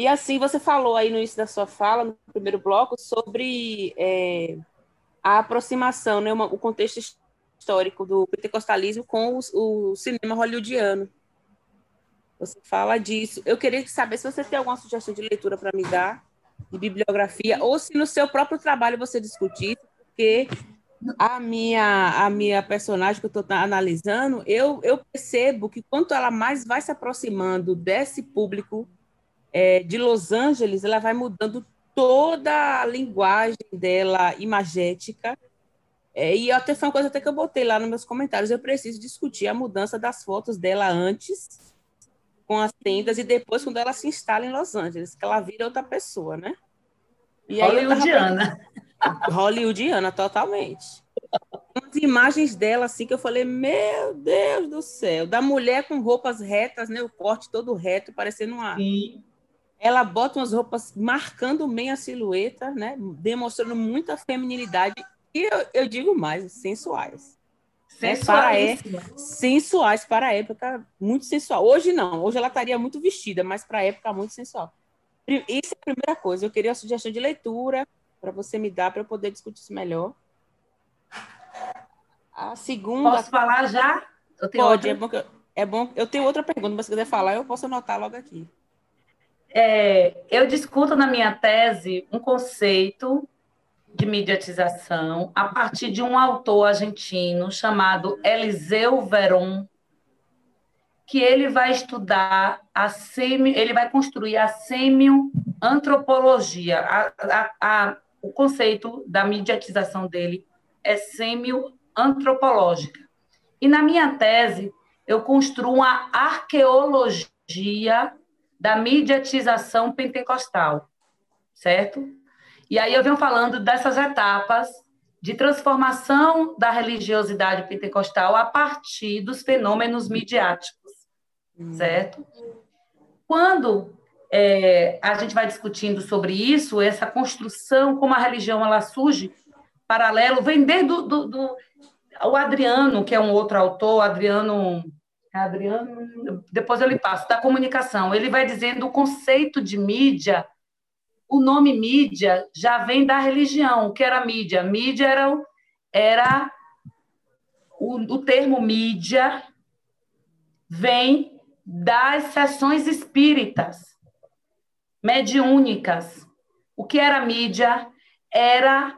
E assim, você falou aí no início da sua fala, no primeiro bloco, sobre é, a aproximação, né, uma, o contexto histórico do pentecostalismo com o, o cinema hollywoodiano. Você fala disso. Eu queria saber se você tem alguma sugestão de leitura para me dar, de bibliografia, ou se no seu próprio trabalho você discutir, porque a minha, a minha personagem que eu estou analisando, eu, eu percebo que quanto ela mais vai se aproximando desse público é, de Los Angeles, ela vai mudando toda a linguagem dela imagética. É, e até foi uma coisa até que eu botei lá nos meus comentários. Eu preciso discutir a mudança das fotos dela antes com as tendas e depois quando ela se instala em Los Angeles, que ela vira outra pessoa, né? E Hollywoodiana. Tava... Hollywoodiana, totalmente. As imagens dela, assim, que eu falei, meu Deus do céu, da mulher com roupas retas, né? O corte todo reto, parecendo uma. Sim. Ela bota umas roupas marcando bem a silhueta, né? Demonstrando muita feminilidade. E eu, eu digo mais, sensuais. Né, para é, sensuais para a época, muito sensual. Hoje não, hoje ela estaria muito vestida, mas para a época muito sensual. Isso é a primeira coisa. Eu queria uma sugestão de leitura para você me dar para eu poder discutir isso melhor. A segunda. Posso falar já? Pode, é bom, eu, é bom. Eu tenho outra pergunta, mas se quiser falar, eu posso anotar logo aqui. É, eu discuto na minha tese um conceito de mediatização a partir de um autor argentino chamado Eliseu Veron, que ele vai estudar a semi, ele vai construir a semioantropologia. A, a, a, o conceito da mediatização dele é semioantropológica. E na minha tese, eu construo uma arqueologia da mediatização pentecostal, certo? E aí eu venho falando dessas etapas de transformação da religiosidade pentecostal a partir dos fenômenos midiáticos, hum. certo? Quando é, a gente vai discutindo sobre isso, essa construção, como a religião ela surge paralelo, vem desde do, do, do, o Adriano, que é um outro autor, Adriano Adriano, depois eu lhe passo, da comunicação. Ele vai dizendo o conceito de mídia, o nome mídia já vem da religião. O que era mídia? Mídia era, era o, o termo mídia vem das sessões espíritas, mediúnicas. O que era mídia? Era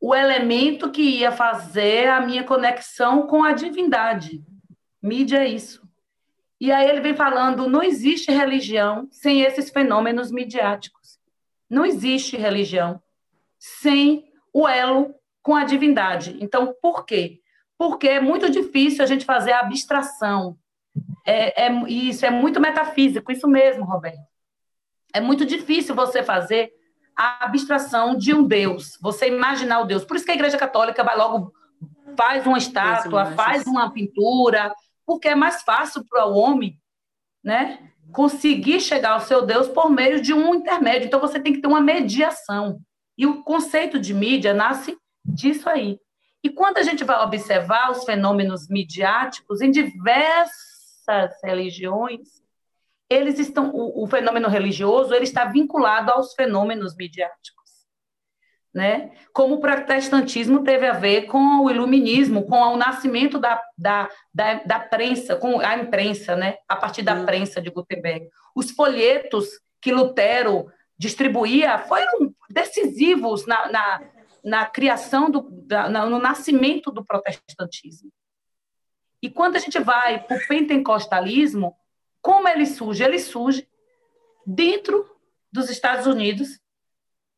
o elemento que ia fazer a minha conexão com a divindade. Mídia é isso. E aí ele vem falando: não existe religião sem esses fenômenos midiáticos. Não existe religião sem o elo com a divindade. Então, por quê? Porque é muito difícil a gente fazer a abstração. É, é, isso é muito metafísico, isso mesmo, Roberto. É muito difícil você fazer a abstração de um Deus, você imaginar o Deus. Por isso que a Igreja Católica vai logo faz uma estátua, faz uma pintura, porque é mais fácil para o homem, né, conseguir chegar ao seu Deus por meio de um intermédio. Então você tem que ter uma mediação. E o conceito de mídia nasce disso aí. E quando a gente vai observar os fenômenos midiáticos em diversas religiões, eles estão o, o fenômeno religioso ele está vinculado aos fenômenos midiáticos né? Como o protestantismo teve a ver com o iluminismo, com o nascimento da, da, da, da prensa, com a imprensa, né? A partir da prensa de Gutenberg. Os folhetos que Lutero distribuía foram decisivos na, na, na criação, do, da, no nascimento do protestantismo. E quando a gente vai para o pentecostalismo, como ele surge? Ele surge dentro dos Estados Unidos,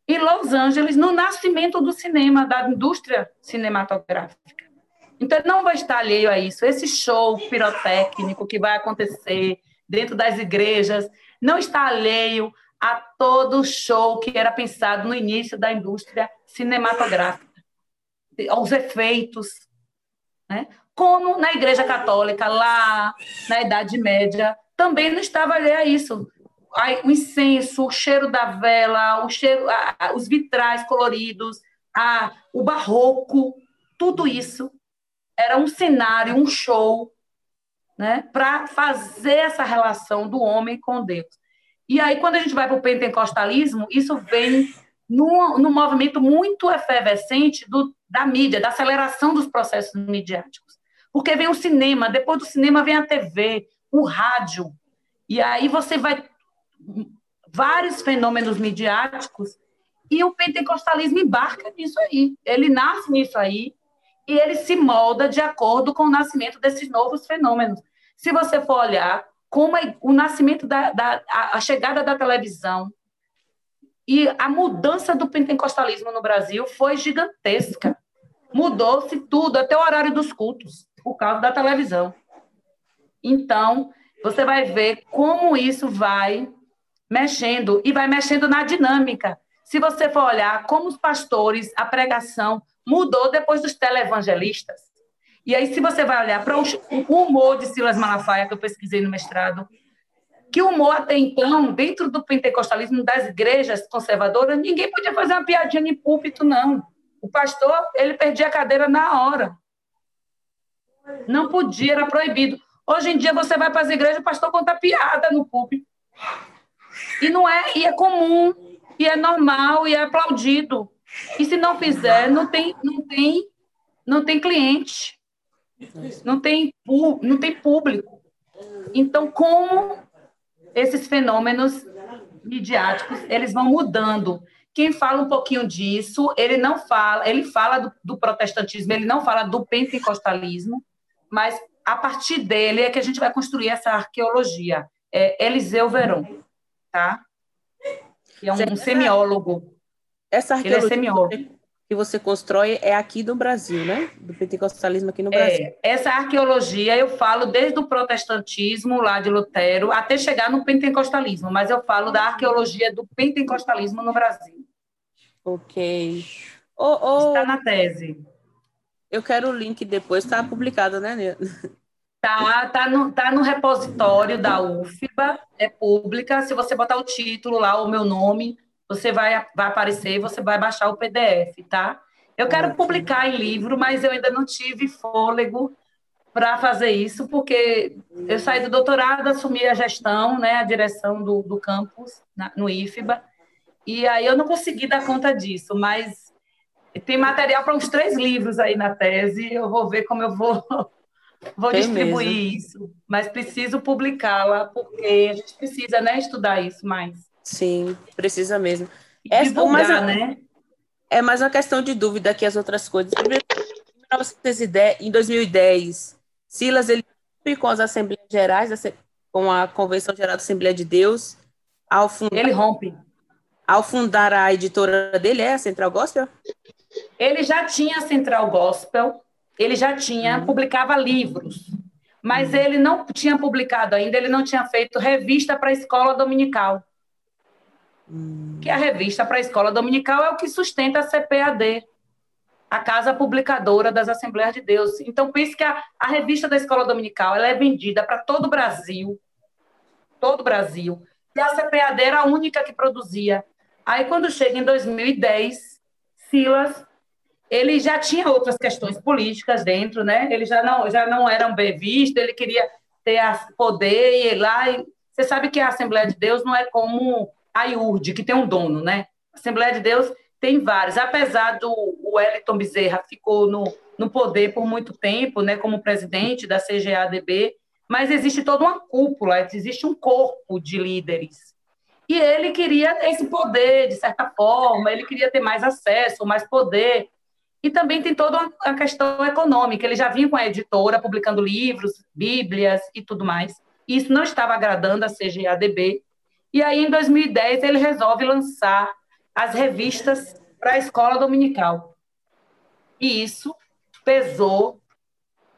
em Los Angeles, no nascimento do cinema, da indústria cinematográfica. Então, ele não vai estar alheio a isso. Esse show pirotécnico que vai acontecer dentro das igrejas não está alheio a todo show que era pensado no início da indústria cinematográfica, aos efeitos, né? como na Igreja Católica, lá na Idade Média, também não estava alheio a isso o incenso, o cheiro da vela, o cheiro, os vitrais coloridos, a, o barroco, tudo isso era um cenário, um show, né, para fazer essa relação do homem com Deus. E aí, quando a gente vai para o pentecostalismo, isso vem num, num movimento muito efervescente do, da mídia, da aceleração dos processos midiáticos. Porque vem o cinema, depois do cinema vem a TV, o rádio, e aí você vai vários fenômenos midiáticos e o pentecostalismo embarca nisso aí. Ele nasce nisso aí e ele se molda de acordo com o nascimento desses novos fenômenos. Se você for olhar como o nascimento da, da a chegada da televisão e a mudança do pentecostalismo no Brasil foi gigantesca. Mudou-se tudo, até o horário dos cultos, por causa da televisão. Então, você vai ver como isso vai mexendo e vai mexendo na dinâmica. Se você for olhar como os pastores, a pregação mudou depois dos televangelistas. E aí, se você vai olhar para o humor de Silas Malafaia, que eu pesquisei no mestrado, que humor até então, dentro do pentecostalismo das igrejas conservadoras, ninguém podia fazer uma piadinha em púlpito, não. O pastor, ele perdia a cadeira na hora. Não podia, era proibido. Hoje em dia, você vai para as igrejas, o pastor conta piada no púlpito. E não é, e é comum, e é normal, e é aplaudido. E se não fizer, não tem, não tem, não tem cliente. Não tem, não tem público. Então, como esses fenômenos midiáticos, eles vão mudando. Quem fala um pouquinho disso, ele não fala, ele fala do, do protestantismo, ele não fala do pentecostalismo, mas a partir dele é que a gente vai construir essa arqueologia. É Eliseu Veron tá? Que é um, semiólogo. Essa arqueologia Ele é semiólogo. que você constrói é aqui do Brasil, né? Do pentecostalismo aqui no Brasil. É, essa arqueologia eu falo desde o protestantismo lá de Lutero até chegar no pentecostalismo, mas eu falo da arqueologia do pentecostalismo no Brasil. Ok. Oh, oh, Está na tese. Eu quero o link depois, está publicado, né? Tá, tá, no, tá no repositório da UFBA, é pública. Se você botar o título lá, o meu nome, você vai, vai aparecer e você vai baixar o PDF, tá? Eu quero publicar em livro, mas eu ainda não tive fôlego para fazer isso, porque eu saí do doutorado, assumi a gestão, né, a direção do, do campus na, no IFBA, e aí eu não consegui dar conta disso, mas tem material para uns três livros aí na tese, eu vou ver como eu vou, vou distribuir mesmo. isso, mas preciso publicá-la, porque a gente precisa né, estudar isso mais. Sim, precisa mesmo. É, divulgar, mas, né? É mais uma questão de dúvida que as outras coisas. Em 2010, Silas ele com as Assembleias Gerais, com a Convenção Geral da Assembleia de Deus, ao fundar, ele rompe. Ao fundar a editora dele, é a Central Gospel? Ele já tinha a Central Gospel, ele já tinha, uhum. publicava livros, mas uhum. ele não tinha publicado ainda, ele não tinha feito revista para a escola dominical. Uhum. Que a revista para a escola dominical é o que sustenta a CPAD a casa publicadora das Assembleias de Deus. Então, pense que a, a revista da Escola Dominical ela é vendida para todo o Brasil, todo o Brasil, e a CPAD era a única que produzia. Aí, quando chega em 2010, Silas, ele já tinha outras questões políticas dentro, né? Ele já não, já não era um bem visto, ele queria ter poder e ir lá. E... Você sabe que a Assembleia de Deus não é como a IURD, que tem um dono, né? A Assembleia de Deus tem vários. Apesar do Wellington Bezerra ficou no, no poder por muito tempo, né, como presidente da CGADB, mas existe toda uma cúpula, existe um corpo de líderes. E ele queria esse poder, de certa forma, ele queria ter mais acesso, mais poder. E também tem toda uma questão econômica. Ele já vinha com a editora, publicando livros, bíblias e tudo mais. E isso não estava agradando a CGADB. E aí, em 2010, ele resolve lançar as revistas para a escola dominical. E isso pesou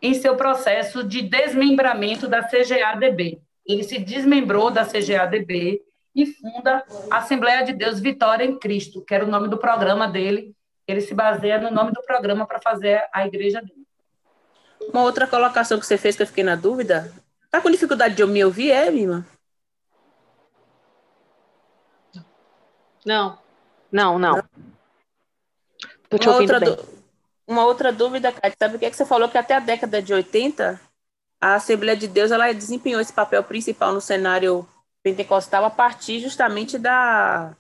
em seu processo de desmembramento da CGADB. Ele se desmembrou da CGADB e funda a Assembleia de Deus Vitória em Cristo, que era o nome do programa dele. Ele se baseia no nome do programa para fazer a igreja dele. Uma outra colocação que você fez que eu fiquei na dúvida. Tá com dificuldade de eu me ouvir, é, Mima? Não. Não, não. Tô te uma, outra bem. uma outra dúvida, Kátia, sabe o que, é que você falou? Que até a década de 80, a Assembleia de Deus ela desempenhou esse papel principal no cenário pentecostal a partir justamente da,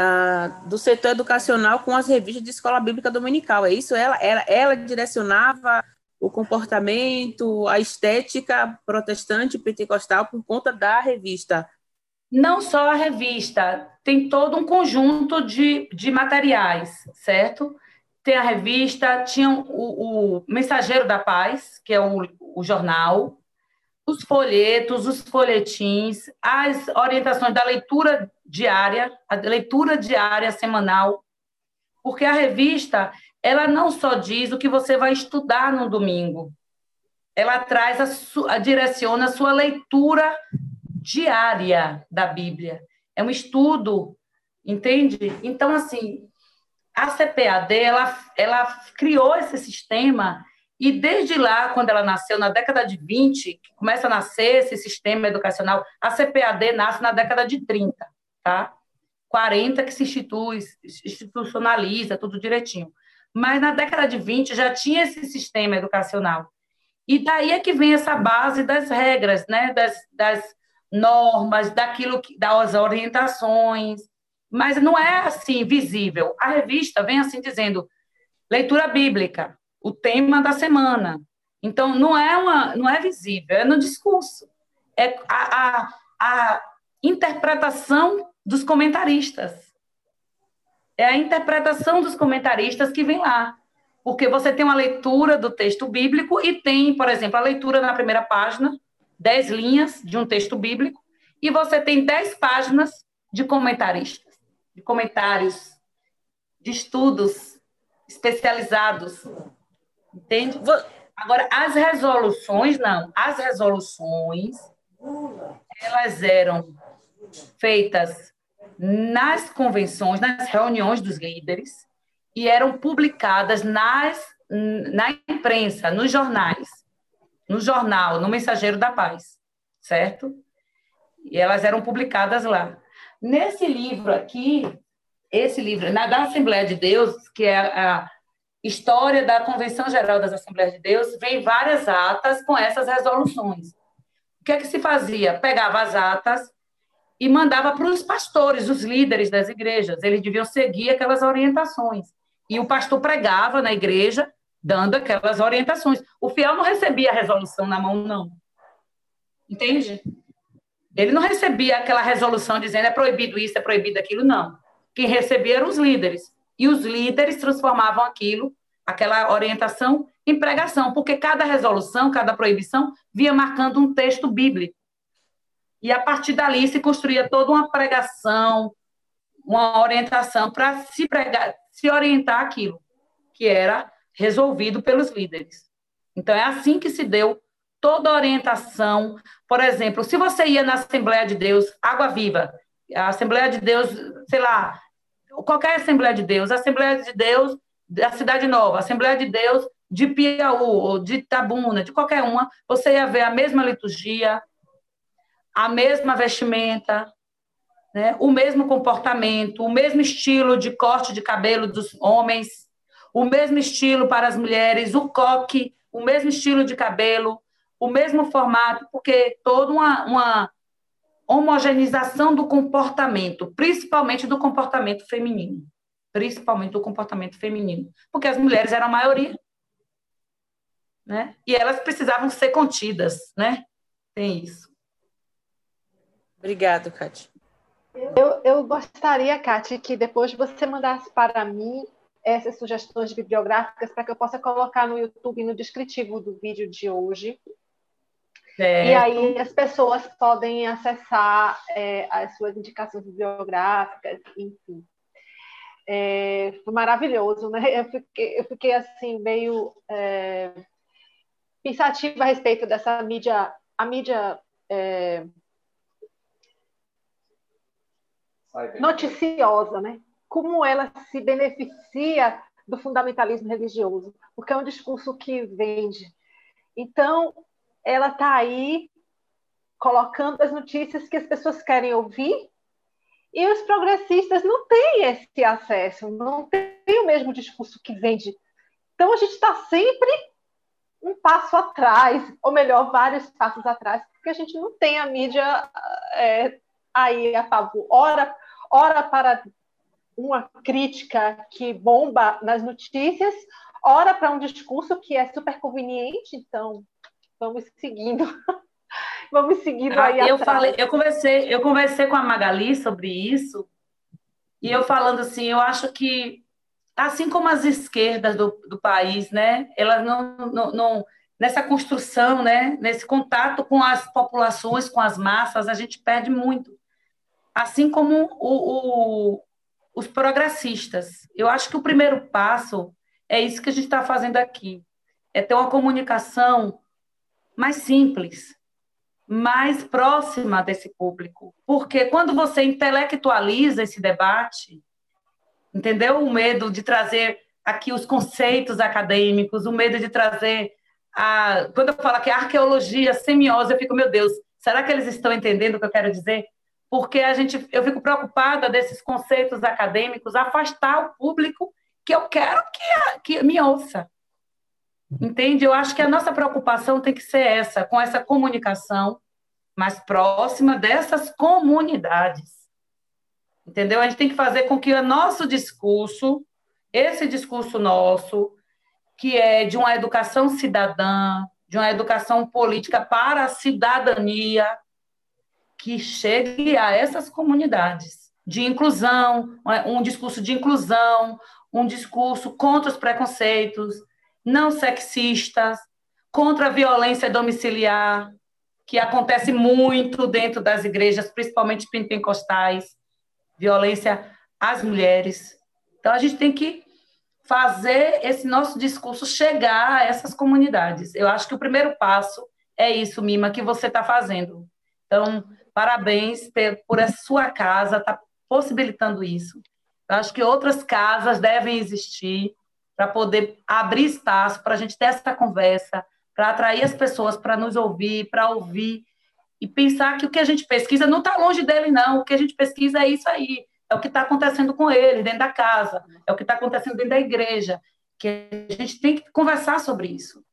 a, do setor educacional com as revistas de escola bíblica dominical. É isso? Ela, ela, ela direcionava o comportamento, a estética protestante pentecostal por conta da revista não só a revista, tem todo um conjunto de, de materiais, certo? Tem a revista, tinha o, o Mensageiro da Paz, que é o, o jornal, os folhetos, os folhetins, as orientações da leitura diária, a leitura diária semanal, porque a revista, ela não só diz o que você vai estudar no domingo, ela traz a, a direciona a sua leitura diária da Bíblia. É um estudo, entende? Então, assim, a CPAD, ela, ela criou esse sistema e desde lá, quando ela nasceu, na década de 20, começa a nascer esse sistema educacional, a CPAD nasce na década de 30, tá? 40 que se institui, institucionaliza tudo direitinho. Mas na década de 20 já tinha esse sistema educacional. E daí é que vem essa base das regras, né? das, das normas, daquilo que, das orientações, mas não é assim visível. A revista vem assim dizendo leitura bíblica, o tema da semana. Então não é uma, não é visível, é no discurso. É a, a, a interpretação dos comentaristas. É a interpretação dos comentaristas que vem lá. Porque você tem uma leitura do texto bíblico e tem, por exemplo, a leitura na primeira página, dez linhas de um texto bíblico, e você tem dez páginas de comentaristas, de comentários, de estudos especializados. Entende? Agora, as resoluções, não. As resoluções, elas eram feitas nas convenções, nas reuniões dos líderes, e eram publicadas nas, na imprensa, nos jornais no jornal, no Mensageiro da Paz, certo? E elas eram publicadas lá. Nesse livro aqui, esse livro, na da Assembleia de Deus, que é a, história da Convenção Geral das Assembleias de Deus, vem várias atas com essas resoluções. O que é que se fazia? Pegava as atas e mandava para os pastores, os líderes das igrejas. Eles deviam seguir aquelas orientações. E o pastor pregava na igreja, dando aquelas orientações. O fiel não recebia a resolução na mão, não. Entende? Ele não recebia aquela resolução dizendo é proibido isso, é proibido aquilo, não. Quem recebia eram os líderes. E os líderes transformavam aquilo, aquela orientação, em pregação, porque cada resolução, cada proibição, via marcando um texto bíblico. E a partir dali se construía toda uma pregação, uma orientação para se pregar, se orientar aquilo que era resolvido pelos líderes. Então é assim que se deu toda a orientação. Por exemplo, se você ia na Assembleia de Deus, Água Viva, a Assembleia de Deus, sei lá, qualquer Assembleia de Deus, Assembleia de Deus da Cidade Nova, Assembleia de Deus de Piauí, ou de Tabuna, de qualquer uma, você ia ver a mesma liturgia, a mesma vestimenta, né? o mesmo comportamento, o mesmo estilo de corte de cabelo dos homens, o mesmo estilo para as mulheres, o coque, o mesmo estilo de cabelo, o mesmo formato, porque toda uma, uma homogeneização do comportamento, principalmente do comportamento feminino. Principalmente do comportamento feminino. Porque as mulheres eram a maioria. Né? E elas precisavam ser contidas, né? Tem isso. Obrigado, Kátia. Eu, eu gostaria, Kátia, que depois você mandasse para mim essas sugestões bibliográficas para que eu possa colocar no YouTube, no descritivo do vídeo de hoje, Certo. E aí as pessoas podem acessar é, as suas indicações bibliográficas, enfim. É, foi maravilhoso, né? Eu fiquei, eu fiquei assim, meio é, pensativa a respeito dessa mídia, a mídia é, noticiosa, né? Como ela se beneficia do fundamentalismo religioso, porque é um discurso que vende. Então, ela está aí colocando as notícias que as pessoas querem ouvir e os progressistas não têm esse acesso, não têm o mesmo discurso que vende. Então a gente está sempre um passo atrás, ou melhor, vários passos atrás, porque a gente não tem a mídia é, aí a favor. Ora, ora para uma crítica que bomba nas notícias, ora para um discurso que é super conveniente, então vamos seguindo. vamos seguindo ah, aí. Eu atrás. falei, eu conversei, eu conversei com a Magali sobre isso, e eu falando assim, eu acho que assim como as esquerdas do, do país, né, elas não, não, não, nessa construção, né, nesse contato com as populações, com as massas, a gente perde muito. Assim como o, o, os progressistas. Eu acho que o primeiro passo é isso que a gente está fazendo aqui, é ter uma comunicação mais simples, mais próxima desse público. Porque quando você intelectualiza esse debate, entendeu? O medo de trazer aqui os conceitos acadêmicos, o medo de trazer a. Quando eu falo que arqueologia, semiose, eu fico, meu Deus, será que eles estão entendendo o que eu quero dizer? Porque a gente, eu fico preocupada desses conceitos acadêmicos afastar o público que eu quero que, que me ouça. Entende? Eu acho que a nossa preocupação tem que ser essa, com essa comunicação mais próxima dessas comunidades. Entendeu? A gente tem que fazer com que o nosso discurso, esse discurso nosso, que é de uma educação cidadã, de uma educação política para a cidadania, que chegue a essas comunidades de inclusão, um discurso de inclusão, um discurso contra os preconceitos, não sexistas, contra a violência domiciliar, que acontece muito dentro das igrejas, principalmente pentecostais, violência às mulheres. Então, a gente tem que fazer esse nosso discurso chegar a essas comunidades. Eu acho que o primeiro passo é isso, Mima, que você está fazendo. Então, parabéns por a sua casa estar tá possibilitando isso. Eu acho que outras casas devem existir para poder abrir espaço para a gente ter essa conversa, para atrair as pessoas para nos ouvir, para ouvir e pensar que o que a gente pesquisa não está longe dele, não. O que a gente pesquisa é isso aí. É o que está acontecendo com ele dentro da casa, é o que está acontecendo dentro da igreja. que a gente tem que conversar sobre isso.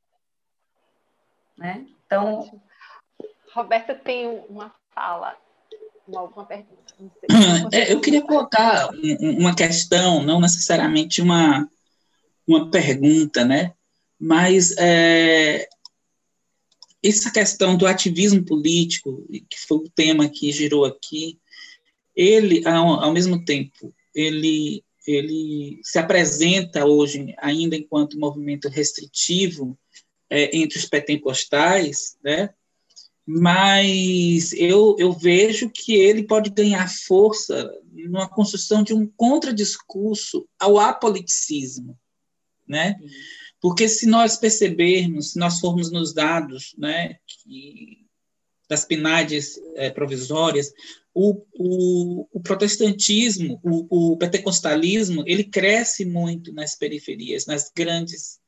Né? Então. Roberta tem uma fala, uma, alguma pergunta. É, eu queria colocar uma questão, não necessariamente uma, uma pergunta, né? Mas é, essa questão do ativismo político, que foi o tema que girou aqui, ele, ao, ao mesmo tempo, ele ele se apresenta hoje ainda enquanto movimento restritivo é, entre os pentecostais, né? mas eu, eu vejo que ele pode ganhar força numa construção de um contradiscurso ao apoliticismo, né? Porque se nós percebermos, se nós formos nos dados, né, que, das PNADs é, provisórias, o, o, o protestantismo, o, o, pentecostalismo, ele cresce muito nas periferias, nas grandes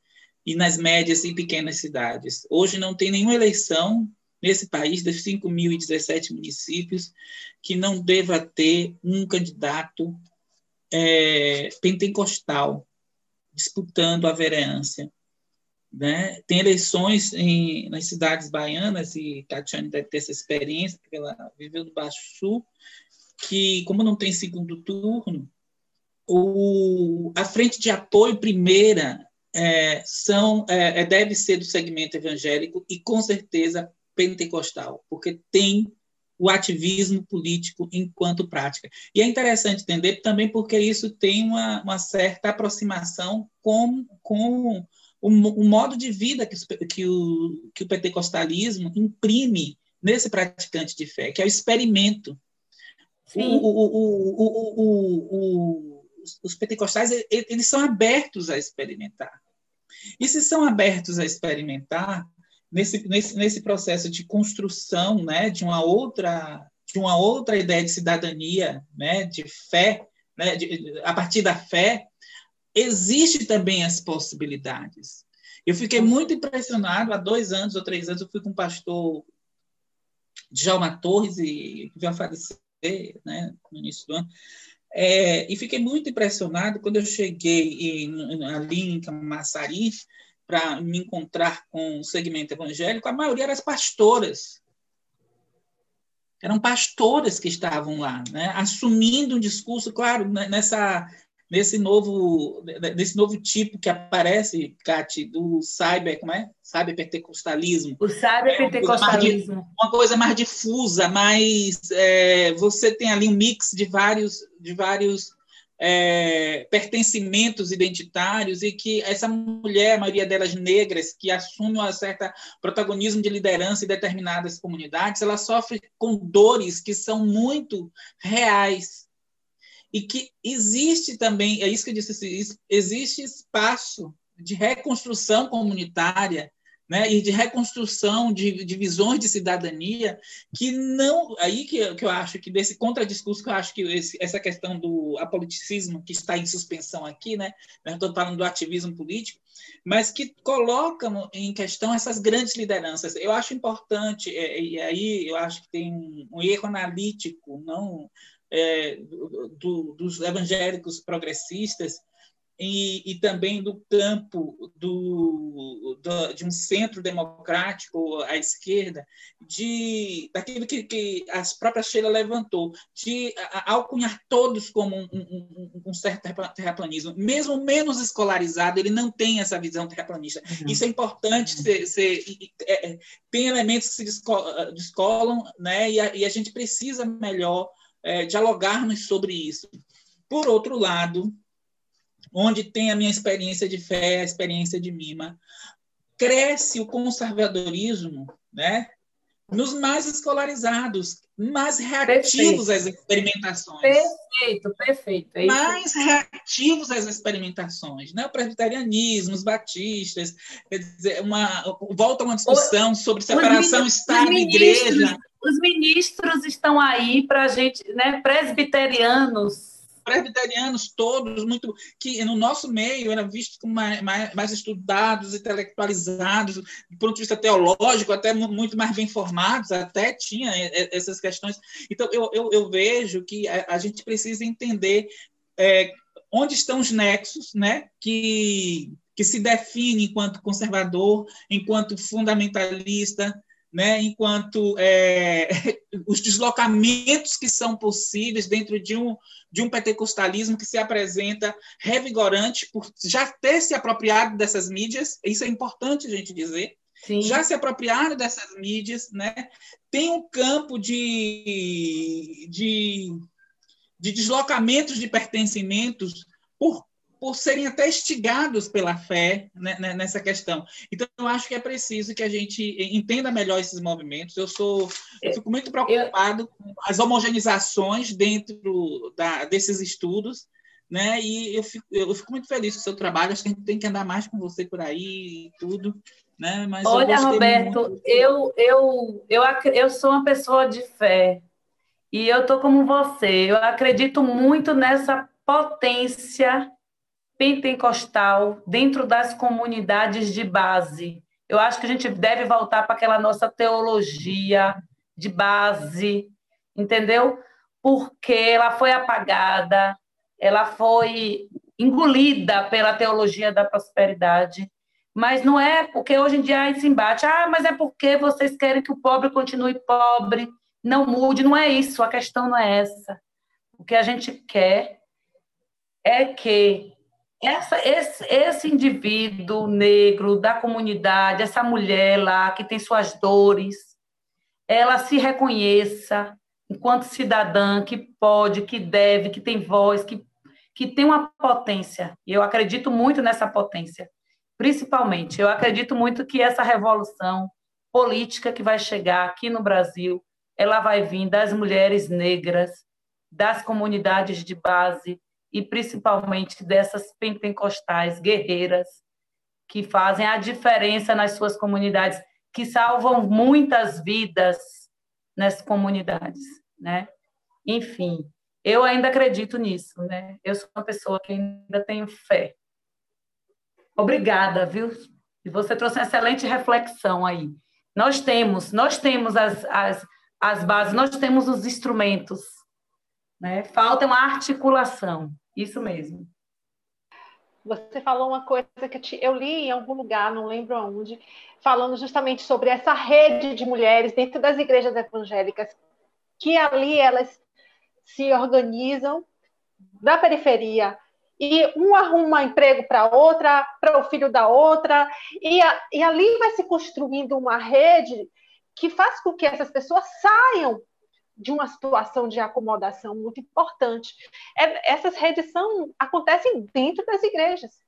e nas médias e pequenas cidades. Hoje não tem nenhuma eleição nesse país, dos 5.017 municípios, que não deva ter um candidato é, pentecostal disputando a vereança. Né? Tem eleições em, nas cidades baianas, e Tatiane deve ter essa experiência, porque ela viveu no Baixo Sul, que, como não tem segundo turno, o, a frente de apoio primeira é, são, é, é, deve ser do segmento evangélico e, com certeza, pentecostal, porque tem o ativismo político enquanto prática. E é interessante entender também porque isso tem uma, uma certa aproximação com, com o, o modo de vida que, que, o, que o pentecostalismo imprime nesse praticante de fé, que é o experimento. O, o, os pentecostais eles são abertos a experimentar. E se são abertos a experimentar, nesse, nesse, nesse processo de construção né, de uma outra de uma outra ideia de cidadania, né, de fé, né, de, a partir da fé, existe também as possibilidades. Eu fiquei muito impressionado, há dois anos ou três anos, eu fui com o pastor Djalma Torres, e que veio a falecer né, no início do ano, é, e fiquei muito impressionado quando eu cheguei em, ali em Camaçari para me encontrar com o segmento evangélico, a maioria eram as pastoras. Eram pastoras que estavam lá, né, assumindo um discurso, claro, né, nessa nesse novo, nesse novo tipo que aparece, Cati, do cyber, como é? Cyberpentecostalismo. O cyberpentecostalismo. É uma, coisa mais difusa, mas é, você tem ali um mix de vários, de vários é, pertencimentos identitários e que essa mulher, a maioria delas negras, que assume um certo protagonismo de liderança em determinadas comunidades, ela sofre com dores que são muito reais. E que existe também, é isso que eu disse, existe espaço de reconstrução comunitária né, e de reconstrução de, de, visões de cidadania que não aí que, que eu acho que desse contradiscurso que eu acho que esse, essa questão do apoliticismo que está em suspensão aqui né estou falando do ativismo político mas que colocam em questão essas grandes lideranças. Eu acho importante é, e aí eu acho que tem um, um erro analítico não é, do, dos evangélicos progressistas e, e, também do campo do, do, de um centro democrático à esquerda, de daquilo que, que a própria Sheila levantou, de alcunhar todos como um, um, um, certo terraplanismo. Mesmo menos escolarizado, ele não tem essa visão terraplanista. Uhum. Isso é importante, uhum. ser, ser, é, é, tem elementos que se descolam, né, e a, e a gente precisa melhor é, dialogarmos sobre isso. Por outro lado, onde tem a minha experiência de fé, a experiência de mima, cresce o conservadorismo, né? Nos mais escolarizados, mais reativos perfeito. às experimentações. Perfeito, perfeito. É mais reativos às experimentações, né? O presbiterianismo, os batistas, quer dizer, uma, volta a uma discussão sobre separação Estado e Igreja. Os ministros estão aí para a gente, né? Presbiterianos presbiterianos todos, muito que no nosso meio eram vistos como mais, mais, mais, estudados, intelectualizados, do ponto de vista teológico, até muito mais bem formados, até tinha essas questões. Então, eu, eu, eu vejo que a, a, gente precisa entender é, onde estão os nexos né, que, que se define enquanto conservador, enquanto fundamentalista, né, enquanto é, os deslocamentos que são possíveis dentro de um, de um pentecostalismo que se apresenta revigorante por já ter se apropriado dessas mídias, isso é importante a gente dizer, Sim. já se apropriaram dessas mídias, né, tem um campo de, de, de deslocamentos de pertencimentos por por serem até instigados pela fé né, né, nessa questão. Então, eu acho que é preciso que a gente entenda melhor esses movimentos. Eu sou, eu fico muito preocupado com as homogeneizações dentro da, desses estudos, né? E eu fico, eu fico muito feliz com o seu trabalho. Acho que a gente tem que andar mais com você por aí e tudo, né? Mas Olha, Roberto, muito... eu, eu, eu, eu sou uma pessoa de fé. E eu tô como você. Eu acredito muito nessa potência pentecostal dentro das comunidades de base. Eu acho que a gente deve voltar para aquela nossa teologia de base, entendeu? Porque ela foi apagada, ela foi engolida pela teologia da prosperidade. Mas não é porque hoje em dia há esse embate. Ah, mas é porque vocês querem que o pobre continue pobre, não mude. Não é isso, a questão não é essa. O que a gente quer é que essa, esse, esse indivíduo negro da comunidade, essa mulher lá que tem suas dores, ela se reconheça enquanto cidadã que pode, que deve, que tem voz, que, que tem uma potência. E eu acredito muito nessa potência. Principalmente, eu acredito muito que essa revolução política que vai chegar aqui no Brasil, ela vai vir das mulheres negras, das comunidades de base, e principalmente dessas pentecostais guerreiras que fazem a diferença nas suas comunidades, que salvam muitas vidas nas comunidades, né? Enfim, eu ainda acredito nisso, né? Eu sou uma pessoa que ainda tenho fé. Obrigada, viu? E você trouxe uma excelente reflexão aí. Nós temos, nós temos as, as, as bases, nós temos os instrumentos, né? Falta uma articulação. Isso mesmo. Você falou uma coisa que eu li em algum lugar, não lembro aonde, falando justamente sobre essa rede de mulheres dentro das igrejas evangélicas, que ali elas se organizam da periferia e um arruma emprego para outra, para o filho da outra, e, a, e ali vai se construindo uma rede que faz com que essas pessoas saiam de uma situação de acomodação muito importante. É, essas redes são, acontecem dentro das igrejas.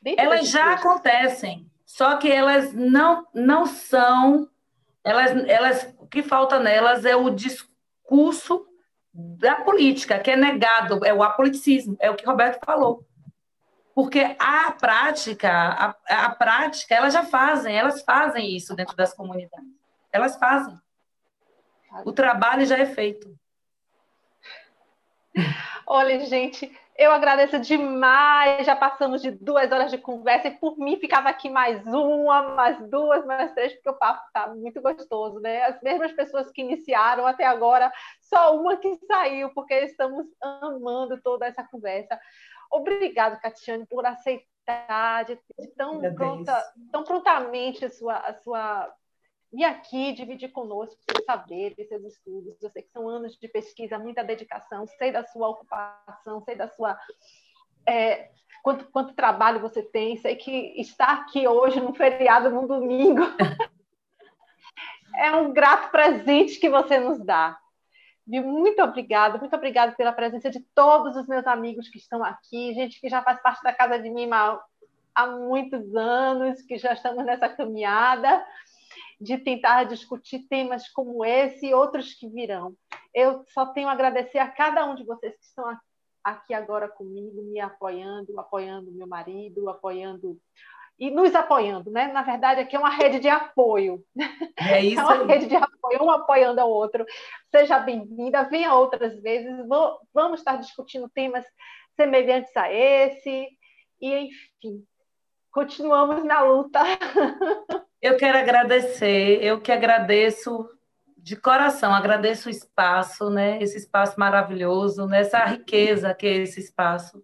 Dentro elas das já igrejas. acontecem, só que elas não, não são. Elas, elas, o que falta nelas é o discurso da política, que é negado, é o apoliticismo, é o que Roberto falou. Porque a prática, a, a prática, elas já fazem, elas fazem isso dentro das comunidades. Elas fazem. O trabalho já é feito. Olha, gente, eu agradeço demais. Já passamos de duas horas de conversa e por mim ficava aqui mais uma, mais duas, mais três, porque o papo está muito gostoso, né? As mesmas pessoas que iniciaram até agora, só uma que saiu, porque estamos amando toda essa conversa. Obrigado, Catiane, por aceitar de, tão, pronta, tão prontamente a sua, a sua e aqui dividir conosco seus saberes, seus estudos. Eu sei que são anos de pesquisa, muita dedicação, sei da sua ocupação, sei da sua. É, quanto, quanto trabalho você tem, sei que estar aqui hoje, num feriado, num domingo, é um grato presente que você nos dá. Muito obrigada, muito obrigada pela presença de todos os meus amigos que estão aqui, gente que já faz parte da Casa de Mima há muitos anos, que já estamos nessa caminhada de tentar discutir temas como esse e outros que virão. Eu só tenho a agradecer a cada um de vocês que estão aqui agora comigo, me apoiando, apoiando meu marido, apoiando e nos apoiando, né? Na verdade, aqui é uma rede de apoio. É isso. É uma aí. rede de apoio, um apoiando ao outro. Seja bem-vinda, venha outras vezes. Vamos estar discutindo temas semelhantes a esse. E, enfim, continuamos na luta. Eu quero agradecer, eu que agradeço de coração, agradeço o espaço, né? Esse espaço maravilhoso, né? riqueza que é esse espaço.